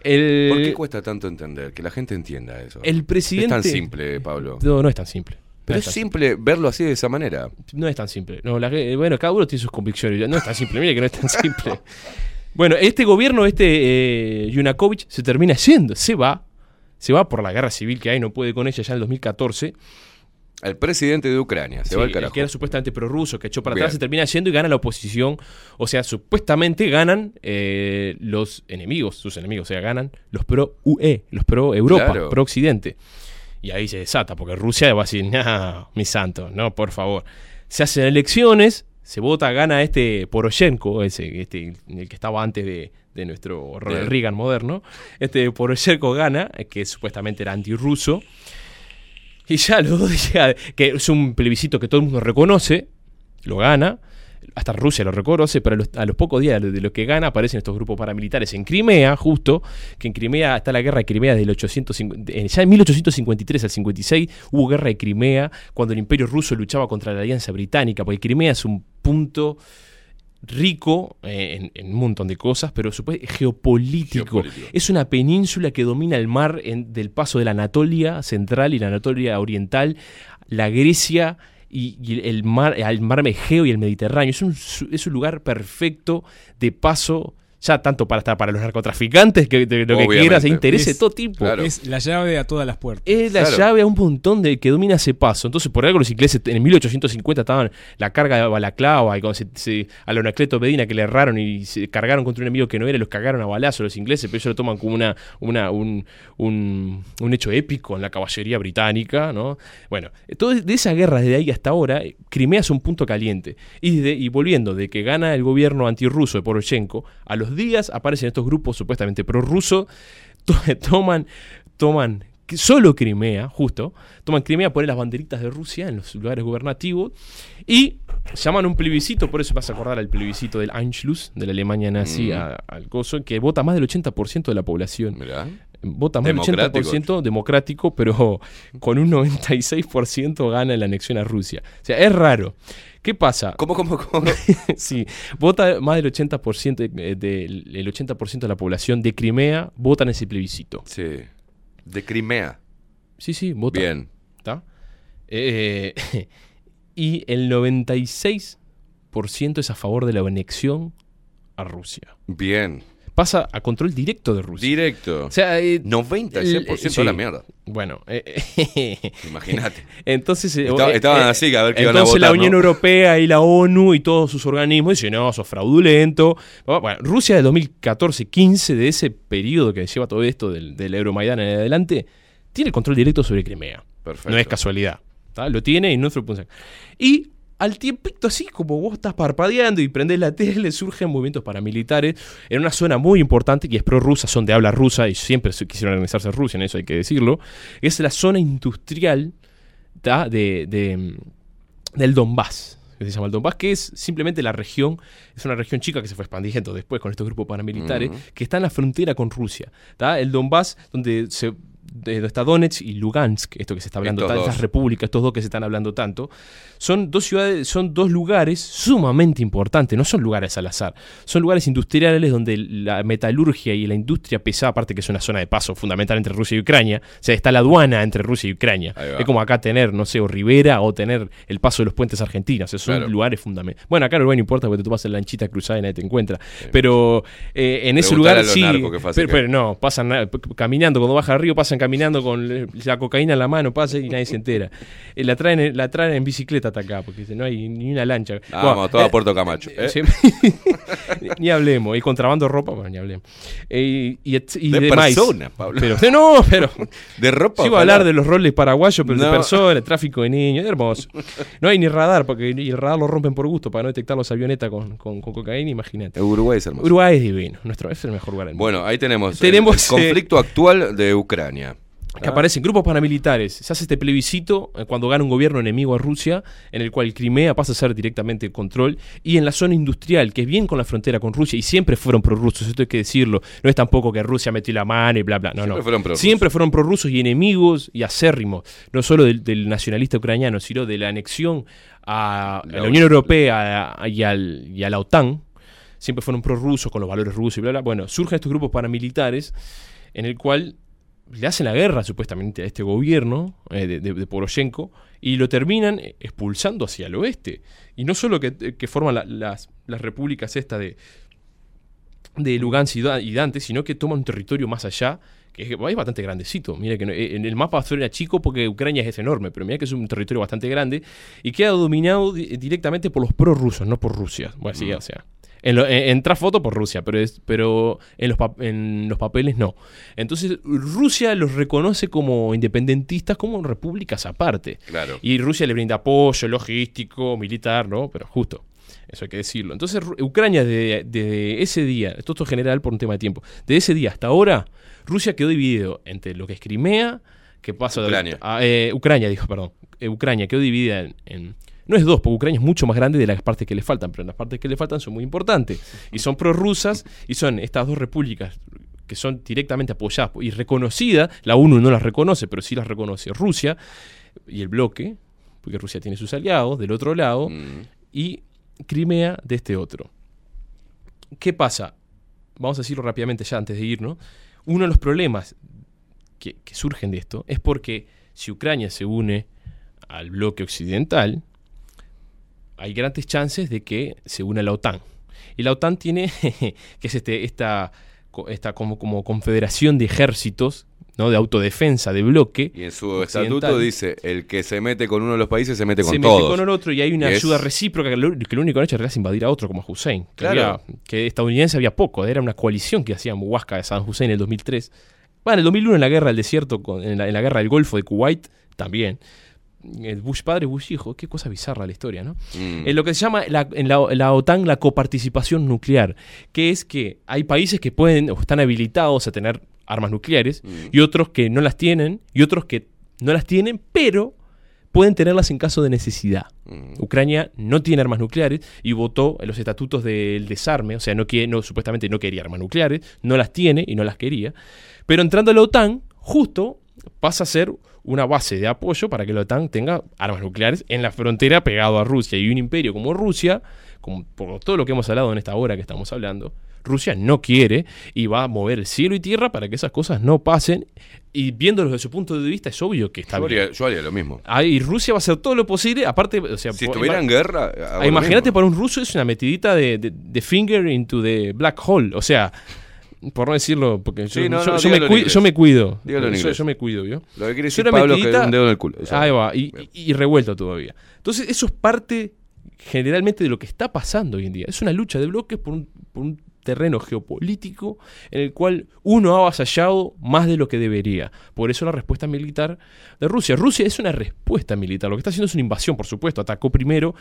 El, ¿Por qué cuesta tanto entender? Que la gente entienda eso. el presidente. Es tan simple, Pablo. No, no es tan simple. Pero No es tan simple verlo así de esa manera. No es tan simple. No, la- bueno, cada uno tiene sus convicciones. No es tan simple. Mire que no es tan simple. Bueno, este gobierno, este eh, Yunakovich, se termina yendo. Se va. Se va por la guerra civil que hay. No puede con ella ya en el 2014. El presidente de Ucrania se Sí, va al el carajo. que era supuestamente prorruso, que echó para Bien. atrás, se termina yendo y gana la oposición. O sea, supuestamente ganan eh, los enemigos, sus enemigos. O sea, ganan los pro-UE, los pro-Europa, Claro. pro-Occidente. Y ahí se desata, porque Rusia va a decir, no, mi santo, no, por favor. Se hacen elecciones, se vota, gana este Poroshenko, ese, este, el que estaba antes de, de nuestro Ronald. Reagan moderno. Este Poroshenko gana, que supuestamente era antirruso. Y ya los dos días, que es un plebiscito que todo el mundo reconoce, lo gana, hasta Rusia lo reconoce, pero a los, a los pocos días de lo que gana aparecen estos grupos paramilitares en Crimea, justo, que en Crimea está la guerra de Crimea desde el 850, eh, ya en 1853 al 56 hubo guerra de Crimea cuando el imperio ruso luchaba contra la alianza británica, porque Crimea es un punto rico eh, en, en un montón de cosas, pero supone- geopolítico. Geopolítico. Es una península que domina el mar en- del paso de la Anatolia central y la Anatolia oriental, la Grecia y, y el mar, el y el Mediterráneo. Es un, es un lugar perfecto de paso. Ya tanto para estar para los narcotraficantes, que de lo que quieras, e interés de Es- todo tipo. Claro. Es la llave a todas las puertas. Es la Claro. llave a un montón de que domina ese paso. Entonces, por algo los ingleses en 1850 estaban la carga de Balaclava y cuando se, se- a Leonacleto Medina que le erraron y se cargaron contra un enemigo que no era, los cagaron a balazo los ingleses, pero ellos lo toman como una, una, un, un, un hecho épico en la caballería británica, ¿no? Bueno, todo de esa guerra desde ahí hasta ahora, eh, Crimea es un punto caliente. Y, de- y volviendo de que gana el gobierno antirruso de Poroshenko, a los días aparecen estos grupos supuestamente prorrusos, to- *laughs* toman, toman solo Crimea, justo, toman Crimea, ponen las banderitas de Rusia en los lugares gubernativos y llaman un plebiscito, por eso vas a acordar al plebiscito del Anschluss, de la Alemania nazi Mm. a- al coso, que vota más del 80% de la población. Mirá. Vota más del Democrático. 80% democrático, pero *laughs* con un 96% gana la anexión a Rusia. O sea, es raro. ¿Qué pasa? ¿Cómo, cómo, cómo? *laughs* sí, vota más del 80%, de- del el 80% de la población de Crimea vota en ese plebiscito. sí. De Crimea. Sí, sí, vota. Bien. ¿Está? Eh, *laughs* y el 96% es a favor de la anexión a Rusia. Bien. Pasa a control directo de Rusia. Directo. O sea, eh, 96% el- de la mierda. Bueno, eh, *laughs* Imagínate. *laughs* entonces eh, Estaba- eh, estaban eh, así, a ver qué iban a entonces la votar, Unión ¿no? Europea y la ONU y todos sus organismos dicen, no, sos fraudulento. Bueno, Rusia del 2014-15, de ese periodo que lleva todo esto del, del Euromaidán en adelante, tiene el control directo sobre Crimea. Perfecto. No es casualidad. ¿tá? Lo tiene y no sacar. Y al tiempito, así como vos estás parpadeando y prendés la tele, *laughs* surgen movimientos paramilitares en una zona muy importante que es prorrusa, son de habla rusa y siempre se quisieron organizarse en Rusia, en eso hay que decirlo. Es la zona industrial de, de, del Donbass. Que se llama el Donbass, que es simplemente la región, es una región chica que se fue expandiendo después con estos grupos paramilitares, que está en la frontera con Rusia. ¿tá? El Donbass, donde se de donde está Donetsk y Lugansk, esto que se está hablando tanto, estas repúblicas, estos dos que se están hablando tanto, son dos ciudades, son dos lugares sumamente importantes, no son lugares al azar, son lugares industriales donde la metalurgia y la industria pesada, aparte que es una zona de paso fundamental entre Rusia y Ucrania, o sea, está la aduana entre Rusia y Ucrania. Es como acá tener, no sé, o Rivera o tener el paso de los puentes argentinos, esos son Claro. lugares fundamentales. Bueno, acá Uruguay no importa porque tú vas en la lanchita cruzada y nadie te encuentra, pero eh, en ese lugar sí, pero, que pero no, pasan caminando, cuando baja al río pasan caminando con la cocaína en la mano, pasa y nadie se entera. Eh, la, traen, la traen en bicicleta hasta acá, porque no hay ni una lancha. Vamos, Bueno, todo a eh, Puerto Camacho. ¿eh? *laughs* Ni hablemos. Y contrabando de ropa, bueno, ni hablemos. Eh, y, De maíz. personas, Pablo. Pero, no, pero. *laughs* De ropa. Iba a hablar de los roles paraguayos, pero de personas, *laughs* tráfico de niños, hermoso. No hay ni radar, porque el radar lo rompen por gusto para no detectar los avionetas con, con, con cocaína, imagínate. Uruguay es hermoso. Uruguay es divino, nuestro, es el mejor lugar del mundo. Bueno, ahí tenemos, Tenemos, el, conflicto actual de Ucrania. Que aparecen grupos paramilitares. Se hace este plebiscito eh, cuando gana un gobierno enemigo a Rusia, en el cual Crimea pasa a ser directamente el control. Y en la zona industrial, que es bien con la frontera con Rusia, y siempre fueron prorrusos, esto hay que decirlo. No es tampoco que Rusia metió la mano y bla, bla. No, Siempre no. fueron prorrusos. Siempre fueron prorrusos y enemigos y acérrimos. No solo del, del nacionalista ucraniano, sino de la anexión a, La la Unión Europea a- y, al- y a la OTAN. Siempre fueron prorrusos con los valores rusos y bla, bla. Bueno, surgen estos grupos paramilitares en el cual le hacen la guerra supuestamente a este gobierno eh, de, de- de Poroshenko y lo terminan expulsando hacia el oeste. Y no solo que, que forman la- las, las repúblicas estas de, de Lugansk y Da- y Dante, sino que toman un territorio más allá, que es, es bastante grandecito. Mira que no- eh, en el mapa suena chico porque Ucrania es enorme, pero mira que es un territorio bastante grande y queda dominado di- directamente por los prorrusos, no por Rusia. Bueno, sí, o sea. En, lo- en, en trasfoto por Rusia, pero, es, pero en, los en los papeles no. Entonces Rusia los reconoce como independentistas, como repúblicas aparte. Claro. Y Rusia le brinda apoyo logístico, militar, ¿no? Pero justo. Eso hay que decirlo. Entonces, Ucrania, desde, desde ese día, esto es general por un tema de tiempo, de ese día hasta ahora, Rusia quedó dividido entre lo que es Crimea, que pasa de- Ucrania. a- eh, Ucrania, dijo, perdón. Eh, Ucrania quedó dividida en, en- No es dos, porque Ucrania es mucho más grande de las partes que le faltan, pero las partes que le faltan son muy importantes. Y son prorrusas, y son estas dos repúblicas que son directamente apoyadas y reconocidas. La ONU no las reconoce, pero sí las reconoce Rusia y el bloque, porque Rusia tiene sus aliados del otro lado, Mm. y Crimea de este otro. ¿Qué pasa? Vamos a decirlo rápidamente ya antes de irnos. Uno de los problemas que, que surgen de esto es porque si Ucrania se une al bloque occidental, hay grandes chances de que se una la OTAN. Y la OTAN tiene, *laughs* que es este, esta, esta como, como confederación de ejércitos, ¿no? de autodefensa, de bloque. Y en su estatuto dice, el que se mete con uno de los países se mete con se mete todos. con el otro y hay una Y es- ayuda recíproca que lo, que lo único que han hecho es invadir a otro como a Hussein. Que, Claro. había- que estadounidense había poco, era una coalición que hacía Huasca de Saddam Hussein en el 2003. Bueno, en el 2001 en la guerra del desierto, con- en, la, en la guerra del Golfo de Kuwait, también. Bush padre, Bush hijo, qué cosa bizarra la historia, ¿no? Mm. En lo que se llama la- en, la, OTAN la coparticipación nuclear, que es que hay países que pueden o están habilitados a tener armas nucleares y otros que no las tienen y otros que no las tienen, pero pueden tenerlas en caso de necesidad. Ucrania no tiene armas nucleares y votó en los estatutos del desarme, o sea, no, quiere, no supuestamente no quería armas nucleares, no las tiene y no las quería, pero entrando a la OTAN, justo pasa a ser una base de apoyo para que la OTAN tenga armas nucleares en la frontera pegado a Rusia y un imperio como Rusia, como por todo lo que hemos hablado en esta hora que estamos hablando, Rusia no quiere y va a mover cielo y tierra para que esas cosas no pasen. Y viéndolo desde su punto de vista, es obvio que está Yo bien. haría, yo haría lo mismo. Ah, y Rusia va a hacer todo lo posible, aparte, o sea, Si estuviera en guerra, Imagínate para un ruso es una metidita de, de- de finger into the black hole. O sea, por no decirlo, porque yo, no, yo- no, yo me, dígalo en cui- inglés. yo me cuido. Yo- yo me cuido, ¿vio? Lo que quiere decir Pablo que metidita- un dedo en el culo. Ahí va, y, y- y revuelto todavía. Entonces, eso es parte generalmente de lo que está pasando hoy en día. Es una lucha de bloques por un, por un terreno geopolítico en el cual uno ha avasallado más de lo que debería. Por eso la respuesta militar de Rusia. Rusia es una respuesta militar. Lo que está haciendo es una invasión, por supuesto. Atacó primero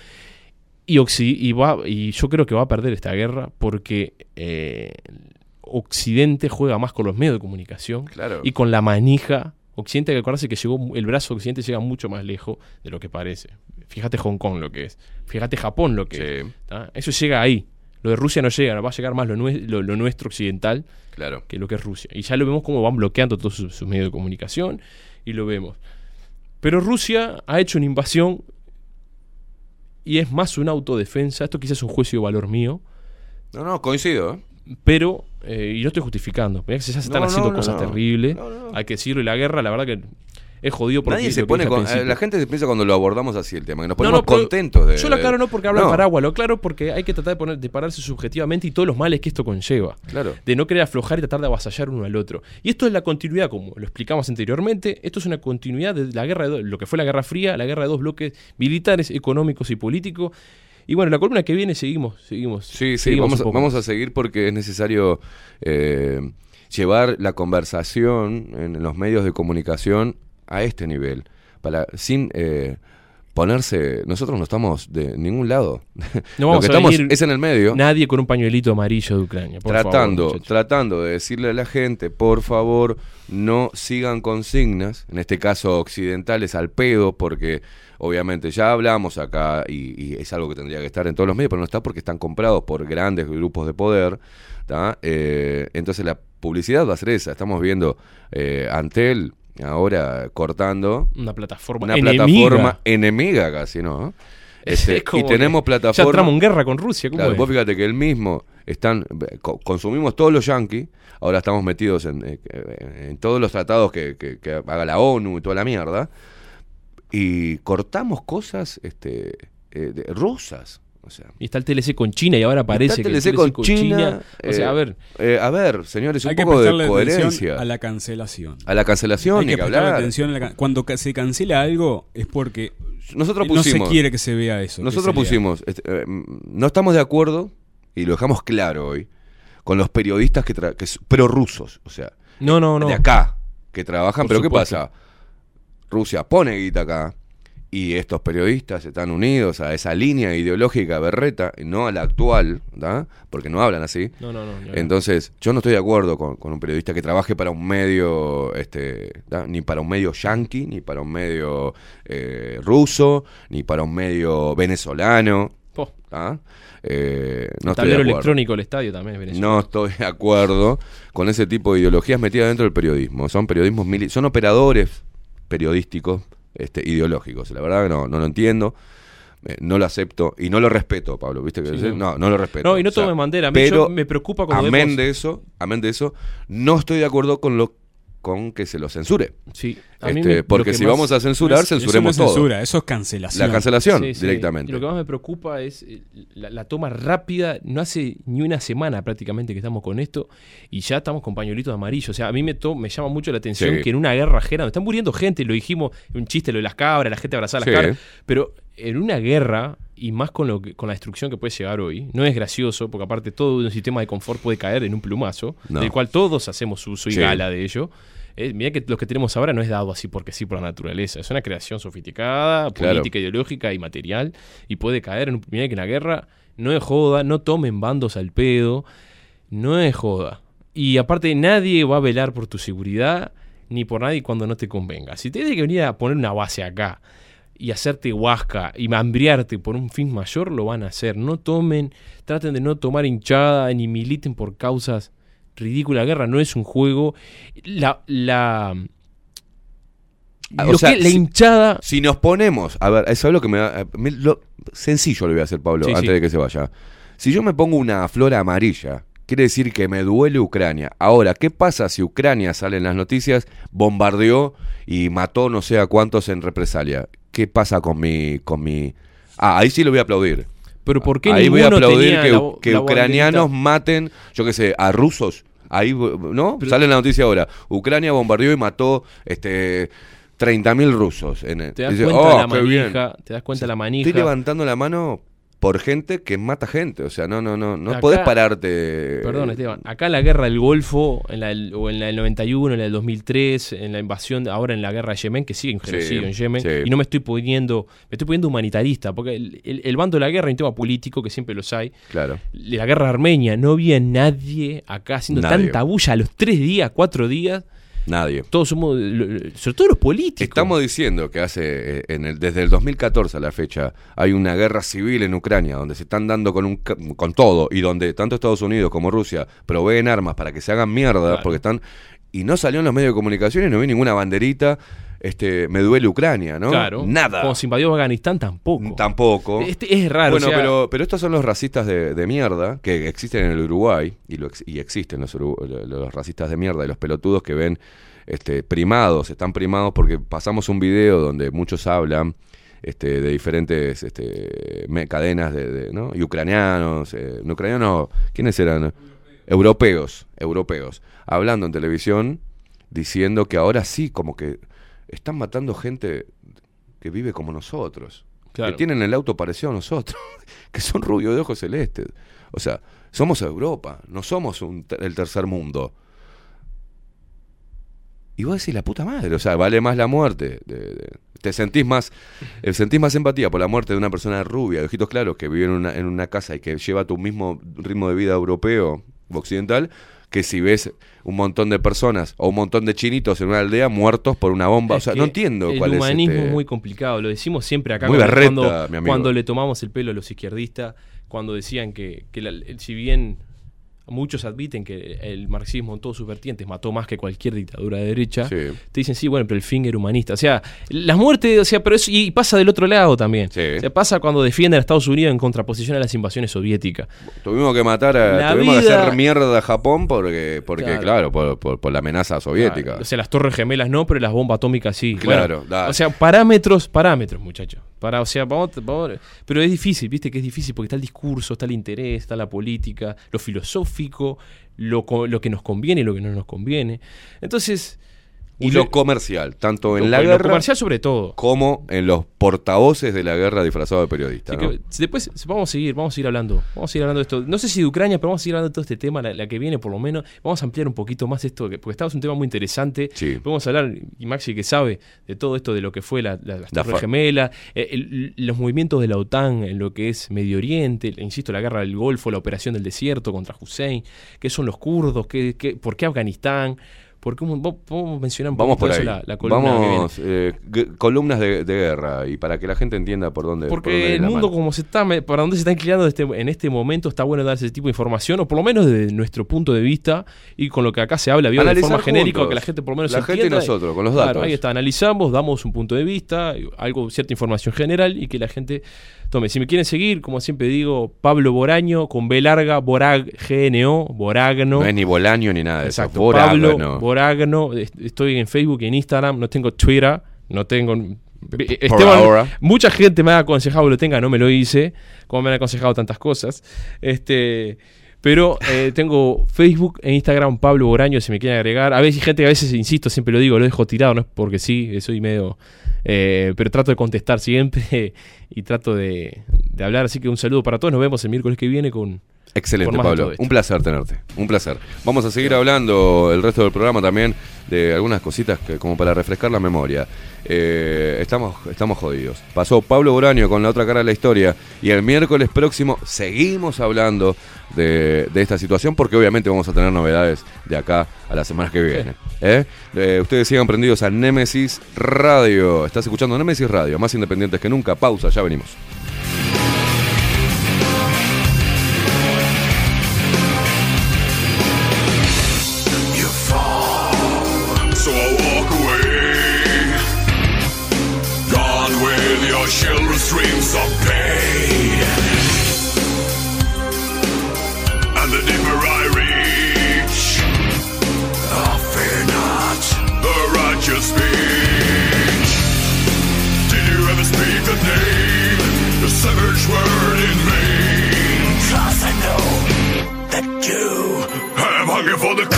y, Occi- y, va, y yo creo que va a perder esta guerra porque eh, Occidente juega más con los medios de comunicación Claro. y con la manija. Occidente, hay que acordarse que llegó, el brazo occidente llega mucho más lejos de lo que parece. Fíjate Hong Kong lo que es. Fíjate Japón lo que es. ¿tá? Eso llega ahí. Lo de Rusia no llega, va a llegar más lo, nue- lo- lo nuestro occidental Claro. que lo que es Rusia. Y ya lo vemos como van bloqueando todos sus, sus medios de comunicación y lo vemos. Pero Rusia ha hecho una invasión y es más una autodefensa. Esto quizás es un juicio de valor mío, No, no, coincido. ¿eh? Pero, eh, y no estoy justificando, mirá que ya se están No, haciendo no, no, cosas no. terribles, No, no. hay que decirlo, y la guerra, la verdad que es jodido porque Nadie se pone con, principio. La gente se piensa cuando lo abordamos así el tema, que nos No, ponemos no, pero contentos de. Yo lo aclaro no porque hablo No, de paraguas, lo aclaro porque hay que tratar de, poner, de pararse subjetivamente y todos los males que esto conlleva. Claro. De no querer aflojar y tratar de avasallar uno al otro. Y esto es la continuidad, como lo explicamos anteriormente, esto es una continuidad de la guerra de lo que fue la Guerra Fría, la guerra de dos bloques militares, económicos y políticos. Y bueno, la columna que viene seguimos, seguimos. Sí, sí, seguimos vamos, a- vamos a seguir porque es necesario eh, llevar la conversación en los medios de comunicación a este nivel, para sin eh, ponerse. Nosotros no estamos de ningún lado. *laughs* No Lo vamos que a estamos es en el medio. Nadie con un pañuelito amarillo de Ucrania. por tratando, tratando de decirle a la gente, por favor, no sigan consignas, en este caso occidentales al pedo, porque obviamente ya hablamos acá y, y es algo que tendría que estar en todos los medios, pero no está porque están comprados por grandes grupos de poder. Eh, entonces la publicidad va a ser esa. Estamos viendo eh, Antel ahora cortando Una plataforma una enemiga. plataforma enemiga casi, ¿no? *laughs* Este, y tenemos plataformas. Ya entramos en guerra con Rusia. ¿cómo Claro, es? vos fíjate que el mismo están co- consumimos todos los yanquis, ahora estamos metidos en, eh, en todos los tratados que, que- que haga la ONU y toda la mierda, y cortamos cosas este, eh, de- rusas. O sea, Y está el TLC con China y ahora parece está que el TLC con China. O sea, eh, a ver, eh, a ver, señores, un Hay que poco de prestarle atención coherencia. a la cancelación. A la cancelación, Hay que que prestarle hablar. atención a la can- Cuando se cancela algo es porque Nosotros no se pusimos. quiere que se vea eso. que Nosotros pusimos, este, eh, no estamos de acuerdo, y lo dejamos claro hoy, con los periodistas que, tra- que prorrusos, o sea, no, no, no. de acá, que trabajan, Por pero ¿qué supuesto. pasa? Rusia pone guita acá, y estos periodistas están unidos a esa línea ideológica berreta, no a la actual, ¿da? porque no hablan así. No, no, no. Entonces, yo no estoy de acuerdo con, con un periodista que trabaje para un medio, este, ¿da? ni para un medio yanqui, ni para un medio eh, ruso, ni para un medio venezolano. ¿da? Eh, no estoy de tablero acuerdo. electrónico del estadio también es. No estoy de acuerdo con ese tipo de ideologías metidas dentro del periodismo. Son periodismos mili- son operadores periodísticos este, ideológicos. La verdad que no, no lo entiendo. eh, no lo acepto y no lo respeto, Pablo. ¿Viste que Sí, no. no. no, lo respeto. No, y no O sea, tomen bandera. A mí pero yo me preocupa cuando amén vemos- de eso, amén de eso, no estoy de acuerdo con lo con que se lo censure. Sí, a mí Este, me- porque que si más- vamos a censurar, Eso no es censuremos todo. censura, eso es cancelación. La cancelación Sí, sí. directamente. Lo que más me preocupa es eh, la, la toma rápida. No hace ni una semana prácticamente que estamos con esto y ya estamos con pañuelitos amarillos. O sea, a mí me, to- me llama mucho la atención Sí. que en una guerra ajena, donde están muriendo gente, lo dijimos, un chiste lo de las cabras, la gente abrazada a las Sí. cabras, pero en una guerra y más con, lo que- con la destrucción que puede llegar hoy, no es gracioso, porque aparte todo un sistema de confort puede caer en un plumazo, No. del cual todos hacemos uso y Sí. gala de ello. Eh, mirá que lo que tenemos ahora no es dado así porque sí por la naturaleza, es una creación sofisticada, Claro. política, ideológica y material, y puede caer en un... Mirá que en la guerra no es joda, no tomen bandos al pedo, no es joda. Y aparte nadie va a velar por tu seguridad, ni por nadie cuando no te convenga. Si tienes que venir a poner una base acá y hacerte huasca y hambriarte por un fin mayor, lo van a hacer. No tomen, traten de no tomar hinchada ni militen por causas ridículas. La guerra no es un juego. La, la, Ah, lo o sea, que- la hinchada. Si nos ponemos, a ver, eso es lo que me da. me- lo- sencillo lo voy a hacer, Pablo, Sí, antes sí. de que se vaya. Si yo me pongo una flor amarilla, quiere decir que me duele Ucrania. Ahora, ¿qué pasa si Ucrania sale en las noticias, bombardeó y mató no sé a cuántos en represalia? ¿Qué pasa con mi. con mi. Ah, ahí sí lo voy a aplaudir. Pero ¿por qué Ahí voy a aplaudir que, la bo- que la ucranianos maten, yo qué sé, a rusos. Ahí, ¿no? Sale la noticia ahora. Ucrania bombardeó y mató este 30.000 rusos. En el- Te das Dice, cuenta "Oh, la qué bien". manija, te das cuenta la manija. Estoy levantando la mano por gente que mata gente. O sea, no, no, no, no Acá- podés pararte. Perdón, Esteban. Acá en la guerra del Golfo, en la del- o en la del 91, en la del 2003, en la invasión, ahora en la guerra de Yemen, que sigue Sí, genocidio en Yemen, sí. y no me estoy poniendo, me estoy poniendo humanitarista, porque el, el- el bando de la guerra es un tema político, que siempre los hay. Claro. La guerra armenia, no había nadie acá haciendo Nadie. tanta bulla a los tres días, cuatro días. Nadie. Todos somos, sobre todo los políticos. Estamos diciendo que hace eh, en el, desde el 2014 a la fecha hay una guerra civil en Ucrania donde se están dando con un con todo y donde tanto Estados Unidos como Rusia proveen armas para que se hagan mierda Claro. porque están y no salió en los medios de comunicación y no vi ninguna banderita este me duele Ucrania, ¿no? Claro. Nada. Cuando se invadió Afganistán tampoco. Tampoco. Este es raro. Bueno, o sea, pero, pero estos son los racistas de, de mierda que existen en el Uruguay y, lo ex- y existen los, los racistas de mierda y los pelotudos que ven este, primados, están primados porque pasamos un video donde muchos hablan este, de diferentes este, me- cadenas de, de- ¿no? y ucranianos, eh, no ucranianos, ¿quiénes eran? Europeos, europeos, hablando en televisión diciendo que ahora sí, como que están matando gente que vive como nosotros Claro. que tienen el auto parecido a nosotros, *laughs* que son rubios de ojos celestes. O sea, somos Europa, no somos un el tercer mundo. Y vos decís, la puta madre, o sea, vale más la muerte de, de- te sentís más, eh, sentís más empatía por la muerte de una persona rubia, de ojitos claros, que vive en una, en una casa y que lleva tu mismo ritmo de vida europeo o occidental, que si ves un montón de personas o un montón de chinitos en una aldea muertos por una bomba. o sea, no entiendo el cuál es humanismo este- es muy complicado, lo decimos siempre acá Muy berreta, cuando- cuando le tomamos el pelo a los izquierdistas, cuando decían que, que la- el- si bien muchos admiten que el marxismo en todas sus vertientes mató más que cualquier dictadura de derecha, Sí. te dicen, sí, bueno, pero el fin era humanista. O sea, las muertes, o sea, pero eso, y pasa del otro lado también. Sí. O sea, pasa cuando defienden a Estados Unidos en contraposición a las invasiones soviéticas. Tuvimos que matar a, La tuvimos que hacer mierda a Japón porque, porque Claro. claro, por, por- por la amenaza soviética. Claro, o sea, las torres gemelas no, pero las bombas atómicas sí. Claro, Bueno, o sea, parámetros, parámetros, muchachos. Para, o sea, vamos, vamos- pero es difícil, viste que es difícil porque está el discurso, está el interés, está la política, lo filosófico, lo, lo que nos conviene y lo que no nos conviene. Entonces, y lo comercial, tanto en lo- la lo guerra comercial sobre todo. como en los portavoces de la guerra disfrazados de periodistas. ¿no? después vamos a seguir, vamos a seguir hablando, vamos a seguir hablando de esto. No sé si de Ucrania, pero vamos a seguir hablando de todo este tema, la, la que viene por lo menos. Vamos a ampliar un poquito más esto, que- porque estaba es un tema muy interesante. Sí. Podemos hablar, y Maxi que sabe de todo esto de lo que fue la, la, las La Torres fa- Gemelas, eh, el- los movimientos de la OTAN en lo que es Medio Oriente, insisto, la guerra del Golfo, la operación del desierto contra Hussein, qué son los kurdos, qué, qué- por qué Afganistán. ¿Por qué un- vamos vamos un Vamos por ahí. la, la columna que viene. Vamos, eh, columnas de, de guerra y para que la gente entienda por dónde. por dónde Porque el mundo como se está, para dónde se está inclinando este, en este momento, está bueno dar ese tipo de información, o por lo menos desde nuestro punto de vista, y con lo que acá se habla, ¿vio? de forma genérica, que la gente por lo menos La gente y nosotros, con los Claro, datos. ahí está, analizamos, damos un punto de vista, algo, cierta información general, y que la gente tome. Si me quieren seguir, como siempre digo, Pablo Boraño, con B larga, Borag, GNO, Boragno. No es ni Bolaño ni nada de eso. Exacto, Borágano. Pablo Boragno, est- estoy en Facebook y en Instagram, no tengo Twitter, no tengo... Por Esteban, ahora. mucha gente me ha aconsejado que lo tenga, no me lo hice, como me han aconsejado tantas cosas. Este, pero eh, tengo Facebook e Instagram Pablo Boraño, si me quieren agregar. A veces hay gente que a veces, insisto, siempre lo digo, lo dejo tirado, no es porque sí, soy medio... eh, pero trato de contestar siempre *laughs* y trato de, de hablar. Así que un saludo para todos. Nos vemos el miércoles que viene con... Excelente, Pablo. Un placer tenerte. Un placer. Vamos a seguir hablando el resto del programa también de algunas cositas que, como para refrescar la memoria. Eh, estamos, estamos jodidos. Pasó Pablo Boraño con la otra cara de la historia y el miércoles próximo seguimos hablando de, de esta situación porque obviamente vamos a tener novedades de acá a la semana que viene. ¿eh? Eh, ustedes sigan prendidos a Nemesis Radio. Estás escuchando Nemesis Radio, más independientes que nunca. Pausa, ya venimos. Eu vou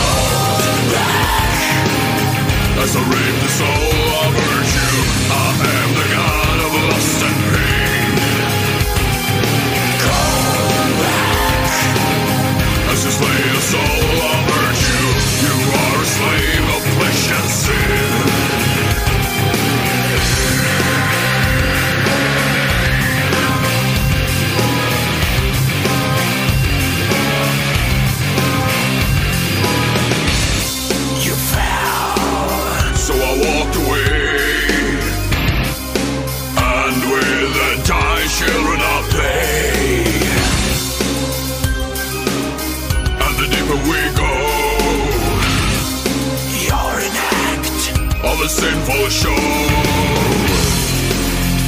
ever sing for show?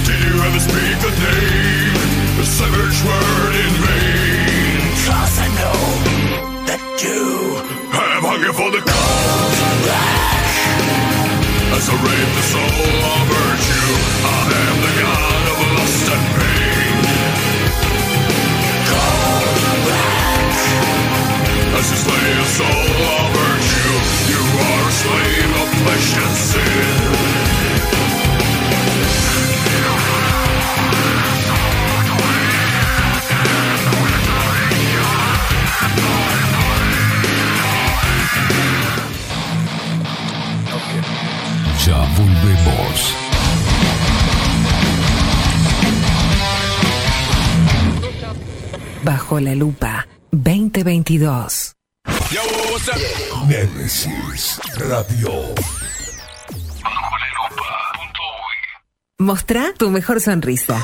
Did you ever speak a name, a savage word in vain? Cause I know that you have hunger for the cold black As I rape the soul of virtue, I am the god. La Lupa 2022. Nemesis Radio. Mostrá tu mejor sonrisa.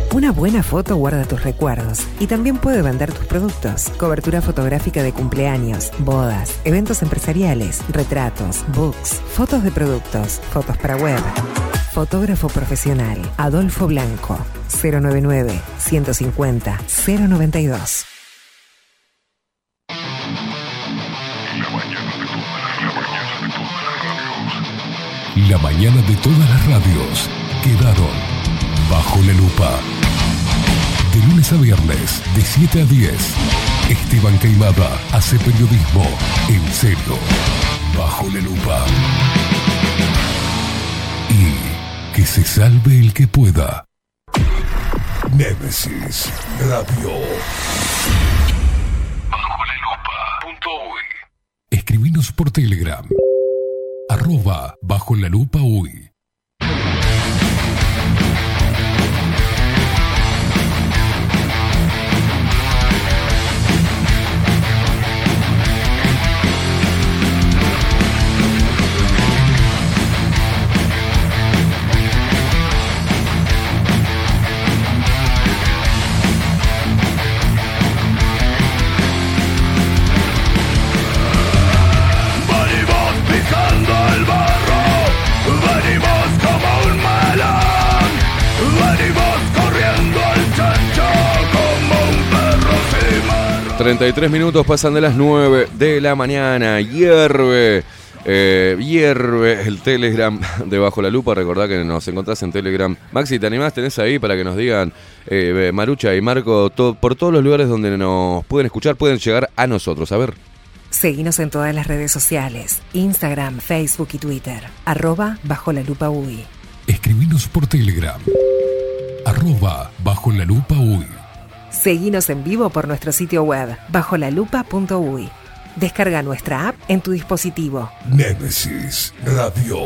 Una buena foto guarda tus recuerdos y también puede vender tus productos. Cobertura fotográfica de cumpleaños, bodas, eventos empresariales, retratos, books, fotos de productos, fotos para web. Fotógrafo profesional, Adolfo Blanco, 099 150 092. La mañana de todas las radios quedaron bajo la lupa. De lunes a viernes, de 7 a 10, Esteban Queimada hace periodismo en serio, bajo la lupa. Y que se salve el que pueda. Némesis Radio. Bajo la lupa. Escribinos por Telegram. Arroba bajo la lupa uy. 33 minutos pasan de las 9 de la mañana. Hierve. eh, hierve el Telegram *laughs* de Bajo la Lupa. Recordá que nos encontrás en Telegram. Maxi, ¿te animás? ¿Tenés ahí para que nos digan eh, Marucha y Marco to- por todos los lugares donde nos pueden escuchar, pueden llegar a nosotros? A ver. Seguinos en todas las redes sociales, Instagram, Facebook y Twitter. Arroba bajo la lupa UI. Escribinos por Telegram. Arroba bajo la lupa uy. Seguinos en vivo por nuestro sitio web, bajolalupa.uy. Descarga nuestra app en tu dispositivo. Némesis Radio.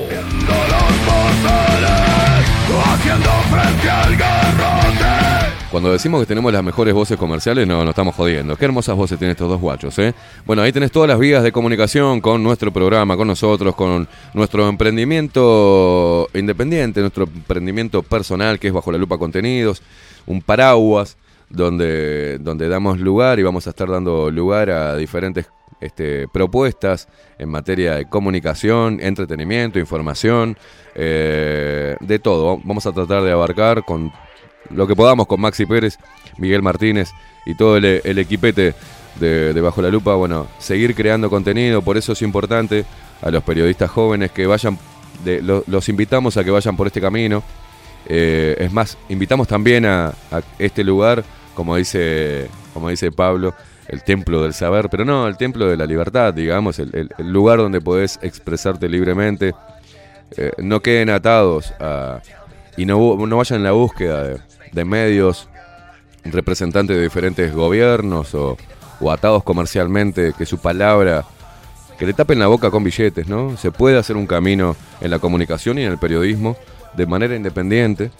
Cuando decimos que tenemos las mejores voces comerciales, no, no estamos jodiendo. Qué hermosas voces tienen estos dos guachos, ¿eh? Bueno, ahí tenés todas las vías de comunicación con nuestro programa, con nosotros, con nuestro emprendimiento independiente, nuestro emprendimiento personal, que es Bajo la Lupa Contenidos, un paraguas donde, donde damos lugar y vamos a estar dando lugar a diferentes este, propuestas en materia de comunicación, entretenimiento, información, eh, de todo. Vamos a tratar de abarcar con lo que podamos con Maxi Pérez, Miguel Martínez y todo el, el equipete de, Bajo la Lupa. Bueno, seguir creando contenido, por eso es importante a los periodistas jóvenes que vayan, de- lo- los invitamos a que vayan por este camino. Eh, es más, invitamos también a este lugar, como dice, como dice Pablo, el templo del saber, pero no, el templo de la libertad, digamos, el, lugar donde podés expresarte libremente. Eh, no queden atados y no, vayan en la búsqueda de, medios representantes de diferentes gobiernos o, o atados comercialmente, que su palabra, que le tapen la boca con billetes, ¿no? Se puede hacer un camino en la comunicación y en el periodismo de manera independiente.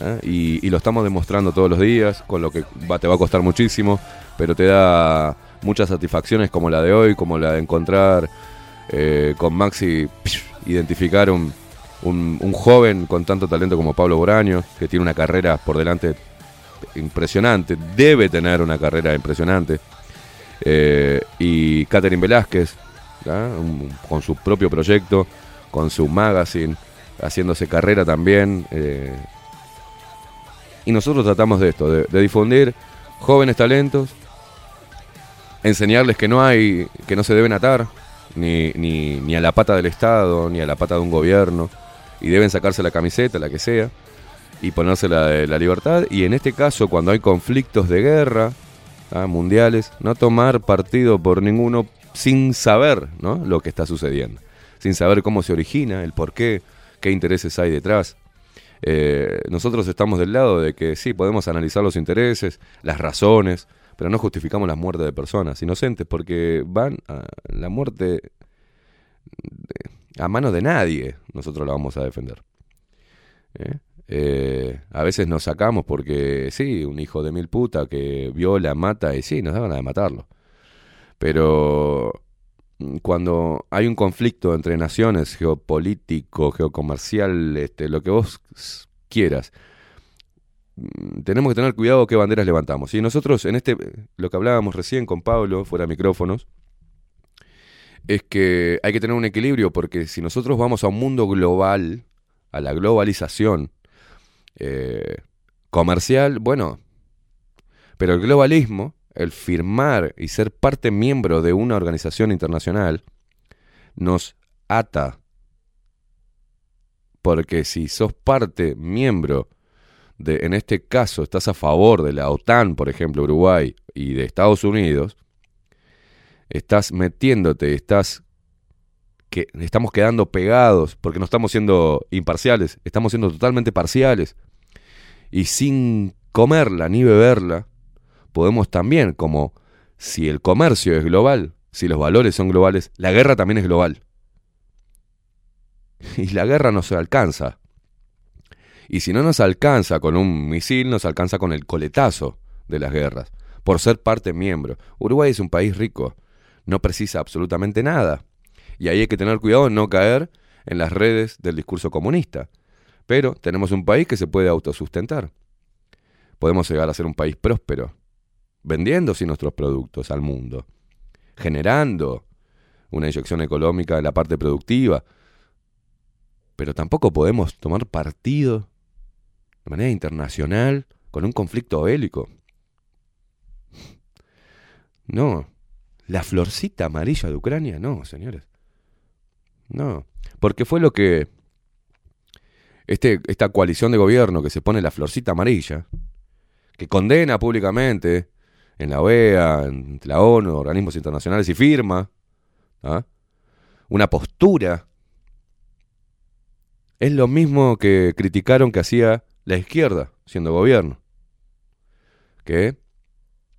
¿Eh? Y, lo estamos demostrando todos los días, con lo que te va a costar muchísimo, pero te da muchas satisfacciones como la de hoy, como la de encontrar eh, con Maxi, identificar un, un- joven con tanto talento como Pablo Boraño, que tiene una carrera por delante impresionante, debe tener una carrera impresionante. Eh, y Catherine Velázquez, con su propio proyecto, con su magazine, haciéndose carrera también. Y nosotros tratamos de esto, de, difundir jóvenes talentos, enseñarles que no hay, que no se deben atar, ni, ni, ni a la pata del Estado, ni a la pata de un gobierno, y deben sacarse la camiseta, la que sea, y ponerse la de la libertad. Y en este caso, cuando hay conflictos de guerra ¿ah? mundiales, no tomar partido por ninguno sin saber ¿no? lo que está sucediendo, sin saber cómo se origina, el por qué, qué intereses hay detrás. Eh, nosotros estamos del lado de que sí, podemos analizar los intereses, las razones, pero no justificamos la muerte de personas inocentes porque van a la muerte a manos de nadie. Nosotros la vamos a defender. ¿Eh? Eh, a veces nos sacamos porque sí, un hijo de mil puta que viola, mata y sí, nos da ganas de matarlo. Pero cuando hay un conflicto entre naciones, geopolítico, geocomercial, este, lo que vos quieras, mm, tenemos que tener cuidado qué banderas levantamos. Y nosotros, en este, lo que hablábamos recién con Pablo, fuera de micrófonos, es que hay que tener un equilibrio, porque si nosotros vamos a un mundo global, a la globalización eh, comercial, bueno, pero el globalismo, el firmar y ser parte miembro de una organización internacional, nos ata. Porque si sos parte, miembro de, en este caso, estás a favor de la OTAN, por ejemplo, Uruguay, y de Estados Unidos, estás metiéndote, estás que estamos quedando pegados porque no estamos siendo imparciales, estamos siendo totalmente parciales. Y sin comerla ni beberla, podemos también, como si el comercio es global, si los valores son globales, la guerra también es global. Y la guerra no se alcanza. Y si no nos alcanza con un misil, nos alcanza con el coletazo de las guerras, por ser parte miembro. Uruguay es un país rico, no precisa absolutamente nada. Y ahí hay que tener cuidado en no caer en las redes del discurso comunista. Pero tenemos un país que se puede autosustentar. Podemos llegar a ser un país próspero, vendiendo sí nuestros productos al mundo, generando una inyección económica en la parte productiva. Pero tampoco podemos tomar partido de manera internacional con un conflicto bélico. No, la florcita amarilla de Ucrania, no, señores. No, porque fue lo que este, esta coalición de gobierno que se pone la florcita amarilla, que condena públicamente en la OEA, en la ONU, organismos internacionales y firma ¿ah? una postura, es lo mismo que criticaron que hacía la izquierda siendo gobierno, que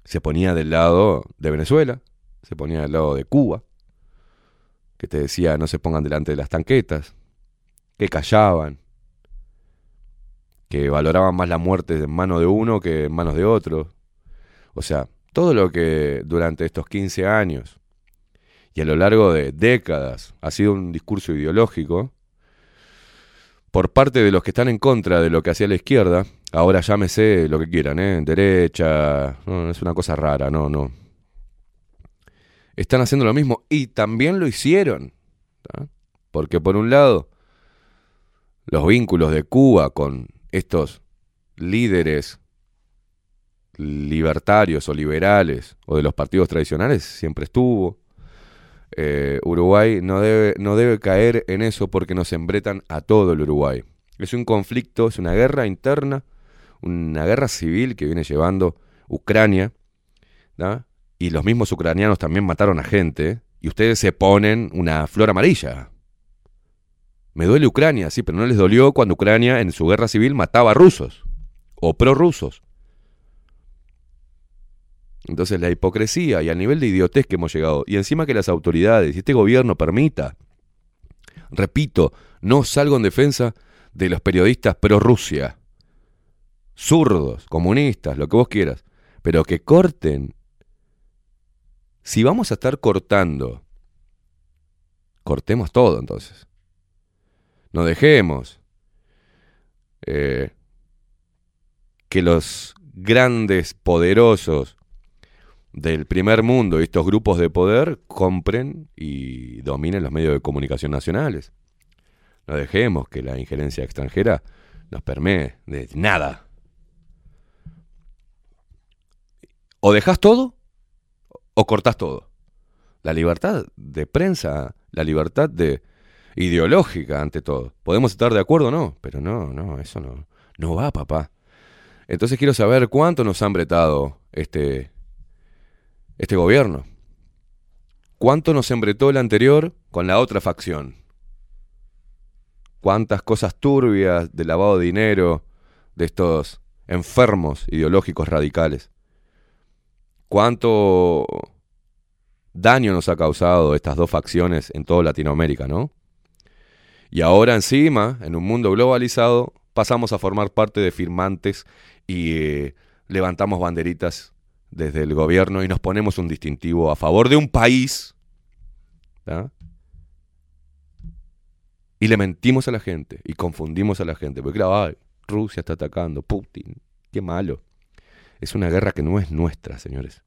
se ponía del lado de Venezuela, se ponía del lado de Cuba, que te decía no se pongan delante de las tanquetas, que callaban, que valoraban más la muerte en manos de uno que en manos de otro. O sea, todo lo que durante estos 15 años y a lo largo de décadas ha sido un discurso ideológico por parte de los que están en contra de lo que hacía la izquierda, ahora llámese lo que quieran, ¿eh? derecha, es una cosa rara, no, no. Están haciendo lo mismo y también lo hicieron. Porque por un lado, los vínculos de Cuba con estos líderes libertarios o liberales o de los partidos tradicionales siempre estuvo. Eh, Uruguay no debe, no debe caer en eso porque nos embretan a todo el Uruguay. Es un conflicto, es una guerra interna, una guerra civil que viene llevando Ucrania, y los mismos ucranianos también mataron a gente, y ustedes se ponen una flor amarilla. Me duele Ucrania, sí, pero no les dolió cuando Ucrania en su guerra civil mataba a rusos o prorrusos. Entonces la hipocresía y al nivel de idiotez que hemos llegado, y encima que las autoridades y este gobierno permita, repito, no salgo en defensa de los periodistas pro Rusia, zurdos, comunistas, lo que vos quieras, pero que corten. Si vamos a estar cortando, cortemos todo entonces. No dejemos eh, que los grandes, poderosos del primer mundo y estos grupos de poder compren y dominen los medios de comunicación nacionales. No dejemos que la injerencia extranjera nos permee de nada. O dejas todo o cortás todo. La libertad de prensa, la libertad de ideológica ante todo. Podemos estar de acuerdo o no, pero no, no, eso no, no va, papá. Entonces quiero saber cuánto nos han bretado este, este gobierno. ¿Cuánto nos embretó el anterior con la otra facción? ¿Cuántas cosas turbias de lavado de dinero de estos enfermos ideológicos radicales? ¿Cuánto daño nos ha causado estas dos facciones en toda Latinoamérica, no? Y ahora encima, en un mundo globalizado, pasamos a formar parte de firmantes y eh, levantamos banderitas desde el gobierno y nos ponemos un distintivo a favor de un país. ¿tá? Y le mentimos a la gente y confundimos a la gente. Porque claro, ay, Rusia está atacando, Putin, qué malo. Es una guerra que no es nuestra, señores.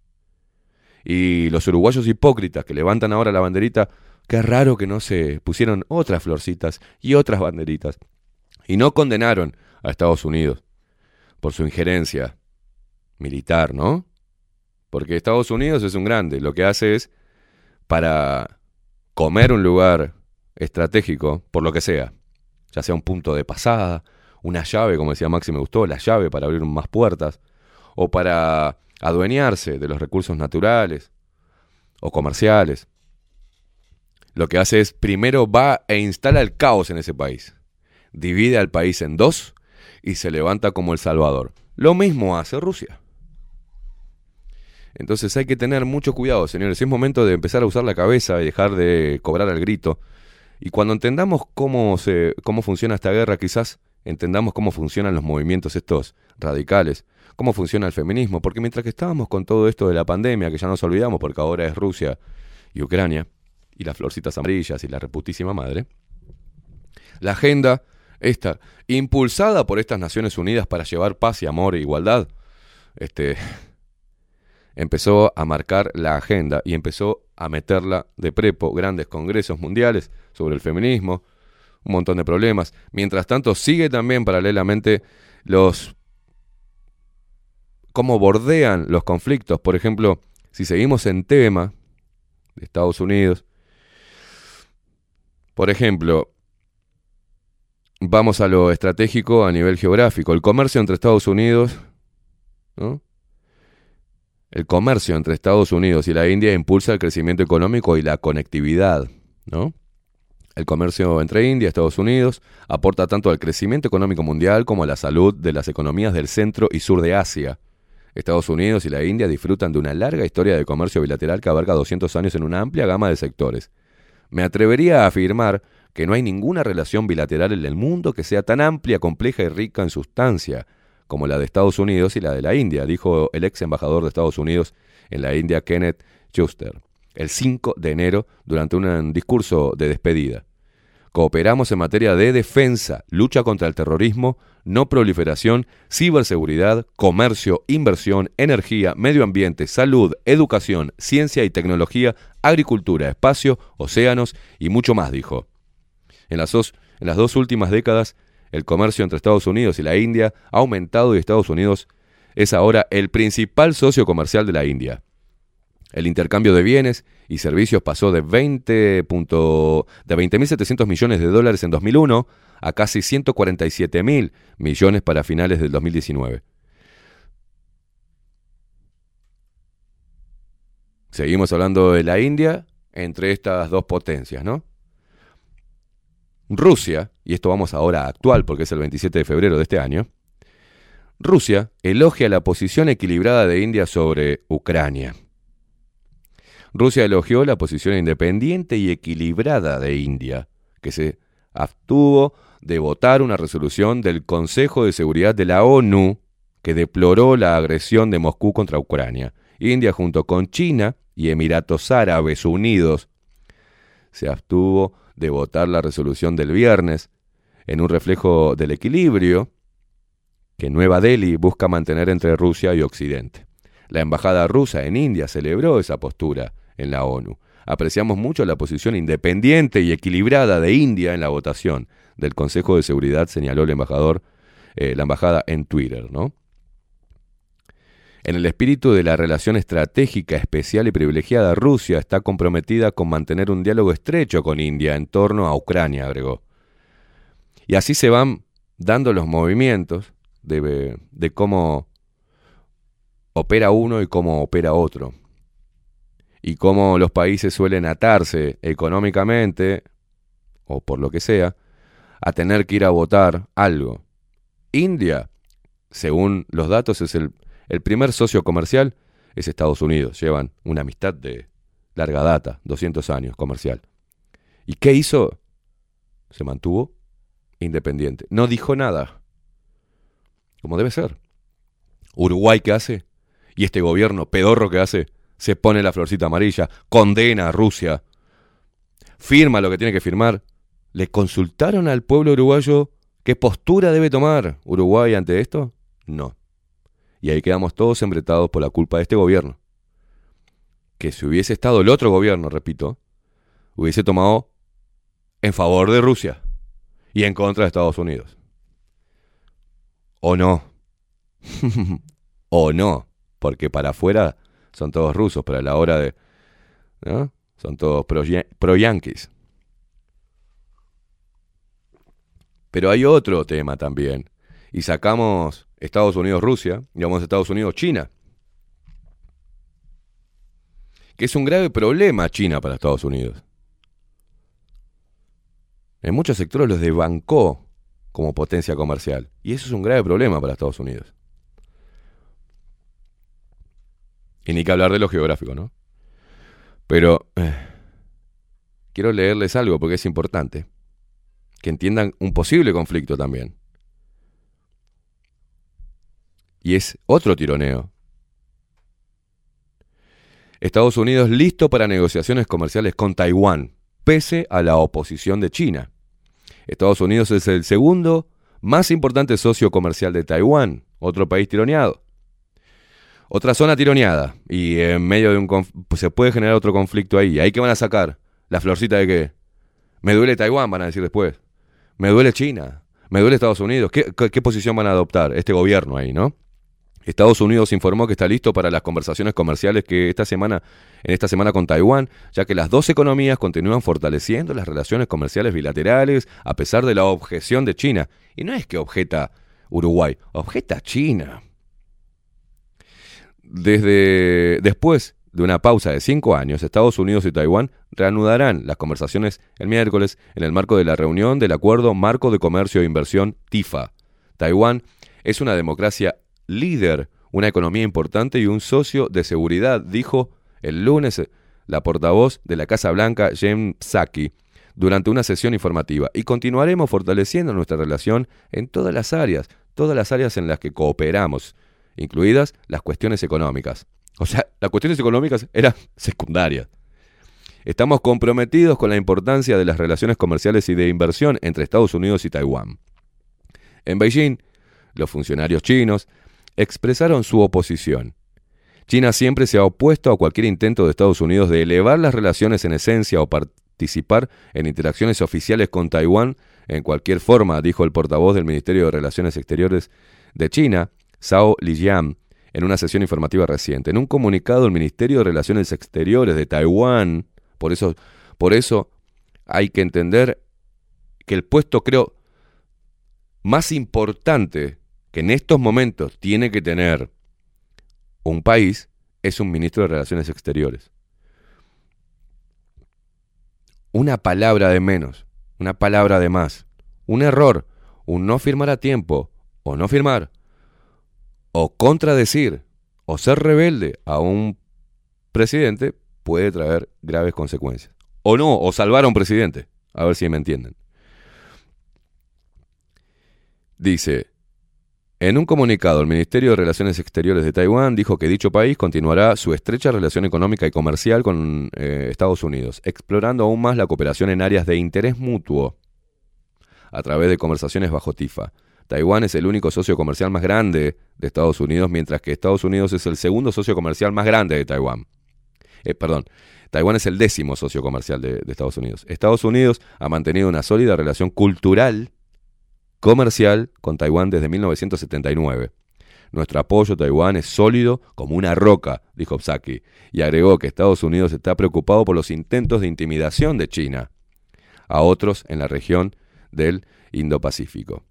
Y los uruguayos hipócritas que levantan ahora la banderita, qué raro que no se pusieron otras florcitas y otras banderitas. Y no condenaron a Estados Unidos por su injerencia militar, ¿no? Porque Estados Unidos es un grande. Lo que hace es, para comer un lugar estratégico, por lo que sea, ya sea un punto de pasada, una llave, como decía Maxi, me gustó, la llave para abrir más puertas, o para adueñarse de los recursos naturales o comerciales. Lo que hace es, primero va e instala el caos en ese país, divide al país en dos y se levanta como el Salvador. Lo mismo hace Rusia. Entonces hay que tener mucho cuidado, señores. Es momento de empezar a usar la cabeza y dejar de cobrar al grito. Y cuando entendamos cómo, se, cómo funciona esta guerra, quizás entendamos cómo funcionan los movimientos estos radicales, cómo funciona el feminismo. Porque mientras que estábamos con todo esto de la pandemia, que ya nos olvidamos porque ahora es Rusia y Ucrania, y las florcitas amarillas y la reputísima madre, la agenda esta, impulsada por estas Naciones Unidas para llevar paz y amor e igualdad, este, *laughs* empezó a marcar la agenda y empezó a meterla de prepo, grandes congresos mundiales sobre el feminismo, un montón de problemas. Mientras tanto, sigue también paralelamente los cómo bordean los conflictos. Por ejemplo, si seguimos en tema de Estados Unidos, por ejemplo, vamos a lo estratégico a nivel geográfico, el comercio entre Estados Unidos, ¿no? El comercio entre Estados Unidos y la India impulsa el crecimiento económico y la conectividad, ¿no? El comercio entre India y Estados Unidos aporta tanto al crecimiento económico mundial como a la salud de las economías del centro y sur de Asia. Estados Unidos y la India disfrutan de una larga historia de comercio bilateral que abarca 200 años en una amplia gama de sectores. Me atrevería a afirmar que no hay ninguna relación bilateral en el mundo que sea tan amplia, compleja y rica en sustancia como la de Estados Unidos y la de la India, dijo el ex embajador de Estados Unidos en la India, Kenneth Schuster, el 5 de enero durante un discurso de despedida. Cooperamos en materia de defensa, lucha contra el terrorismo, no proliferación, ciberseguridad, comercio, inversión, energía, medio ambiente, salud, educación, ciencia y tecnología, agricultura, espacio, océanos y mucho más, dijo. En las dos, en las dos últimas décadas, el comercio entre Estados Unidos y la India ha aumentado y Estados Unidos es ahora el principal socio comercial de la India. El intercambio de bienes y servicios pasó de 20 punto- de 20.700 millones de dólares en 2001 a casi 147.000 millones para finales del 2019. Seguimos hablando de la India entre estas dos potencias, ¿no? Rusia, y esto vamos ahora a actual porque es el 27 de febrero de este año, Rusia elogia la posición equilibrada de India sobre Ucrania. Rusia elogió la posición independiente y equilibrada de India, que se abstuvo de votar una resolución del Consejo de Seguridad de la ONU que deploró la agresión de Moscú contra Ucrania. India, junto con China y Emiratos Árabes Unidos, se abstuvo de votar la resolución del viernes en un reflejo del equilibrio que Nueva Delhi busca mantener entre Rusia y Occidente. La embajada rusa en India celebró esa postura en la ONU. Apreciamos mucho la posición independiente y equilibrada de India en la votación del Consejo de Seguridad, señaló el embajador, eh, la embajada en Twitter, ¿no? En el espíritu de la relación estratégica especial y privilegiada, Rusia está comprometida con mantener un diálogo estrecho con India en torno a Ucrania, agregó. Y así se van dando los movimientos de, cómo opera uno y cómo opera otro. Y cómo los países suelen atarse económicamente, o por lo que sea, a tener que ir a votar algo. India, según los datos, es el, el primer socio comercial, es Estados Unidos. Llevan una amistad de larga data, 200 años comercial. ¿Y qué hizo? Se mantuvo independiente. No dijo nada. Como debe ser. Uruguay, ¿qué hace? Y este gobierno pedorro que hace, se pone la florcita amarilla, condena a Rusia, firma lo que tiene que firmar. ¿Le consultaron al pueblo uruguayo qué postura debe tomar Uruguay ante esto? No. Y ahí quedamos todos embretados por la culpa de este gobierno. Que si hubiese estado el otro gobierno, repito, hubiese tomado en favor de Rusia y en contra de Estados Unidos. ¿O no? *laughs* ¿O no? Porque para afuera son todos rusos, pero a la hora de... ¿no? Son todos pro-yanquis. pero hay otro tema también. Y sacamos Estados Unidos-Rusia a Estados Unidos-China. Que es un grave problema China para Estados Unidos. En muchos sectores los desbancó como potencia comercial. Y eso es un grave problema para Estados Unidos. Y ni que hablar de lo geográfico, ¿no? Pero eh, quiero leerles algo porque es importante. Que entiendan un posible conflicto también. Y es otro tironeo. Estados Unidos listo para negociaciones comerciales con Taiwán, pese a la oposición de China. Estados Unidos es el segundo más importante socio comercial de Taiwán, otro país tironeado. Otra zona tironeada. Y en medio de un... Pues se puede generar otro conflicto ahí. ¿Ahí qué van a sacar? ¿La florcita de qué? Me duele Taiwán, van a decir después. Me duele China. Me duele Estados Unidos. ¿Qué, qué, qué posición van a adoptar este gobierno ahí, no? Estados Unidos informó que está listo para las conversaciones comerciales que esta semana, en esta semana con Taiwán, ya que las dos economías continúan fortaleciendo las relaciones comerciales bilaterales a pesar de la objeción de China. Y no es que objeta Uruguay, objeta China. Desde después de una pausa de cinco años, Estados Unidos y Taiwán reanudarán las conversaciones el miércoles en el marco de la reunión del Acuerdo Marco de Comercio e Inversión TIFA. Taiwán es una democracia líder, una economía importante y un socio de seguridad, dijo el lunes la portavoz de la Casa Blanca, Jen Psaki, durante una sesión informativa y continuaremos fortaleciendo nuestra relación en todas las áreas, todas las áreas en las que cooperamos, incluidas las cuestiones económicas. O sea, las cuestiones económicas eran *laughs* secundarias. Estamos comprometidos con la importancia de las relaciones comerciales y de inversión entre Estados Unidos y Taiwán. En Beijing, los funcionarios chinos expresaron su oposición. China siempre se ha opuesto a cualquier intento de Estados Unidos de elevar las relaciones en esencia o participar en interacciones oficiales con Taiwán en cualquier forma, dijo el portavoz del Ministerio de Relaciones Exteriores de China, Zhao Lijian, en una sesión informativa reciente. En un comunicado, el Ministerio de Relaciones Exteriores de Taiwán, por eso, por eso hay que entender que el puesto, creo, más importante que en estos momentos tiene que tener un país es un ministro de Relaciones Exteriores. Una palabra de menos, una palabra de más, un error, un no firmar a tiempo, o no firmar, o contradecir, o ser rebelde a un presidente puede traer graves consecuencias. O no, o salvar a un presidente. A ver si me entienden. Dice, en un comunicado, el Ministerio de Relaciones Exteriores de Taiwán dijo que dicho país continuará su estrecha relación económica y comercial con eh, Estados Unidos, explorando aún más la cooperación en áreas de interés mutuo a través de conversaciones bajo TIFA. Taiwán es el único socio comercial más grande de Estados Unidos, mientras que Estados Unidos es el segundo socio comercial más grande de Taiwán. Eh, perdón, Taiwán es el décimo socio comercial de, de Estados Unidos. Estados Unidos ha mantenido una sólida relación cultural comercial con Taiwán desde 1979. Nuestro apoyo a Taiwán es sólido como una roca, dijo Psaki, y agregó que Estados Unidos está preocupado por los intentos de intimidación de China a otros en la región del Indo-Pacífico.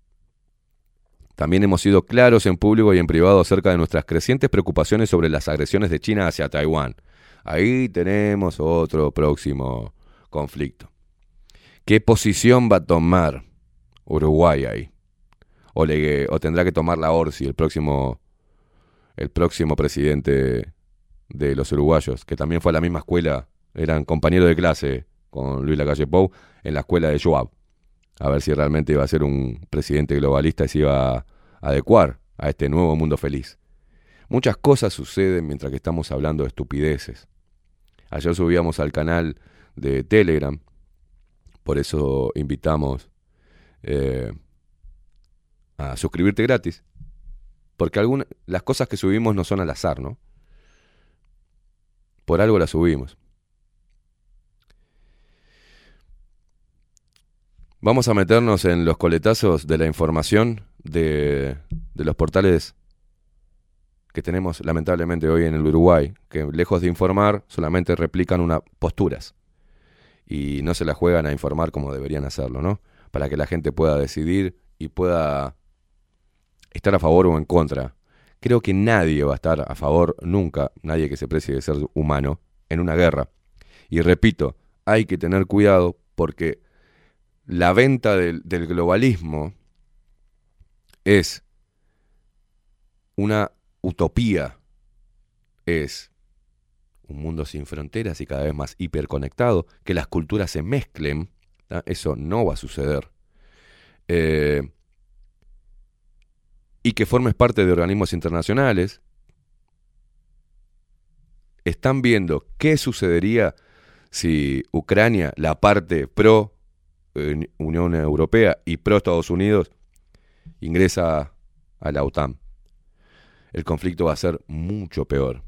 También hemos sido claros en público y en privado acerca de nuestras crecientes preocupaciones sobre las agresiones de China hacia Taiwán. Ahí tenemos otro próximo conflicto. ¿Qué posición va a tomar Uruguay ahí? O, le, o tendrá que tomar la Orsi, el próximo, el próximo presidente de los uruguayos, que también fue a la misma escuela, eran compañeros de clase con Luis Lacalle Pou en la escuela de Joab. A ver si realmente iba a ser un presidente globalista y se iba a adecuar a este nuevo mundo feliz. Muchas cosas suceden mientras que estamos hablando de estupideces. Ayer subíamos al canal de Telegram, por eso invitamos eh, a suscribirte gratis. Porque algunas, las cosas que subimos no son al azar, ¿no? Por algo las subimos. Vamos a meternos en los coletazos de la información de, de los portales que tenemos lamentablemente hoy en el Uruguay, que lejos de informar solamente replican unas posturas y no se la juegan a informar como deberían hacerlo, ¿no? Para que la gente pueda decidir y pueda estar a favor o en contra. Creo que nadie va a estar a favor nunca, nadie que se precie de ser humano, en una guerra. Y repito, hay que tener cuidado porque la venta del, globalismo es una utopía, es un mundo sin fronteras y cada vez más hiperconectado, que las culturas se mezclen. Eso no va a suceder. Eh, y que formes parte de organismos internacionales, están viendo qué sucedería si Ucrania, la parte pro eh, Unión Europea y pro Estados Unidos, ingresa a la OTAN. El conflicto va a ser mucho peor.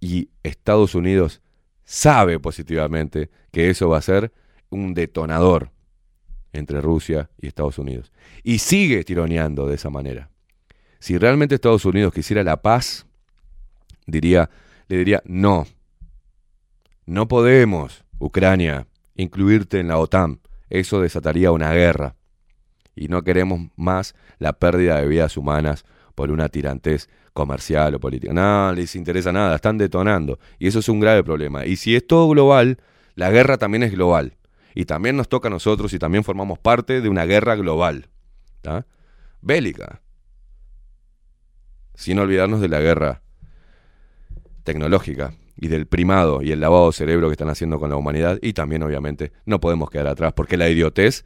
Y Estados Unidos sabe positivamente que eso va a ser un detonador entre Rusia y Estados Unidos. Y sigue tironeando de esa manera. Si realmente Estados Unidos quisiera la paz, diría, le diría, no, no podemos, Ucrania, incluirte en la OTAN. Eso desataría una guerra. Y no queremos más la pérdida de vidas humanas por una tirantez comercial o política. No les interesa nada, están detonando. Y eso es un grave problema. Y si es todo global, la guerra también es global. Y también nos toca a nosotros y también formamos parte de una guerra global. ¿tá? Bélica. Sin olvidarnos de la guerra tecnológica y del primado y el lavado cerebro que están haciendo con la humanidad. Y también, obviamente, no podemos quedar atrás, porque la idiotez,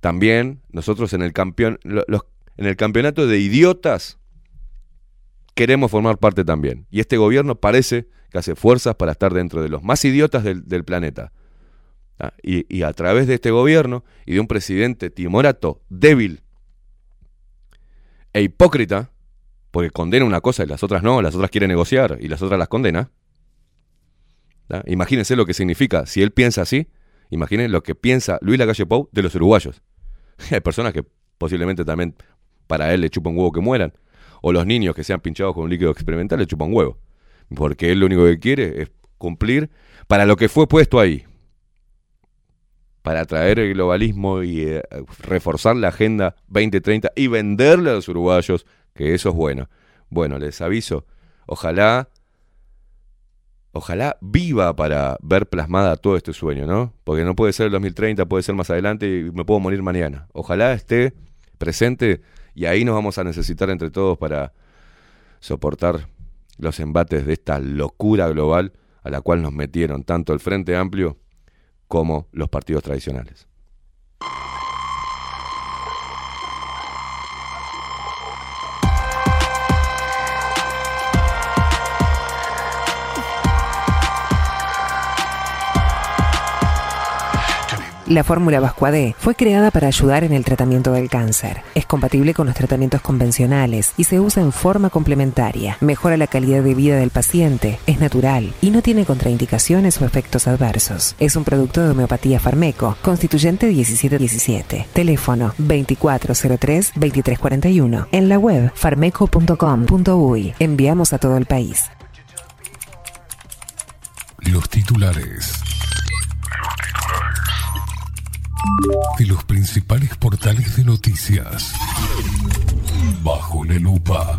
también nosotros en el, campeón, en el campeonato de idiotas queremos formar parte también. Y este gobierno parece que hace fuerzas para estar dentro de los más idiotas del, planeta. ¿Ah? Y, a través de este gobierno y de un presidente timorato, débil e hipócrita, porque condena una cosa y las otras no, las otras quiere negociar y las otras las condena. Imagínense lo que significa, si él piensa así, imaginen lo que piensa Luis Lacalle Pou de los uruguayos. *laughs* Hay personas que posiblemente también para él le chupa un huevo que mueran. O los niños que sean pinchados con un líquido experimental le chupa un huevo. Porque él lo único que quiere es cumplir para lo que fue puesto ahí. Para atraer el globalismo y eh, reforzar la Agenda 2030 y venderle a los uruguayos que eso es bueno. Bueno, les aviso, ojalá, ojalá viva para ver plasmada todo este sueño, ¿no? Porque no puede ser el 2030, puede ser más adelante y me puedo morir mañana. Ojalá esté presente y ahí nos vamos a necesitar entre todos para soportar los embates de esta locura global a la cual nos metieron tanto el Frente Amplio como los partidos tradicionales. La fórmula Vascuade fue creada para ayudar en el tratamiento del cáncer. Es compatible con los tratamientos convencionales y se usa en forma complementaria. Mejora la calidad de vida del paciente, es natural y no tiene contraindicaciones o efectos adversos. Es un producto de homeopatía Farmeco, constituyente 1717. Teléfono 2403-2341. En la web farmeco.com.uy. Enviamos a todo el país. Los titulares de los principales portales de noticias. Bajo la lupa.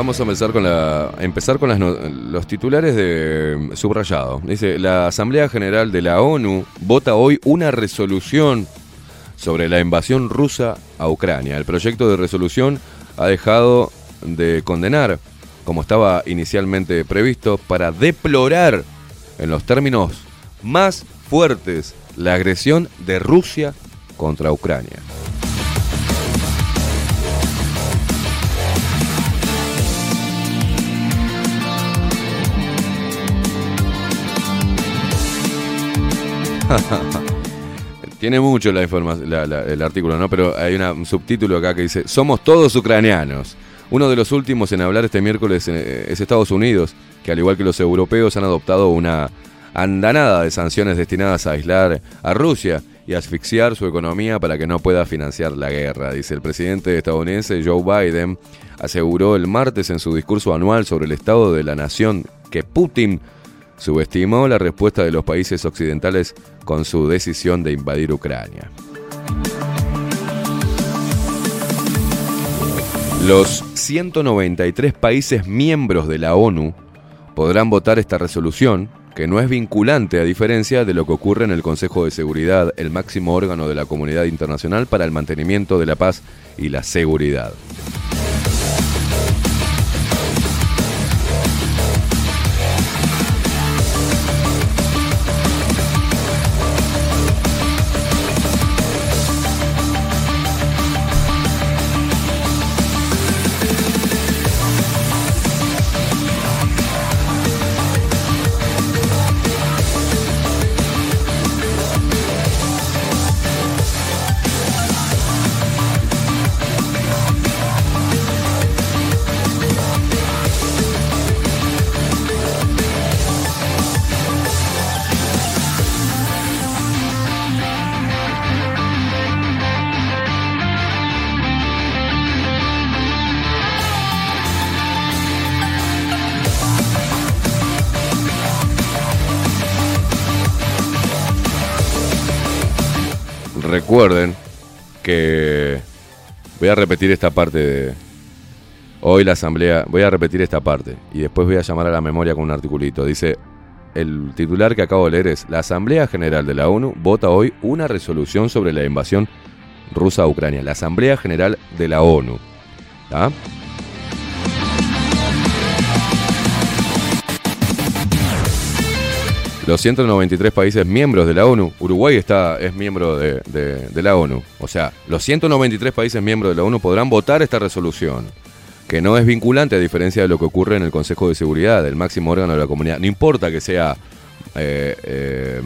Vamos a empezar con, la, empezar con los titulares de subrayado. Dice, la Asamblea General de la ONU vota hoy una resolución sobre la invasión rusa a Ucrania. El proyecto de resolución ha dejado de condenar, como estaba inicialmente previsto, para deplorar en los términos más fuertes la agresión de Rusia contra Ucrania. *laughs* Tiene mucho la información, el artículo, ¿no? Pero hay un subtítulo acá que dice: Somos todos ucranianos. Uno de los últimos en hablar este miércoles eh, es Estados Unidos, que al igual que los europeos han adoptado una andanada de sanciones destinadas a aislar a Rusia y asfixiar su economía para que no pueda financiar la guerra. Dice el presidente estadounidense Joe Biden aseguró el martes en su discurso anual sobre el estado de la nación que Putin subestimó la respuesta de los países occidentales con su decisión de invadir Ucrania. Los 193 países miembros de la ONU podrán votar esta resolución, que no es vinculante a diferencia de lo que ocurre en el Consejo de Seguridad, el máximo órgano de la comunidad internacional para el mantenimiento de la paz y la seguridad. Voy a repetir esta parte de hoy la asamblea, voy a repetir esta parte y después voy a llamar a la memoria con un articulito. Dice, el titular que acabo de leer es, la Asamblea General de la ONU vota hoy una resolución sobre la invasión rusa a Ucrania. La Asamblea General de la ONU. ¿tá? Los 193 países miembros de la ONU, Uruguay está, es miembro de, de- la ONU, o sea, los 193 países miembros de la ONU podrán votar esta resolución, que no es vinculante a diferencia de lo que ocurre en el Consejo de Seguridad, el máximo órgano de la comunidad. No importa que sea eh, eh,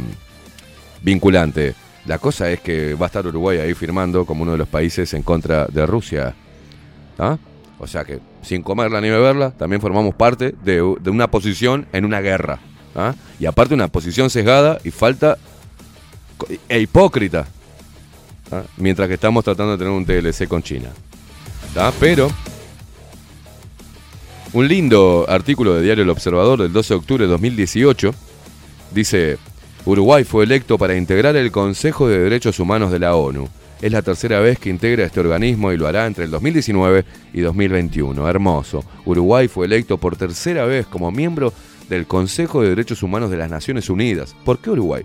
vinculante, la cosa es que va a estar Uruguay ahí firmando como uno de los países en contra de Rusia. ¿Ah? O sea que, sin comerla ni beberla, también formamos parte de una posición en una guerra. ¿Ah? Y aparte una posición sesgada y falta e hipócrita. ¿ah? Mientras que estamos tratando de tener un TLC con China. ¿tá? Pero, un lindo artículo de Diario El Observador del 12 de octubre de 2018 dice, Uruguay fue electo para integrar el Consejo de Derechos Humanos de la ONU. Es la tercera vez que integra este organismo y lo hará entre el 2019 y 2021. Hermoso. Uruguay fue electo por tercera vez como miembro del Consejo de Derechos Humanos de las Naciones Unidas. ¿Por qué Uruguay?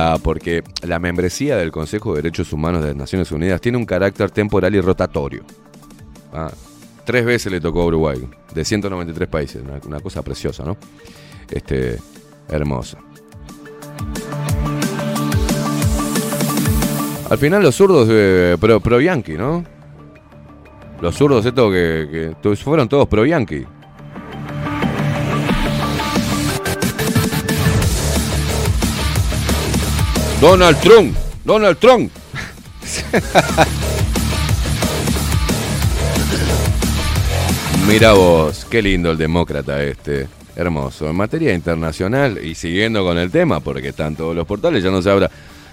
Ah, porque la membresía del Consejo de Derechos Humanos de las Naciones Unidas tiene un carácter temporal y rotatorio. Ah, tres veces le tocó a Uruguay, de 193 países, una, cosa preciosa, ¿no? Este, hermosa. Al final los zurdos eh, pro, pro Yankee, ¿no? Los zurdos estos que, que fueron todos pro Yankee. Donald Trump, Donald Trump. *laughs* Mira vos, qué lindo el demócrata este. Hermoso. En materia internacional y siguiendo con el tema, porque están todos los portales, ya no se habla.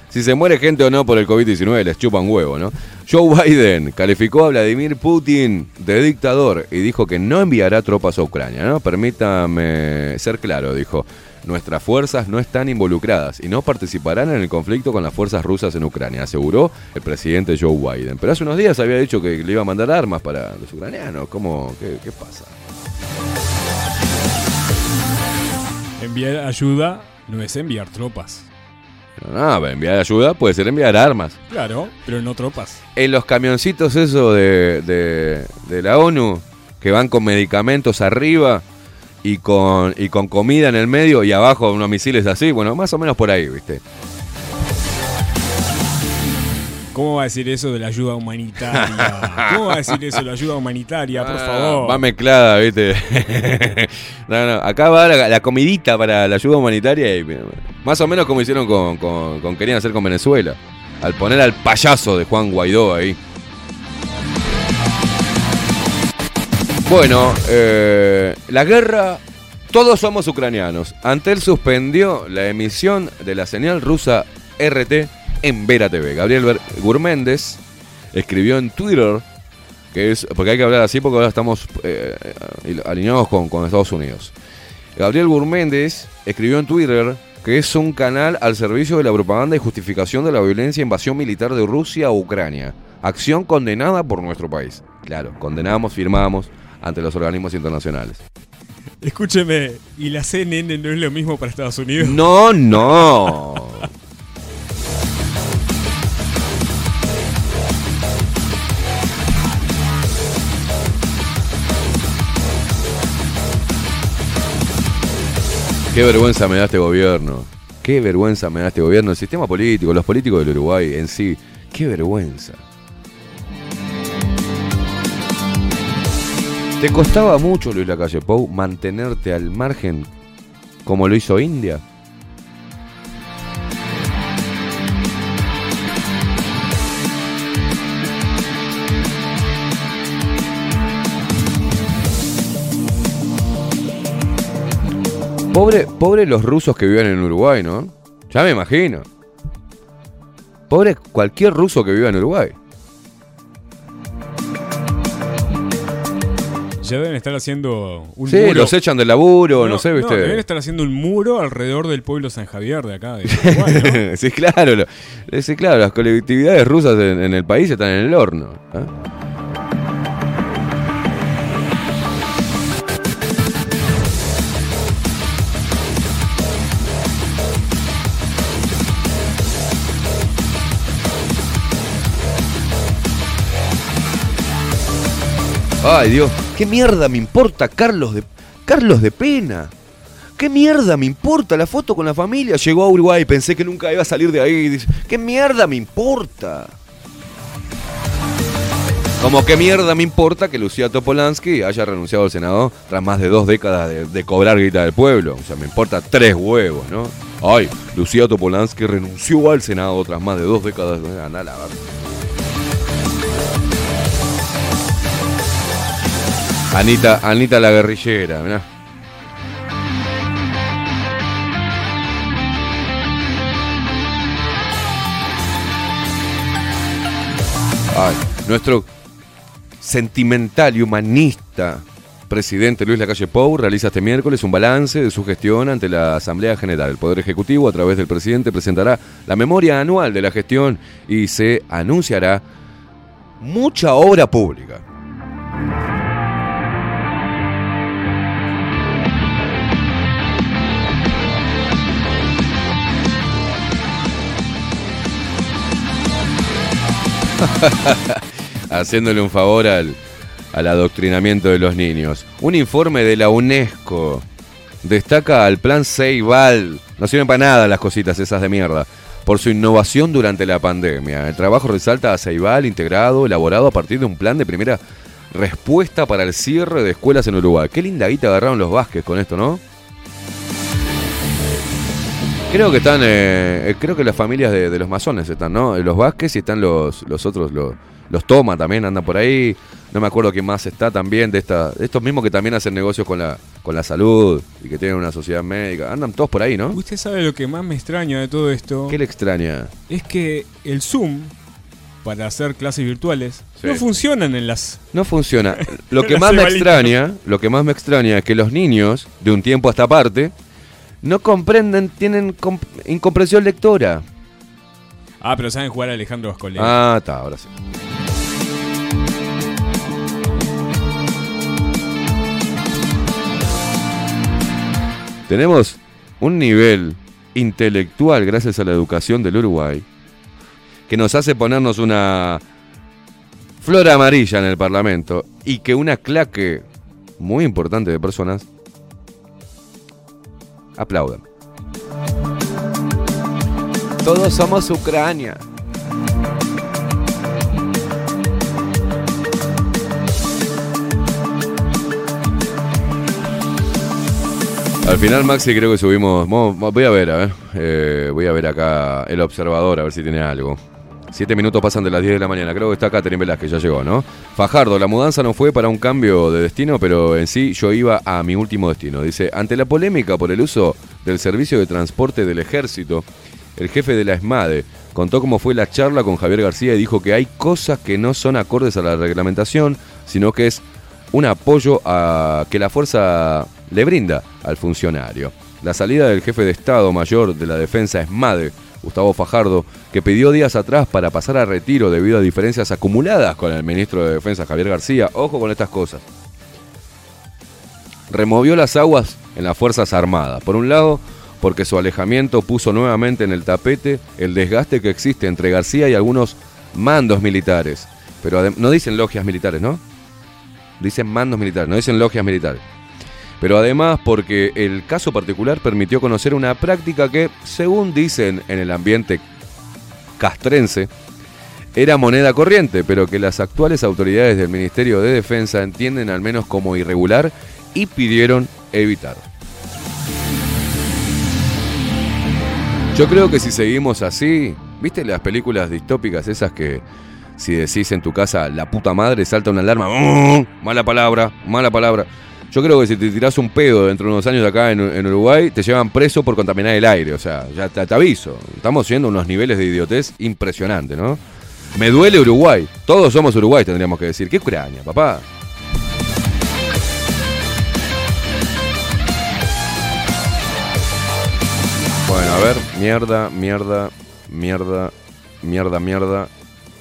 Si se muere gente o no por el COVID-19, les chupan huevo, ¿no? Joe Biden calificó a Vladimir Putin de dictador y dijo que no enviará tropas a Ucrania, ¿no? Permítame ser claro, dijo. Nuestras fuerzas no están involucradas y no participarán en el conflicto con las fuerzas rusas en Ucrania, aseguró el presidente Joe Biden. Pero hace unos días había dicho que le iba a mandar armas para los ucranianos. ¿Cómo? ¿Qué, qué pasa? Enviar ayuda no es enviar tropas. No, enviar ayuda puede ser enviar armas. Claro, pero no tropas. En los camioncitos eso de, de, de la ONU, que van con medicamentos arriba y con, y con comida en el medio y abajo unos misiles así, bueno, más o menos por ahí, ¿viste? ¿Cómo va a decir eso de la ayuda humanitaria? ¿Cómo va a decir eso de la ayuda humanitaria? Por Ah, favor. Va mezclada, ¿viste? *laughs* no, no, acá va la, la comidita para la ayuda humanitaria y más o menos como hicieron con, con, con- querían hacer con Venezuela. Al poner al payaso de Juan Guaidó ahí. Bueno, eh, la guerra, todos somos ucranianos. Antel suspendió la emisión de la señal rusa RT en Vera TV. Gabriel Gurméndez escribió en Twitter que es porque hay que hablar así porque ahora estamos eh, alineados con, con Estados Unidos. Gabriel Gurméndez escribió en Twitter que es un canal al servicio de la propaganda y justificación de la violencia e invasión militar de Rusia a Ucrania. Acción condenada por nuestro país. Claro, condenamos, firmamos ante los organismos internacionales. Escúcheme, ¿y la CNN no es lo mismo para Estados Unidos? No, no. Qué vergüenza me da este gobierno. Qué vergüenza me da este gobierno. El sistema político, los políticos del Uruguay en sí. Qué vergüenza. ¿Te costaba mucho, Luis Lacalle Pou, mantenerte al margen como lo hizo India? Pobre, pobre los rusos que viven en Uruguay, ¿no? Ya me imagino. Pobre cualquier ruso que viva en Uruguay. Ya deben estar haciendo un Sí, muro. los echan del laburo, no, sé, ¿viste? deben estar haciendo un muro alrededor del pueblo San Javier de acá. De *laughs* Uruguay, ¿no? sí, claro. lo- sí, claro, las colectividades rusas en, en el país están en el horno. ¿eh? Ay, Dios, ¿qué mierda me importa Carlos de Carlos de Pena? ¿Qué mierda me importa la foto con la familia? Llegó a Uruguay, pensé que nunca iba a salir de ahí. ¿qué mierda me importa? Como qué mierda me importa que Lucía Topolansky haya renunciado al Senado tras más de dos décadas de, de cobrar guita del pueblo. O sea, me importa tres huevos, ¿no? Ay, Lucía Topolansky renunció al Senado tras más de dos décadas. Andá a la Anita, Anita la guerrillera, nuestro sentimental y humanista presidente Luis Lacalle Pou realiza este miércoles un balance de su gestión ante la Asamblea General. El Poder Ejecutivo, a través del presidente, presentará la memoria anual de la gestión y se anunciará mucha obra pública. *laughs* Haciéndole un favor al, al adoctrinamiento de los niños. Un informe de la UNESCO destaca al plan Ceibal. No sirven para nada las cositas esas de mierda. Por su innovación durante la pandemia. El trabajo resalta a Ceibal integrado, elaborado a partir de un plan de primera respuesta para el cierre de escuelas en Uruguay. Qué linda guita agarraron los Vázquez con esto, ¿no? Creo que están, eh, eh, creo que las familias de, de los masones están, ¿no? Los Vázquez y están los, los otros, los, los Toma también andan por ahí. No me acuerdo quién más está también de esta, de estos mismos que también hacen negocios con la, con la salud y que tienen una sociedad médica. Andan todos por ahí, ¿no? Usted sabe lo que más me extraña de todo esto. ¿Qué le extraña? Es que el Zoom, para hacer clases virtuales, Sí. no funcionan en las... No funciona. *laughs* Lo que más me extraña, lo que más me extraña es que los niños, de un tiempo a esta parte, no comprenden, tienen comp- incomprensión lectora. Ah, pero saben jugar a Alejandro Vascolé. Ah, está, ahora sí. Tenemos un nivel intelectual gracias a la educación del Uruguay que nos hace ponernos una flor amarilla en el Parlamento y que una claque muy importante de personas aplaudan. Todos somos Ucrania. Al final, Maxi, creo que subimos. mo- mo- Voy a ver, a ver. Eh, voy a ver acá el observador, a ver si tiene algo. Siete minutos pasan de las 10 de la mañana. Creo que está Catherine Velázquez, ya llegó, ¿no? Fajardo, la mudanza no fue para un cambio de destino, pero en sí yo iba a mi último destino. Dice: Ante la polémica por el uso del servicio de transporte del ejército, el jefe de la ESMADE contó cómo fue la charla con Javier García y dijo que hay cosas que no son acordes a la reglamentación, sino que es un apoyo a que la fuerza le brinda al funcionario. La salida del jefe de Estado Mayor de la Defensa ESMADE, Gustavo Fajardo, que pidió días atrás para pasar a retiro debido a diferencias acumuladas con el ministro de Defensa Javier García. Ojo con estas cosas. Removió las aguas en las Fuerzas Armadas. Por un lado, porque su alejamiento puso nuevamente en el tapete el desgaste que existe entre García y algunos mandos militares. Pero no dicen logias militares, ¿no? Dicen mandos militares, no dicen logias militares. Pero además porque el caso particular permitió conocer una práctica que, según dicen en el ambiente castrense, era moneda corriente, pero que las actuales autoridades del Ministerio de Defensa entienden al menos como irregular y pidieron evitar. Yo creo que si seguimos así, ¿viste las películas distópicas esas que si decís en tu casa la puta madre salta una alarma? *laughs* Mala palabra, mala palabra. Yo creo que si te tirás un pedo dentro de unos años acá en, Uruguay, te llevan preso por contaminar el aire. O sea, ya te, aviso. Estamos yendo a unos niveles de idiotez impresionantes, ¿no? Me duele Uruguay. Todos somos Uruguay, tendríamos que decir. ¿Qué Ucrania, papá? Bueno, a ver. Mierda, mierda, mierda, mierda, mierda,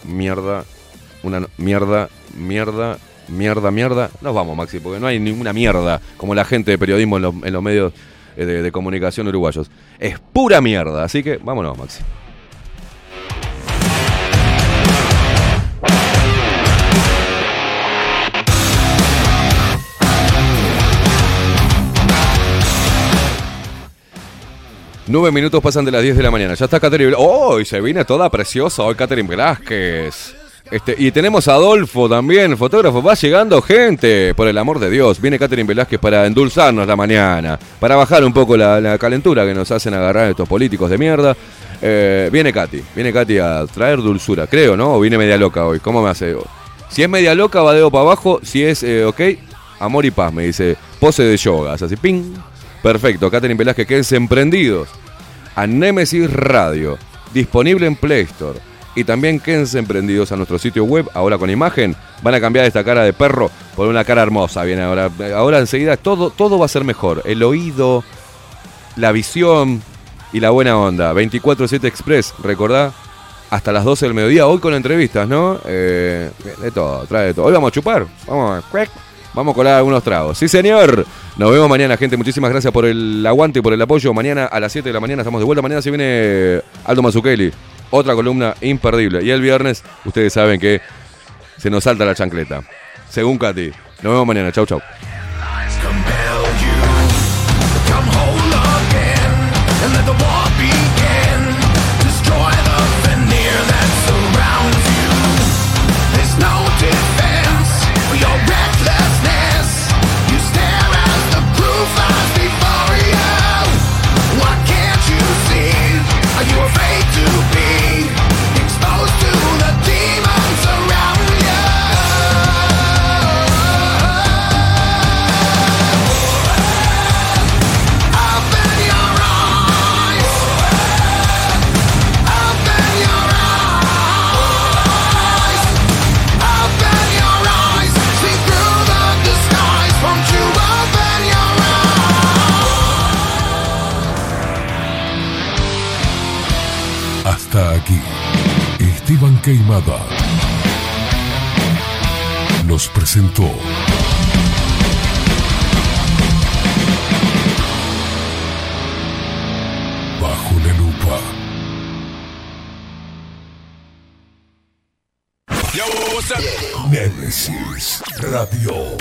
mierda. Una mierda, mierda, mierda, mierda. Nos vamos, Maxi, porque no hay ninguna mierda como la gente de periodismo en, los- medios eh, de, comunicación uruguayos. Es pura mierda, así que vámonos, Maxi. Nueve minutos pasan de las 10 de la mañana. Ya está Catherine. ¡Oh! Se viene toda preciosa hoy Catherine Velázquez. Este, y tenemos a Adolfo también, fotógrafo. Va llegando gente, por el amor de Dios. Viene Catherine Velázquez para endulzarnos la mañana. Para bajar un poco la, la calentura que nos hacen agarrar estos políticos de mierda. Eh, viene Katy. Viene Katy a traer dulzura, creo, ¿no? O viene media loca hoy. ¿Cómo me hace? Si es media loca, va dedo para abajo. Si es eh, ok, amor y paz, me dice. Pose de yoga. Así, ping. Perfecto. Catherine Velázquez, quédense emprendidos a Nemesis Radio, disponible en Play Store. Y también quédense emprendidos a nuestro sitio web, ahora con imagen. Van a cambiar esta cara de perro por una cara hermosa. Viene ahora. Ahora enseguida todo, todo va a ser mejor. El oído, la visión y la buena onda. 24-7 Express, recordá. Hasta las 12 del mediodía, hoy con entrevistas, ¿no? Eh, de todo, trae de todo. Hoy vamos a chupar. Vamos a. Vamos a colar algunos tragos. Sí, señor. Nos vemos mañana, gente. Muchísimas gracias por el aguante y por el apoyo. Mañana a las 7 de la mañana estamos de vuelta. Mañana se viene Aldo Mazzucchelli. Otra columna imperdible. Y el viernes, ustedes saben que se nos salta la chancleta. Según Katy. Nos vemos mañana. Chau, chau. Queimada nos presentó Bajo la lupa. Némesis Radio.